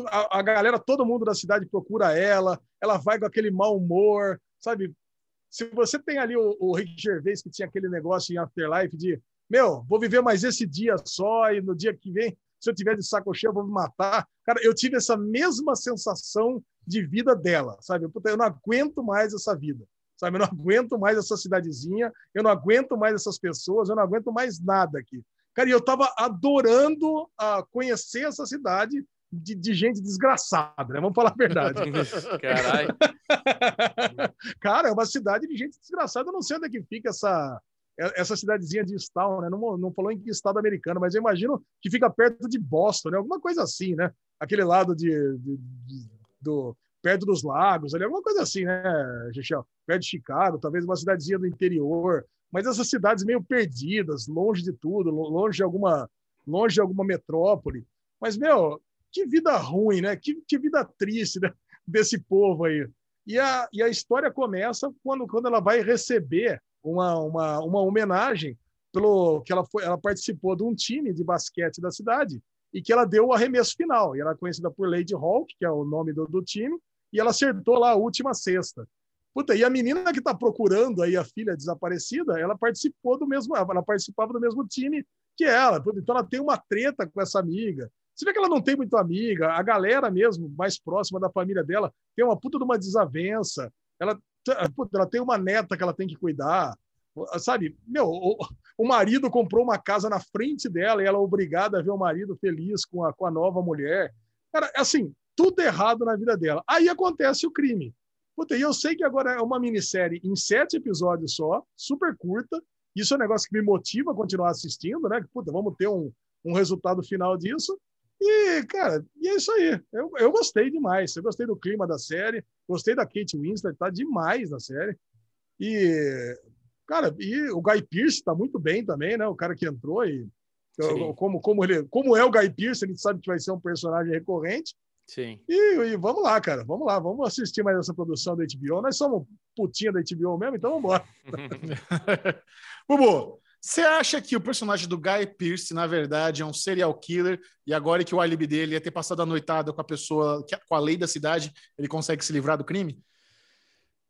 a, a, galera, todo mundo da cidade procura ela, ela vai com aquele mau humor, sabe? Se você tem ali o, o Rick Gervais, que tinha aquele negócio em Afterlife de, meu, vou viver mais esse dia só e no dia que vem, se eu tiver de saco cheio, eu vou me matar. Cara, eu tive essa mesma sensação de vida dela, sabe? Eu não aguento mais essa vida, sabe? Eu não aguento mais essa cidadezinha, eu não aguento mais essas pessoas, eu não aguento mais nada aqui. Cara, e eu estava adorando uh, conhecer essa cidade de, de, gente desgraçada, né? Vamos falar a verdade. Caralho. Cara, é uma cidade de gente desgraçada. Eu não sei onde é que fica essa, essa cidadezinha de Stown, né? Não, não falou em que estado americano, mas eu imagino que fica perto de Boston, né? Alguma coisa assim, né? Aquele lado de, de, de do perto dos lagos, ali, alguma coisa assim, né, Gichel? Perto de Chicago, talvez uma cidadezinha do interior. Mas essas cidades meio perdidas, longe de tudo, longe de alguma, longe de alguma metrópole. Mas, meu, que vida ruim, né? Que, que vida triste né? desse povo aí. E a, e a história começa quando, quando ela vai receber uma, uma, uma homenagem pelo que ela foi, ela participou de um time de basquete da cidade e que ela deu o arremesso final. E ela é conhecida por Lady Hawk, que é o nome do, do time, e ela acertou lá a última cesta. Puta, e a menina que está procurando aí a filha desaparecida, ela participou do mesmo, ela participava do mesmo time que ela. Então ela tem uma treta com essa amiga. Você vê que ela não tem muito amiga, a galera mesmo, mais próxima da família dela, tem uma puta de uma desavença. Ela, ela tem uma neta que ela tem que cuidar. Sabe, meu, o, o, marido comprou uma casa na frente dela e ela é obrigada a ver o marido feliz com a, com a nova mulher. Cara, assim, tudo errado na vida dela. Aí acontece o crime. Puta, e eu sei que agora é uma minissérie em sete episódios só, super curta. Isso é um negócio que me motiva a continuar assistindo, né? Puta, vamos ter um, um resultado final disso. E, cara, e é isso aí. Eu, eu gostei demais. Eu gostei do clima da série, gostei da Kate Winslet, tá demais na série. E, cara, e o Guy Pearce tá muito bem também, né? O cara que entrou e como, como, ele, como é o Guy Pearce, a gente sabe que vai ser um personagem recorrente. Sim. E, e, vamos lá, cara, vamos lá, vamos assistir mais essa produção da HBO. Nós somos putinha da HBO mesmo, então vamos embora. Bubu, você acha que o personagem do Guy Pearce, na verdade, é um serial killer e agora que o álibi dele é ter passado a noitada com a pessoa, com a lei da cidade, ele consegue se livrar do crime?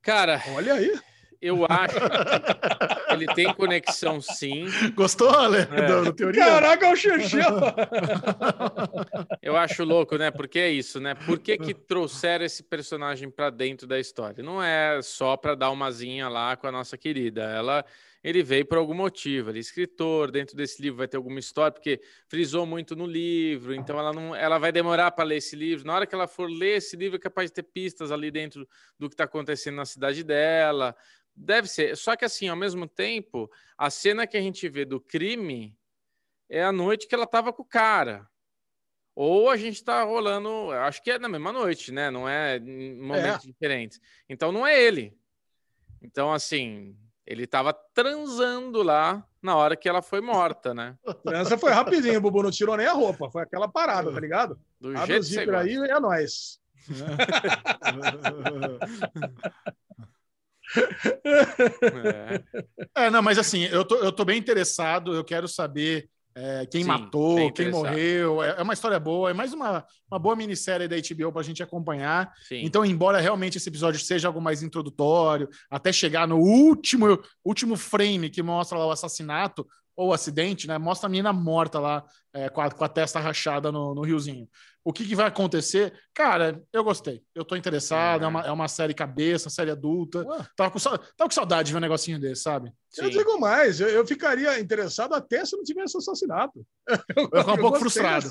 Cara, olha aí. Eu acho que ele tem conexão, sim. Gostou, Ale? É. Do, do teoria? Caraca, é o Xixi! Eu acho louco, né? Porque é isso, né? Por que, que trouxeram esse personagem para dentro da história? Não é só para dar uma zinha lá com a nossa querida. Ela ele veio por algum motivo. Ele é escritor, dentro desse livro vai ter alguma história, porque frisou muito no livro, então ela não, ela vai demorar para ler esse livro. Na hora que ela for ler esse livro, é capaz de ter pistas ali dentro do que está acontecendo na cidade dela. Deve ser. Só que assim, ao mesmo tempo, a cena que a gente vê do crime é a noite que ela estava com o cara. Ou a gente está rolando, acho que é na mesma noite, né? Não é em momentos é. diferentes. Então não é ele. Então, assim, ele estava transando lá na hora que ela foi morta, né? Essa foi rapidinho, Bubu não tirou nem a roupa, foi aquela parada, tá ligado? Do Abre jeito o zíper aí é nóis. é. é, não, mas assim, eu tô, eu tô bem interessado, eu quero saber é, quem Sim, matou, quem morreu. É, é uma história boa, é mais uma, uma boa minissérie da HBO para a gente acompanhar. Sim. Então, embora realmente esse episódio seja algo mais introdutório, até chegar no último, último frame que mostra lá o assassinato ou o acidente, né? Mostra a menina morta lá é, com, a, com a testa rachada no, no riozinho. O que, que vai acontecer? Cara, eu gostei. Eu tô interessado. É. É, uma, é uma série cabeça, série adulta. Ué. Tava com, tava com saudade de ver um negocinho desse, sabe? Eu Sim. digo mais, eu, eu ficaria interessado até se não tivesse assassinato. Eu fico um pouco frustrado.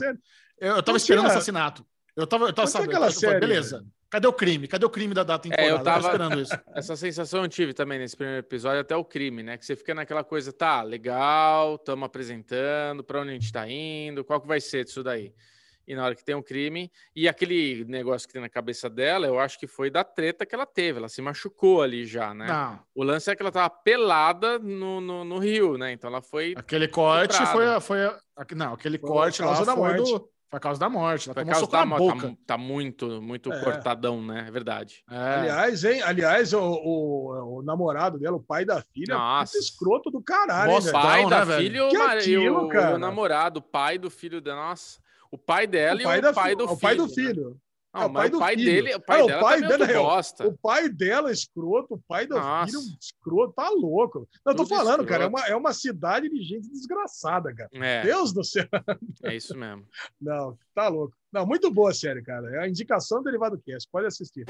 Eu, eu tava esperando tinha- assassinato. Eu tava, eu tava sabendo. aquela eu série- beleza. Cadê o crime? Cadê o crime da data É, eu temporada? Eu tava tava- esperando isso. Essa sensação eu tive também nesse primeiro episódio, até o crime, né? Que você fica naquela coisa, tá, legal, estamos apresentando, para onde a gente tá indo, qual que vai ser disso daí? E na hora que tem um crime, e aquele negócio que tem na cabeça dela, eu acho que foi da treta que ela teve, ela se machucou ali já, né? Não. O lance é que ela tava pelada no, no, no rio, né? Então ela foi. Aquele corte foi, a- foi a- a- não, aquele Foi corte lá causa da foi morte. do foi a causa da morte. Ela tomou um causa da na mo- boca. tá, tá muito, muito É. cortadão, né? É verdade. É. Aliás, hein? Aliás, o, o, o namorado dela, o pai da filha, Nossa. escroto do caralho. velho? pai né, da velho? filha e o, aquilo, o- o namorado, o pai do filho da nossa. O pai dela o pai, e o pai fi- do o filho. pai do né? filho. Não, É, o pai o do pai dele, o pai o dela pai é dela- bosta. O pai dela é escroto, o pai do Nossa. filho é escroto, tá louco. Não, eu tô Tudo falando, cara, é escroto. uma, é uma cidade de gente desgraçada, cara. É, Deus do céu. é isso mesmo. Não, tá louco. Não, muito boa a série, cara. É a indicação do Derivado Cast. Pode assistir.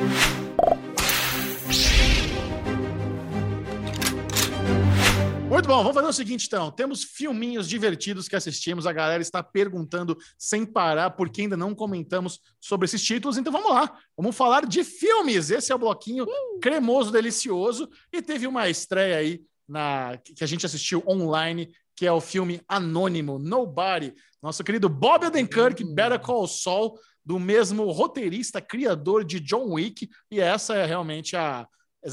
Muito bom, vamos fazer o seguinte então. Temos filminhos divertidos que assistimos. A galera está perguntando sem parar porque ainda não comentamos sobre esses títulos. Então vamos lá, vamos falar de filmes. Esse é o bloquinho cremoso, delicioso. E teve uma estreia aí na que a gente assistiu online, que é o filme Anônimo, Nobody. Nosso querido Bob Odenkirk, Better Call Saul, do mesmo roteirista, criador de John Wick. E essa é realmente a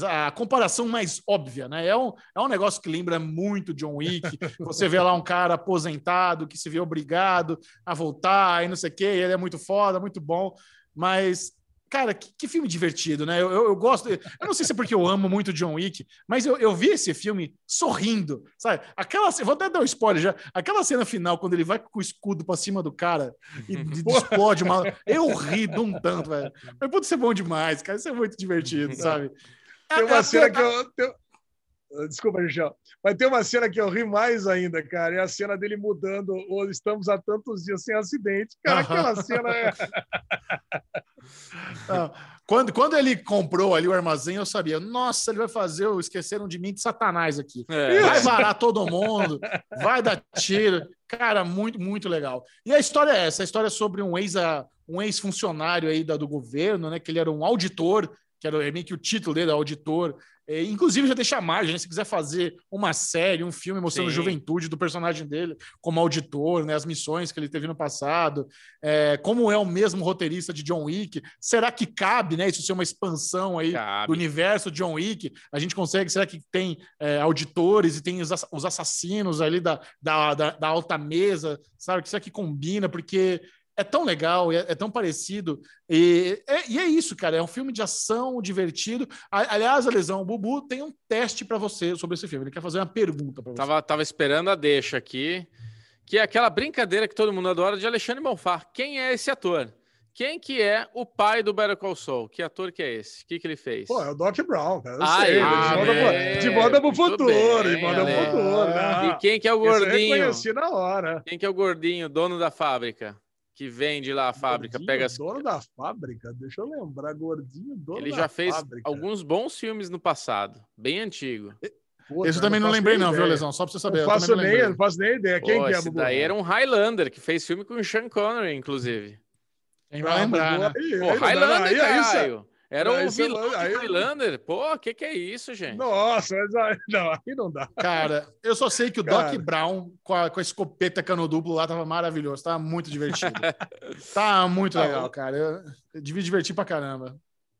a comparação mais óbvia, né? É um, é um negócio que lembra muito John Wick. Você vê lá um cara aposentado que se vê obrigado a voltar e não sei o quê, ele é muito foda, muito bom. Mas, cara, que, que filme divertido, né? Eu, eu, eu gosto. Eu não sei se é porque eu amo muito John Wick, mas eu, eu vi esse filme sorrindo, sabe? Aquela. Vou até dar um spoiler já. Aquela cena final, quando ele vai com o escudo pra cima do cara e de- explode uma. Eu ri de um tanto, velho. Mas pode ser bom demais, cara. Isso é muito divertido, sabe? Tem uma cena que eu. tem- Desculpa, Michel. Mas tem uma cena que eu ri mais ainda, cara. É a cena dele mudando. Ou estamos há tantos dias sem acidente. Cara, aquela cena é. Quando, quando ele comprou ali o armazém, eu sabia, nossa, ele vai fazer o Esqueceram de Mim de Satanás aqui. É. Vai varar todo mundo, vai dar tiro. Cara, muito, muito legal. E a história é essa: a história é sobre um ex- um ex-funcionário aí da, do governo, né? Que ele era um auditor, que era meio que o título dele, auditor. É, inclusive, já deixa a margem, né, se quiser fazer uma série, um filme mostrando a Sim. juventude do personagem dele como auditor, né, as missões que ele teve no passado, é, como é o mesmo roteirista de John Wick, será que cabe, né, isso ser uma expansão aí Cabe. do universo John Wick? A gente consegue, será que tem é, auditores e tem os, os assassinos ali da, da, da, da alta mesa, sabe? Será que combina? Porque é tão legal, é, é tão parecido. E é, e é isso, cara. É um filme de ação divertido. A- Aliás, Alesão, o Bubu tem um teste para você sobre esse filme. Ele quer fazer uma pergunta para você. Tava, tava esperando a deixa aqui, que é aquela brincadeira que todo mundo adora de Alexandre Bonfá. Quem é esse ator? Quem que é o pai do Better Call Saul? Que ator que é esse? O que, que ele fez? Pô, é o Doc Brown, cara. Eu Ah, sei. é, de, volta é, pro, muito futuro. bem, de volta né? pro futuro. né? E quem que é o Esse eu gordinho? reconheci na hora. Quem que é o gordinho, dono da fábrica? Que vende lá a fábrica, Gordinho, pega as... dono da fábrica, deixa eu lembrar, gordinho, dono Ele da já fez fábrica. alguns bons filmes no passado, bem antigo. Puta, Esse eu também não faço lembrei, não, viu. Lesão? Só para você saber. Não faço, não nem, lembrei. não faço nem ideia. Quem Pô, que é, esse Bubu? daí era um Highlander, que fez filme com o Sean Connery, inclusive. Quem vai lembrar, né? Aí, Pô, aí não Highlander, aí- aí isso é- caralho. Era o isso é- vilão de aí- Highlander. Pô, o que que é isso, gente? Nossa, mas aí, não, aí não dá. Cara, eu só sei que o Cara. Doc Brown com a, com a escopeta cano duplo lá tava maravilhoso, tava muito divertido. tá muito Ah, legal, cara. Eu, eu devia divertir pra caramba.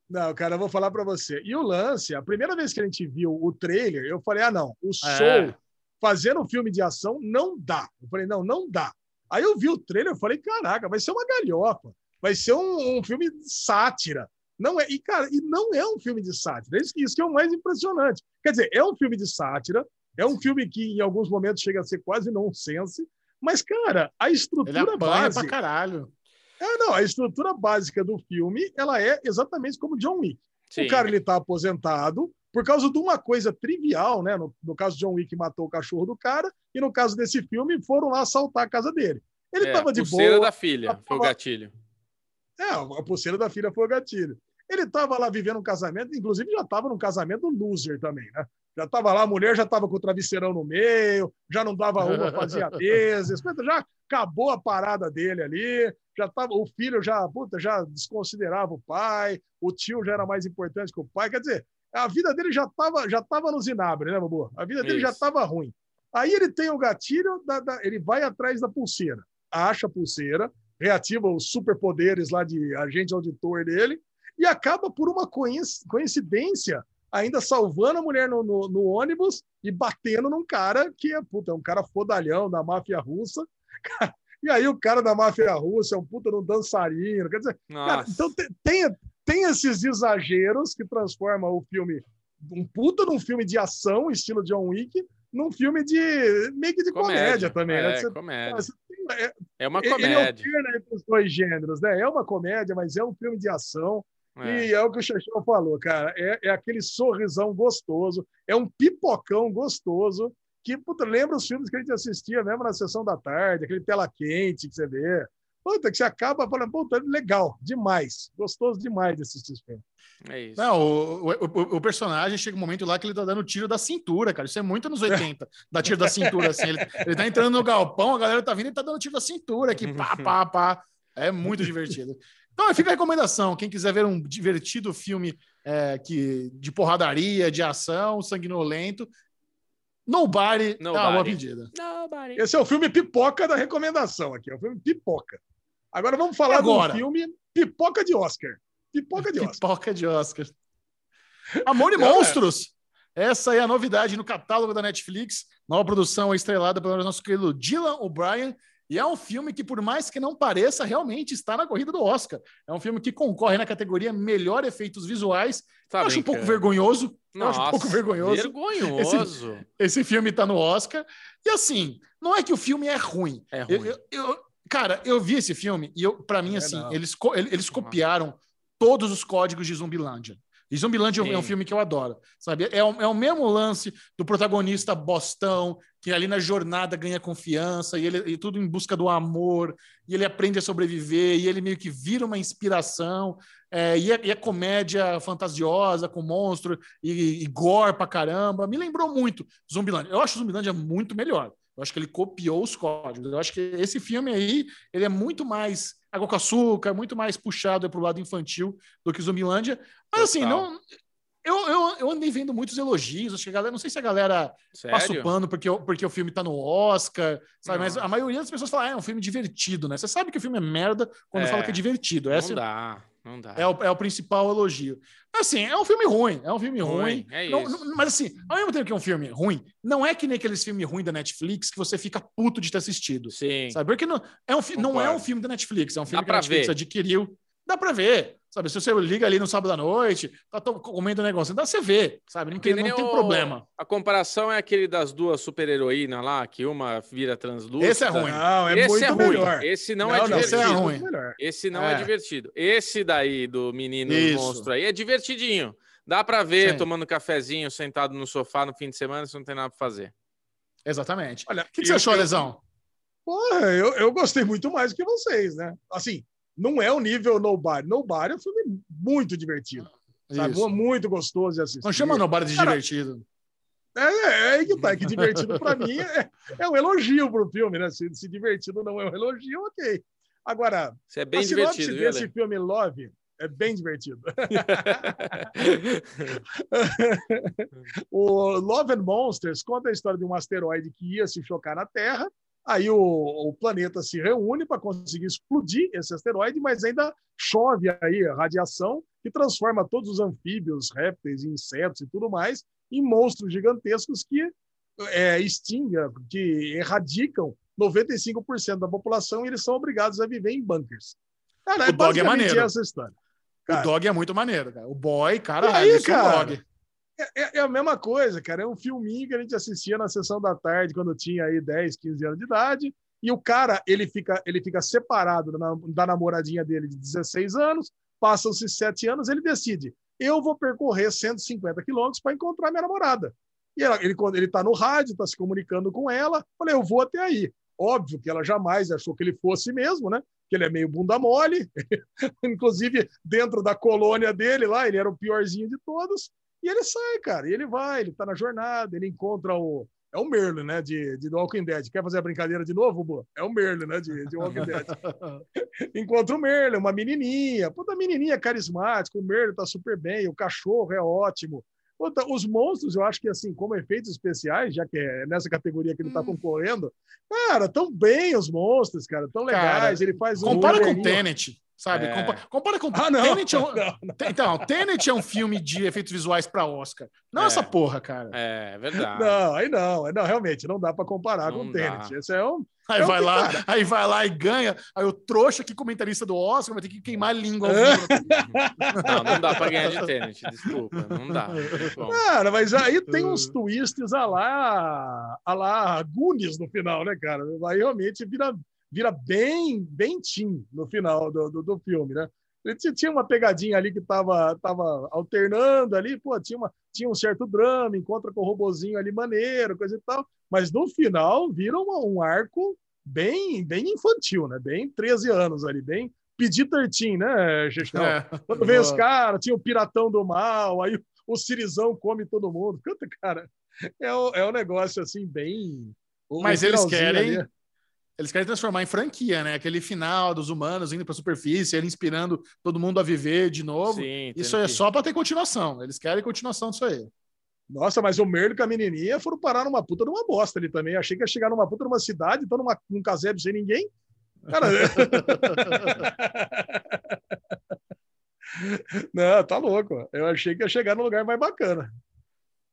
Não, cara, eu vou falar pra você. E o lance, a primeira vez que a gente viu o trailer, eu falei: ah, não, o É. Soul fazendo um filme de ação não dá. Eu falei: não, não dá. Aí eu vi o trailer, eu falei: caraca, vai ser uma galhofa, vai ser um, um filme de sátira. Não é, e, cara, e não é um filme de sátira. Isso, isso que é o mais impressionante. Quer dizer, é um filme de sátira, é um filme que em alguns momentos chega a ser quase nonsense, Mas, cara, a estrutura apanha pra básica. caralho. É, não, a estrutura básica do filme ela é exatamente como John Wick. Sim. O cara ele tá aposentado por causa de uma coisa trivial, né? No, no caso de John Wick matou o cachorro do cara e no caso desse filme foram lá assaltar a casa dele. Ele É, tava de pulseira boa. da filha, foi o tava- gatilho. É, a pulseira da filha foi o gatilho. Ele tava lá vivendo um casamento, inclusive já tava num casamento loser também, né? Já tava lá, a mulher já tava com o travesseirão no meio, já não dava uma, fazia meses, já acabou a parada dele ali, já tava, o filho já, puta, já desconsiderava o pai, o tio já era mais importante que o pai, quer dizer, a vida dele já tava, já tava no zinabre, né, Babu? A vida dele já Isso. tava ruim. Aí ele tem o gatilho, da- da- ele vai atrás da pulseira, acha a pulseira, reativa os superpoderes lá de agente auditor dele e acaba por uma coinc- coincidência ainda salvando a mulher no, no- no ônibus e batendo num cara que é, puta, é um cara fodalhão da máfia russa. E aí o cara da máfia russa é um puta no dançarino. Quer dizer, cara, então te- tem, tem esses exageros que transformam o filme, um puta num filme de ação, estilo John Wick, num filme de meio que de comédia, também. É, né? Você- comédia. você é- É uma ele comédia. alterna entre os dois gêneros, né? É uma comédia, mas é um filme de ação. É. E é o que o Xexão falou, cara. É, é aquele sorrisão gostoso, é um pipocão gostoso, que puta, lembra os filmes que a gente assistia mesmo na sessão da tarde, aquele tela quente que você vê. Puta, que você acaba falando, puta, legal, demais. Gostoso demais de assistir esse filme. É isso. Não, o, o, o- o personagem chega um momento lá que ele tá dando tiro da cintura, cara. Isso é muito anos 80. Dá tiro da cintura, assim. Ele, ele tá entrando no galpão, a galera tá vindo e tá dando tiro da cintura aqui, pá, pá, pá. É muito divertido. Então, fica a recomendação. Quem quiser ver um divertido filme é, que, de porradaria, de ação, sanguinolento, Nobody, é uma boa Nobody. pedida. Nobody. Esse é o filme pipoca da recomendação aqui, é o filme pipoca. Agora vamos falar Agora. do filme pipoca de Oscar. Pipoca de Oscar. Pipoca de Oscar. Amor e Não, é. Monstros. Essa é a novidade no catálogo da Netflix. Nova produção estrelada pelo nosso querido Dylan O'Brien. E é um filme que, por mais que não pareça, realmente está na corrida do Oscar. É um filme que concorre na categoria Melhor Efeitos Visuais. Tá eu acho um pouco vergonhoso. Eu acho um Nossa, pouco vergonhoso. Vergonhoso. Esse filme está no Oscar. E assim, não é que o filme é ruim. É ruim. eu- eu- cara, eu vi esse filme e eu, para mim, É, assim, não. eles, eles copiaram todos os códigos de Zumbilândia. E Zumbilândia é um Sim. filme que eu adoro, sabe? É, o- é o mesmo lance do protagonista bostão, que ali na jornada ganha confiança, e, ele, e tudo em busca do amor, e ele aprende a sobreviver, e ele meio que vira uma inspiração, é, e, é, e é comédia fantasiosa, com monstro, e, e gore pra caramba. Me lembrou muito Zumbilândia. Eu acho Zumbilândia muito melhor. Eu acho que ele copiou os códigos. Eu acho que esse filme aí, ele é muito mais água com açúcar, muito mais puxado para o lado infantil do que Zumbilândia. Mas assim, Total. não. Eu, eu, eu andei vendo muitos elogios. Acho que a galera, não sei se a galera passa o Sério? pano porque, o- porque o filme tá no Oscar, sabe? Mas Nossa. a maioria das pessoas fala, ah, é um filme divertido, né? Você sabe que o filme é merda quando É. fala que é divertido. Essa Não dá, não dá. é o, é o principal elogio. Assim, é um filme ruim, é um filme Ruim, ruim. é Não- isso. não- mas assim, ao mesmo tempo que é um filme ruim, não é que nem aqueles filmes ruins da Netflix que você fica puto de ter assistido. Sim. Sabe? Porque não é, um, fi- não é um filme da Netflix, é um filme Dá que a Netflix ver. adquiriu. Dá pra ver. Sabe? Se você liga ali no sábado à noite, tá comendo um negócio, dá você ver, sabe? Não tem, não tem o- problema. A comparação é aquele das duas super-heroínas lá, que uma vira translúcida. Esse é ruim. Não, é Esse muito é ruim. melhor. Esse não, Não, é não, divertido. esse é ruim. melhor. Esse não é. É. divertido. Esse daí do menino Isso. monstro aí é divertidinho. Dá pra ver Sim. tomando cafezinho, sentado no sofá no fim de semana, se não tem nada pra fazer. Exatamente. Olha, O que, que você eu- achou, eu- Lesão? Porra, eu, eu gostei muito mais do que vocês, né? Assim, não é o nível Nobody. Nobody é um filme muito divertido. Sabe? Isso. Muito gostoso de assistir. Não chama Nobody de Cara, divertido. É, é aí que tá, que divertido pra mim é, é um elogio pro filme, né? Se, se divertido não é um elogio, ok. Agora, Isso é bem a sinopse divertido, viu, desse Ale? filme Love é bem divertido. O Love and Monsters conta a história de um asteroide que ia se chocar na Terra. Aí o, o planeta se reúne para conseguir explodir esse asteroide, mas ainda chove aí a radiação que transforma todos os anfíbios, répteis, insetos e tudo mais em monstros gigantescos que é, extinga, que erradicam 95% da população e eles são obrigados a viver em bunkers. Cara, O dog é maneiro. essa história. O Cara. dog é muito maneiro, cara. O boy, cara, E aí, é cara? dog. É, é a mesma coisa, cara. É um filminho que a gente assistia na sessão da tarde, quando tinha aí 10, 15 anos de idade. E o cara, ele fica, ele fica separado da, da namoradinha dele de 16 anos, passam-se sete anos, ele decide, eu vou percorrer 150 quilômetros para encontrar minha namorada. E ela, ele, quando ele está no rádio, está se comunicando com ela, falei, eu vou até aí. Óbvio que ela jamais achou que ele fosse mesmo, né? Que ele é meio bunda mole. Inclusive, dentro da colônia dele lá, ele era o piorzinho de todos. E ele sai, cara. E ele vai, ele tá na jornada, ele encontra o. É o Merlin, né? De, de The Walking Dead. Quer fazer a brincadeira de novo, Boa? É o Merlin, né? De, de Walking Dead. encontra o Merlin, uma menininha. Puta menininha carismática. O Merlin tá super bem. O cachorro é ótimo. Puta, os monstros, eu acho que, assim, como efeitos especiais, já que é nessa categoria que ele está hum. concorrendo, cara, tão bem os monstros, cara, tão legais. Cara, ele faz um. Compara com o Tenet. Sabe? É. Compara, compara, com ah, não. Tenet. É um, não, não. Então, Tenet é um filme de efeitos visuais para Oscar. Não é. essa porra, cara. É, verdade. Não, aí não, não, realmente, não dá para comparar não com o Tenet. Esse é um. Aí, é vai lá, aí vai lá e ganha. Aí o trouxa aqui, comentarista do Oscar, vai ter que queimar a língua. não, não dá para ganhar de Tenet, desculpa. Não dá. Cara, mas aí tem uns twists a lá, a lá Goonies no final, né, cara? Aí realmente vira vira bem, bem teen no final do, do, do filme, né? Ele tinha uma pegadinha ali que estava tava alternando ali, pô, tinha, uma, tinha um certo drama, encontra com o robozinho ali maneiro, coisa e tal, mas no final vira uma, um arco bem, bem infantil, né? Bem 13 anos ali, bem pedir 13, né, Xixão? É. Quando vem os caras, tinha o piratão do mal, aí o Cirizão come todo mundo. Canta, cara, é, o, é um negócio assim, bem. Mas eles querem. Ali. Eles querem transformar em franquia, né? Aquele final dos humanos indo para a superfície, ele inspirando todo mundo a viver de novo. Sim, Isso é que... só para ter continuação. Eles querem continuação disso aí. Nossa, mas o Merlo com a menininha foram parar numa puta numa bosta ali também. Achei que ia chegar numa puta numa cidade, então numa, num casebre sem ninguém. Cara... Não, tá louco. Eu achei que ia chegar num lugar mais bacana.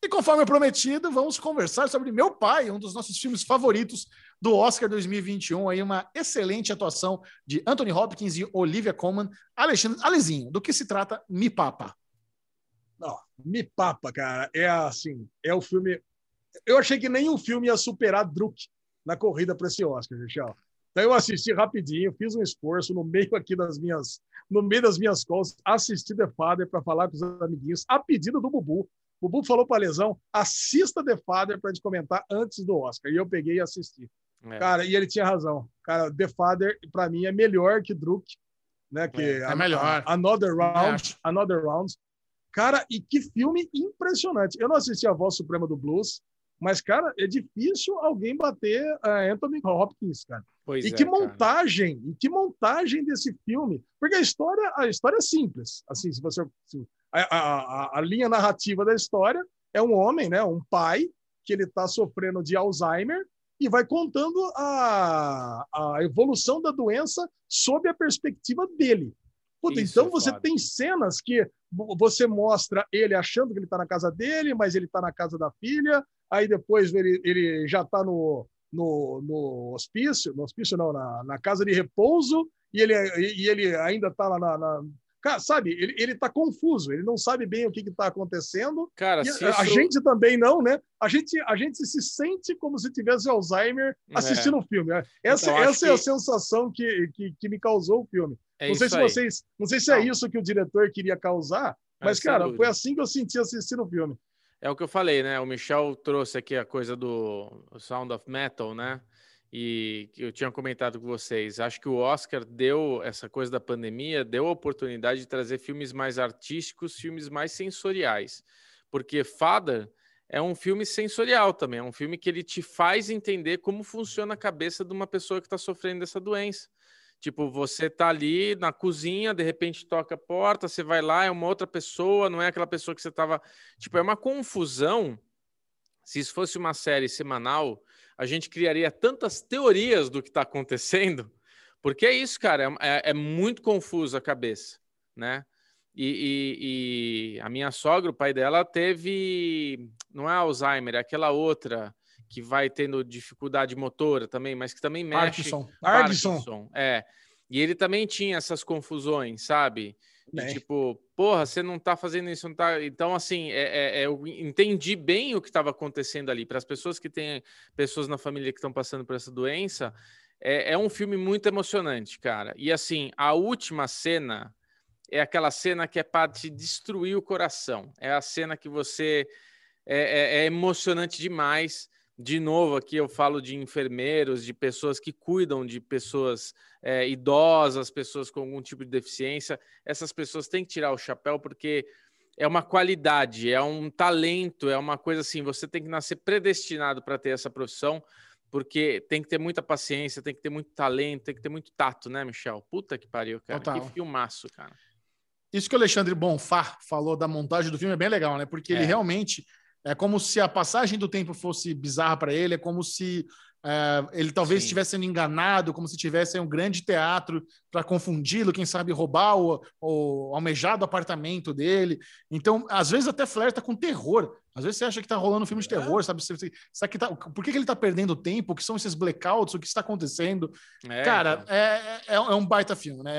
E conforme prometido, vamos conversar sobre Meu Pai, um dos nossos filmes favoritos do Oscar 2021. Aí uma excelente atuação de Anthony Hopkins e Olivia Colman. Alexandre, Alezinho, do que se trata Me Papa? Não, Me Papa, cara, é assim, é o filme... Eu achei que nenhum filme ia superar Druk na corrida para esse Oscar, Michel. Então eu assisti rapidinho, fiz um esforço no meio aqui das minhas, no meio das minhas calls, assisti The Father para falar com os amiguinhos, a pedido do Bubu, o Bubu falou para Lesão, assista The Father para a gente comentar antes do Oscar. E eu peguei e assisti. É. Cara, e ele tinha razão. Cara, The Father, para mim, é melhor que Druk. Né, que é, é melhor. A, Another Round. Another Round. Cara, e que filme impressionante. Eu não assisti a Voz Suprema do Blues, mas, cara, é difícil alguém bater uh, Anthony Hopkins, cara. Pois e é, que montagem, cara. e que montagem desse filme. Porque a história, a história é simples. Assim, se você se a, a, a, linha narrativa da história é um homem, né, um pai, que ele está sofrendo de Alzheimer e vai contando a, a evolução da doença sob a perspectiva dele. Puta, então é você tem cenas que você mostra ele achando que ele está na casa dele, mas ele está na casa da filha, aí depois ele, ele já está no, no, no hospício, no hospício não, na, na casa de repouso, e ele, e ele ainda está lá na, na, Cara, sabe, ele, ele tá confuso, ele não sabe bem o que está acontecendo. Cara, a, a, gente também não, né? A gente, a gente se sente como se tivesse Alzheimer assistindo o é. um filme. Essa, então, essa é que... a sensação que, que, que, me causou o filme. É não sei se aí. vocês. Não sei se é não. é isso que o diretor queria causar, é, mas, é, cara, foi assim que eu senti assistindo o filme. É o que eu falei, né? O Michel trouxe aqui a coisa do Sound of Metal, né? E eu tinha comentado com vocês, acho que o Oscar deu essa coisa da pandemia, deu a oportunidade de trazer filmes mais artísticos, filmes mais sensoriais, porque Father é um filme sensorial também, é um filme que ele te faz entender como funciona a cabeça de uma pessoa que está sofrendo dessa doença. Tipo, você tá ali na cozinha, de repente toca a porta, você vai lá, é uma outra pessoa, não é aquela pessoa que você estava. Tipo, é uma confusão. Se isso fosse uma série semanal, a gente criaria tantas teorias do que está acontecendo, porque é isso, cara, é, é, é muito confuso a cabeça, né? E, e, e, a minha sogra, o pai dela, teve, não é Alzheimer, é aquela outra que vai tendo dificuldade motora também, mas que também mexe. Parkinson. Parkinson. É. E ele também tinha essas confusões, sabe? De, tipo, porra, você não tá fazendo isso, não tá. Então, assim, é, é, é eu entendi bem o que estava acontecendo ali. Para as pessoas que têm pessoas na família que estão passando por essa doença, é, é um filme muito emocionante, cara. E assim, a última cena é aquela cena que é para te destruir o coração. É a cena que você é, é, é emocionante demais. De novo, aqui eu falo de enfermeiros, de pessoas que cuidam de pessoas é, idosas, pessoas com algum tipo de deficiência. Essas pessoas têm que tirar o chapéu porque é uma qualidade, é um talento, é uma coisa assim. Você tem que nascer predestinado para ter essa profissão, porque tem que ter muita paciência, tem que ter muito talento, tem que ter muito tato, né, Michel? Puta que pariu, cara. Total. Que filmaço, cara. Isso que o Alexandre Bonfá falou da montagem do filme é bem legal, né? Porque ele É. realmente é como se a passagem do tempo fosse bizarra para ele, é como se é, ele talvez Sim. estivesse sendo enganado, como se tivesse um grande teatro para confundi-lo, quem sabe roubar o, o almejado apartamento dele. Então, às vezes até flerta com terror. Às vezes você acha que tá rolando um filme de terror, sabe? Você- você- Sabe que tá, por que, que ele tá perdendo tempo? O que são esses blackouts? O que está acontecendo? É, Cara, então. é, é, é um baita filme, né?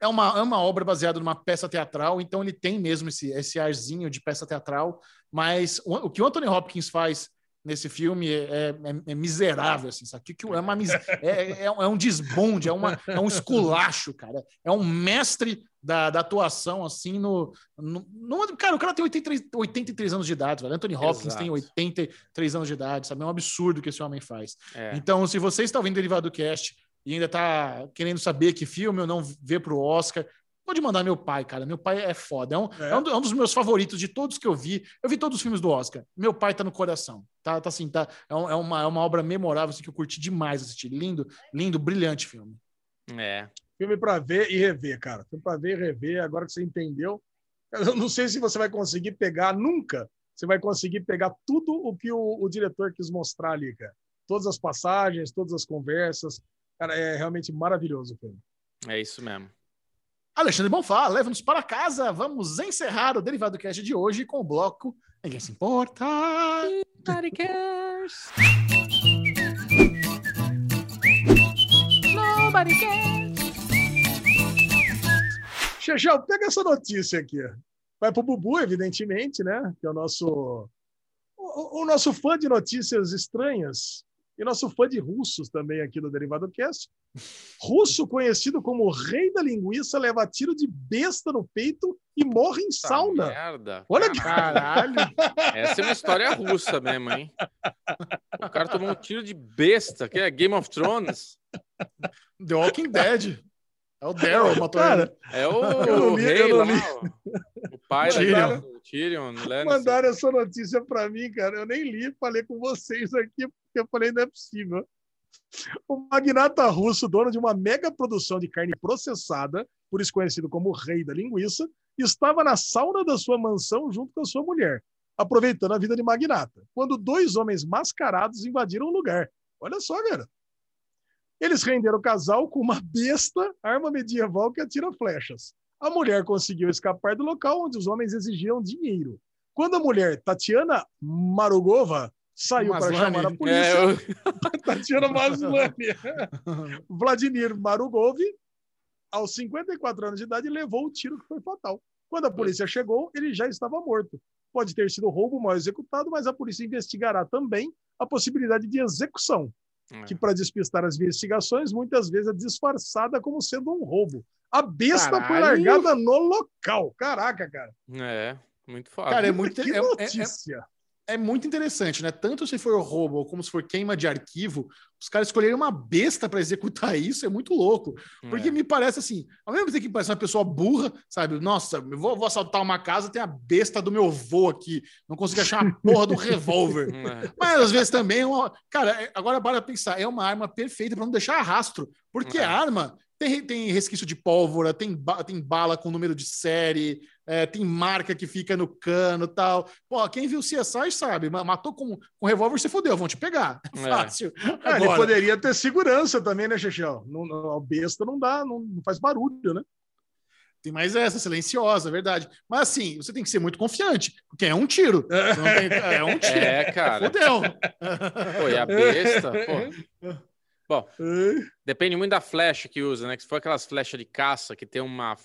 É, é- é uma, é uma obra baseada numa peça teatral, então ele tem mesmo esse, esse arzinho de peça teatral, mas o, o que o Anthony Hopkins faz nesse filme é, é- é miserável, assim, sabe? Que, é, uma, é, é, um- é um desbonde, é, uma, é um esculacho, cara. É um mestre da, da atuação, assim, no, no, no- Cara, o cara tem 83, 83 anos de idade, velho. Anthony Hopkins Exato. tem 83 anos de idade, sabe? É um absurdo que esse homem faz. É. Então, se você está ouvindo Derivado Cast e ainda está querendo saber que filme ou não vê para o Oscar, pode mandar meu pai, cara. Meu pai é foda. É um, É? é um é um dos meus favoritos de todos que eu vi. Eu vi todos os filmes do Oscar. Meu pai tá no coração. Tá, tá assim, tá, é, um- é uma, é uma obra memorável assim, que eu curti demais assistir. Lindo, lindo, brilhante filme. É. Filme para ver e rever, cara. Filme para ver e rever. Agora que você entendeu, eu não sei se você vai conseguir pegar nunca. Você vai conseguir pegar tudo o que o, o diretor quis mostrar ali, cara. Todas as passagens, todas as conversas. Cara, é realmente maravilhoso o filme. É isso mesmo. Alexandre Bonfá, leva-nos para casa. Vamos encerrar o Derivado Cast de hoje com o bloco Ninguém se importa. Nobody cares. Nobody cares. Chechel, pega essa notícia aqui. Vai pro Bubu, evidentemente, né? Que é o nosso o, o nosso fã de notícias estranhas e nosso fã de russos também aqui do Derivado Cast. Russo conhecido como rei da linguiça leva tiro de besta no peito e morre em Puta sauna. Merda. Olha que Caralho. Essa é uma história russa mesmo, hein? O cara tomou um tiro de besta, que é Game of Thrones. The Walking Dead. É o Daryl, matou Cara, ele. É o, Eu não o li, rei eu não lá, li. o, o pai Tyrion. da Tyrion. Lannister. Mandaram essa notícia para mim, cara. Eu nem li, falei com vocês aqui, porque eu falei, não é possível. O magnata russo, dono de uma mega produção de carne processada, por isso conhecido como rei da linguiça, estava na sauna da sua mansão junto com a sua mulher, aproveitando a vida de magnata, quando dois homens mascarados invadiram o lugar. Olha só, cara. Eles renderam o casal com uma besta, arma medieval que atira flechas. A mulher conseguiu escapar do local onde os homens exigiam dinheiro. Quando a mulher Tatiana Marugova saiu para chamar a É, polícia, eu- Tatiana Maslany, Vladimir Marugov, aos 54 anos de idade, levou o tiro que foi fatal. Quando a polícia chegou, ele já estava morto. Pode ter sido roubo mal executado, mas a polícia investigará também a possibilidade de execução, que para despistar as investigações, muitas vezes é disfarçada como sendo um roubo. A besta foi Caralho. largada no local. Caraca, cara. É, muito foda. Cara, é muito, Que é- é- é- notícia. É muito interessante, né? Tanto se for roubo ou como se for queima de arquivo, os caras escolherem uma besta para executar isso é muito louco. Porque É. me parece assim, ao mesmo tempo que parece uma pessoa burra, sabe? Nossa, eu vou, vou assaltar uma casa, tem a besta do meu vô aqui, não consigo achar a porra do revólver. É. Mas às vezes também, é uma... cara, é- agora para pensar, é uma arma perfeita para não deixar rastro, porque É. a arma tem, tem resquício de pólvora, tem, ba- tem bala com número de série, é, tem marca que fica no cano e tal. Pô, quem viu CSI sabe, ma- matou com, com revólver, você fodeu, vão te pegar. É É. fácil. Ele Agora, poderia ter segurança também, né, Chechel? Não, não, a besta não dá, não, não faz barulho, né? tem mais essa, silenciosa, é verdade. Mas assim, você tem que ser muito confiante, porque é um tiro. Não tem- é um tiro. É, cara. Fodeu. Pô, e a besta, pô. Bom, É. depende muito da flecha que usa, né? Que se for aquelas flechas de caça que tem uma.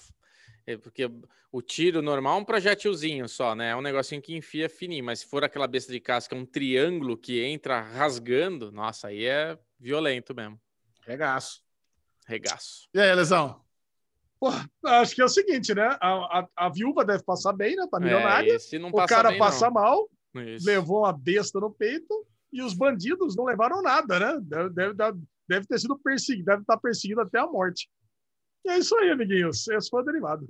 É porque o tiro normal é um projetilzinho só, né? É um negocinho que enfia fininho, mas se for aquela besta de casca, um triângulo que entra rasgando, nossa, aí é violento mesmo. Regaço. Regaço. E aí, Lesão? Pô, acho que é o seguinte, né? A, a, a viúva deve passar bem, né? Tá milionária. É, esse não o cara bem, passa não. mal, Isso. levou uma besta no peito e os bandidos não levaram nada, né? Deve, deve, deve ter sido perseguido, deve estar perseguido até a morte. E é isso aí, amiguinhos. Esse foi o derivado.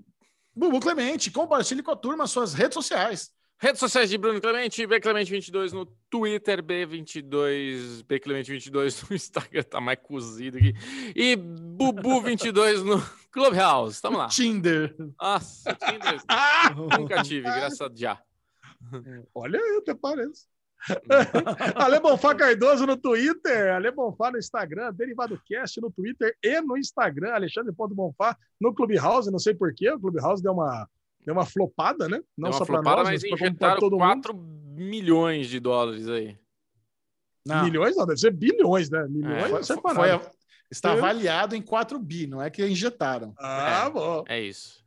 Bubu Clemente, compartilhe com a turma suas redes sociais. Redes sociais de Bruno Clemente, Bclemente22 no Twitter, B22, Bclemente22 no Instagram, tá mais cozido aqui. E Bubu22 no Clubhouse. Tamo lá. Tinder. Nossa, Tinder, nunca tive, graças a já. Olha aí, até parece. Ale Bonfá Cardoso no Twitter, Ale Bonfá no Instagram, Derivado Cast no Twitter e no Instagram, Alexandre Ponto Bonfá no Clubhouse, não sei porquê, o Clubhouse deu uma, deu uma flopada, né? Não Deu só para nós, mas injetaram todo mundo. 4 milhões de dólares aí. Não, Milhões não, deve ser bilhões, né? Milhões É, não foi, sei foi- está avaliado em 4 bi, não é que injetaram. Ah, É. bom. É isso.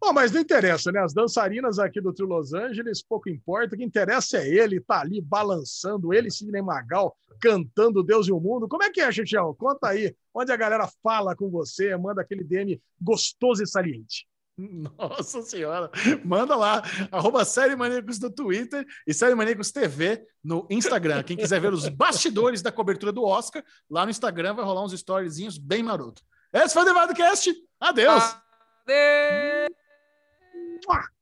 Bom, mas não interessa, né? As dançarinas aqui do Trio Los Angeles, pouco importa. O que interessa é ele, tá ali balançando, ele, Sidney Magal, cantando Deus e o Mundo. Como é que é, Xuxião? Conta aí, onde a galera fala com você, manda aquele DM gostoso e saliente. Nossa senhora. Manda lá, arroba Série Maníacos no Twitter e Série Maníacos TV no Instagram. Quem quiser ver os bastidores da cobertura do Oscar, lá no Instagram vai rolar uns storyzinhos bem maroto. Esse foi o Cast. Adeus. Adeus! Mwah!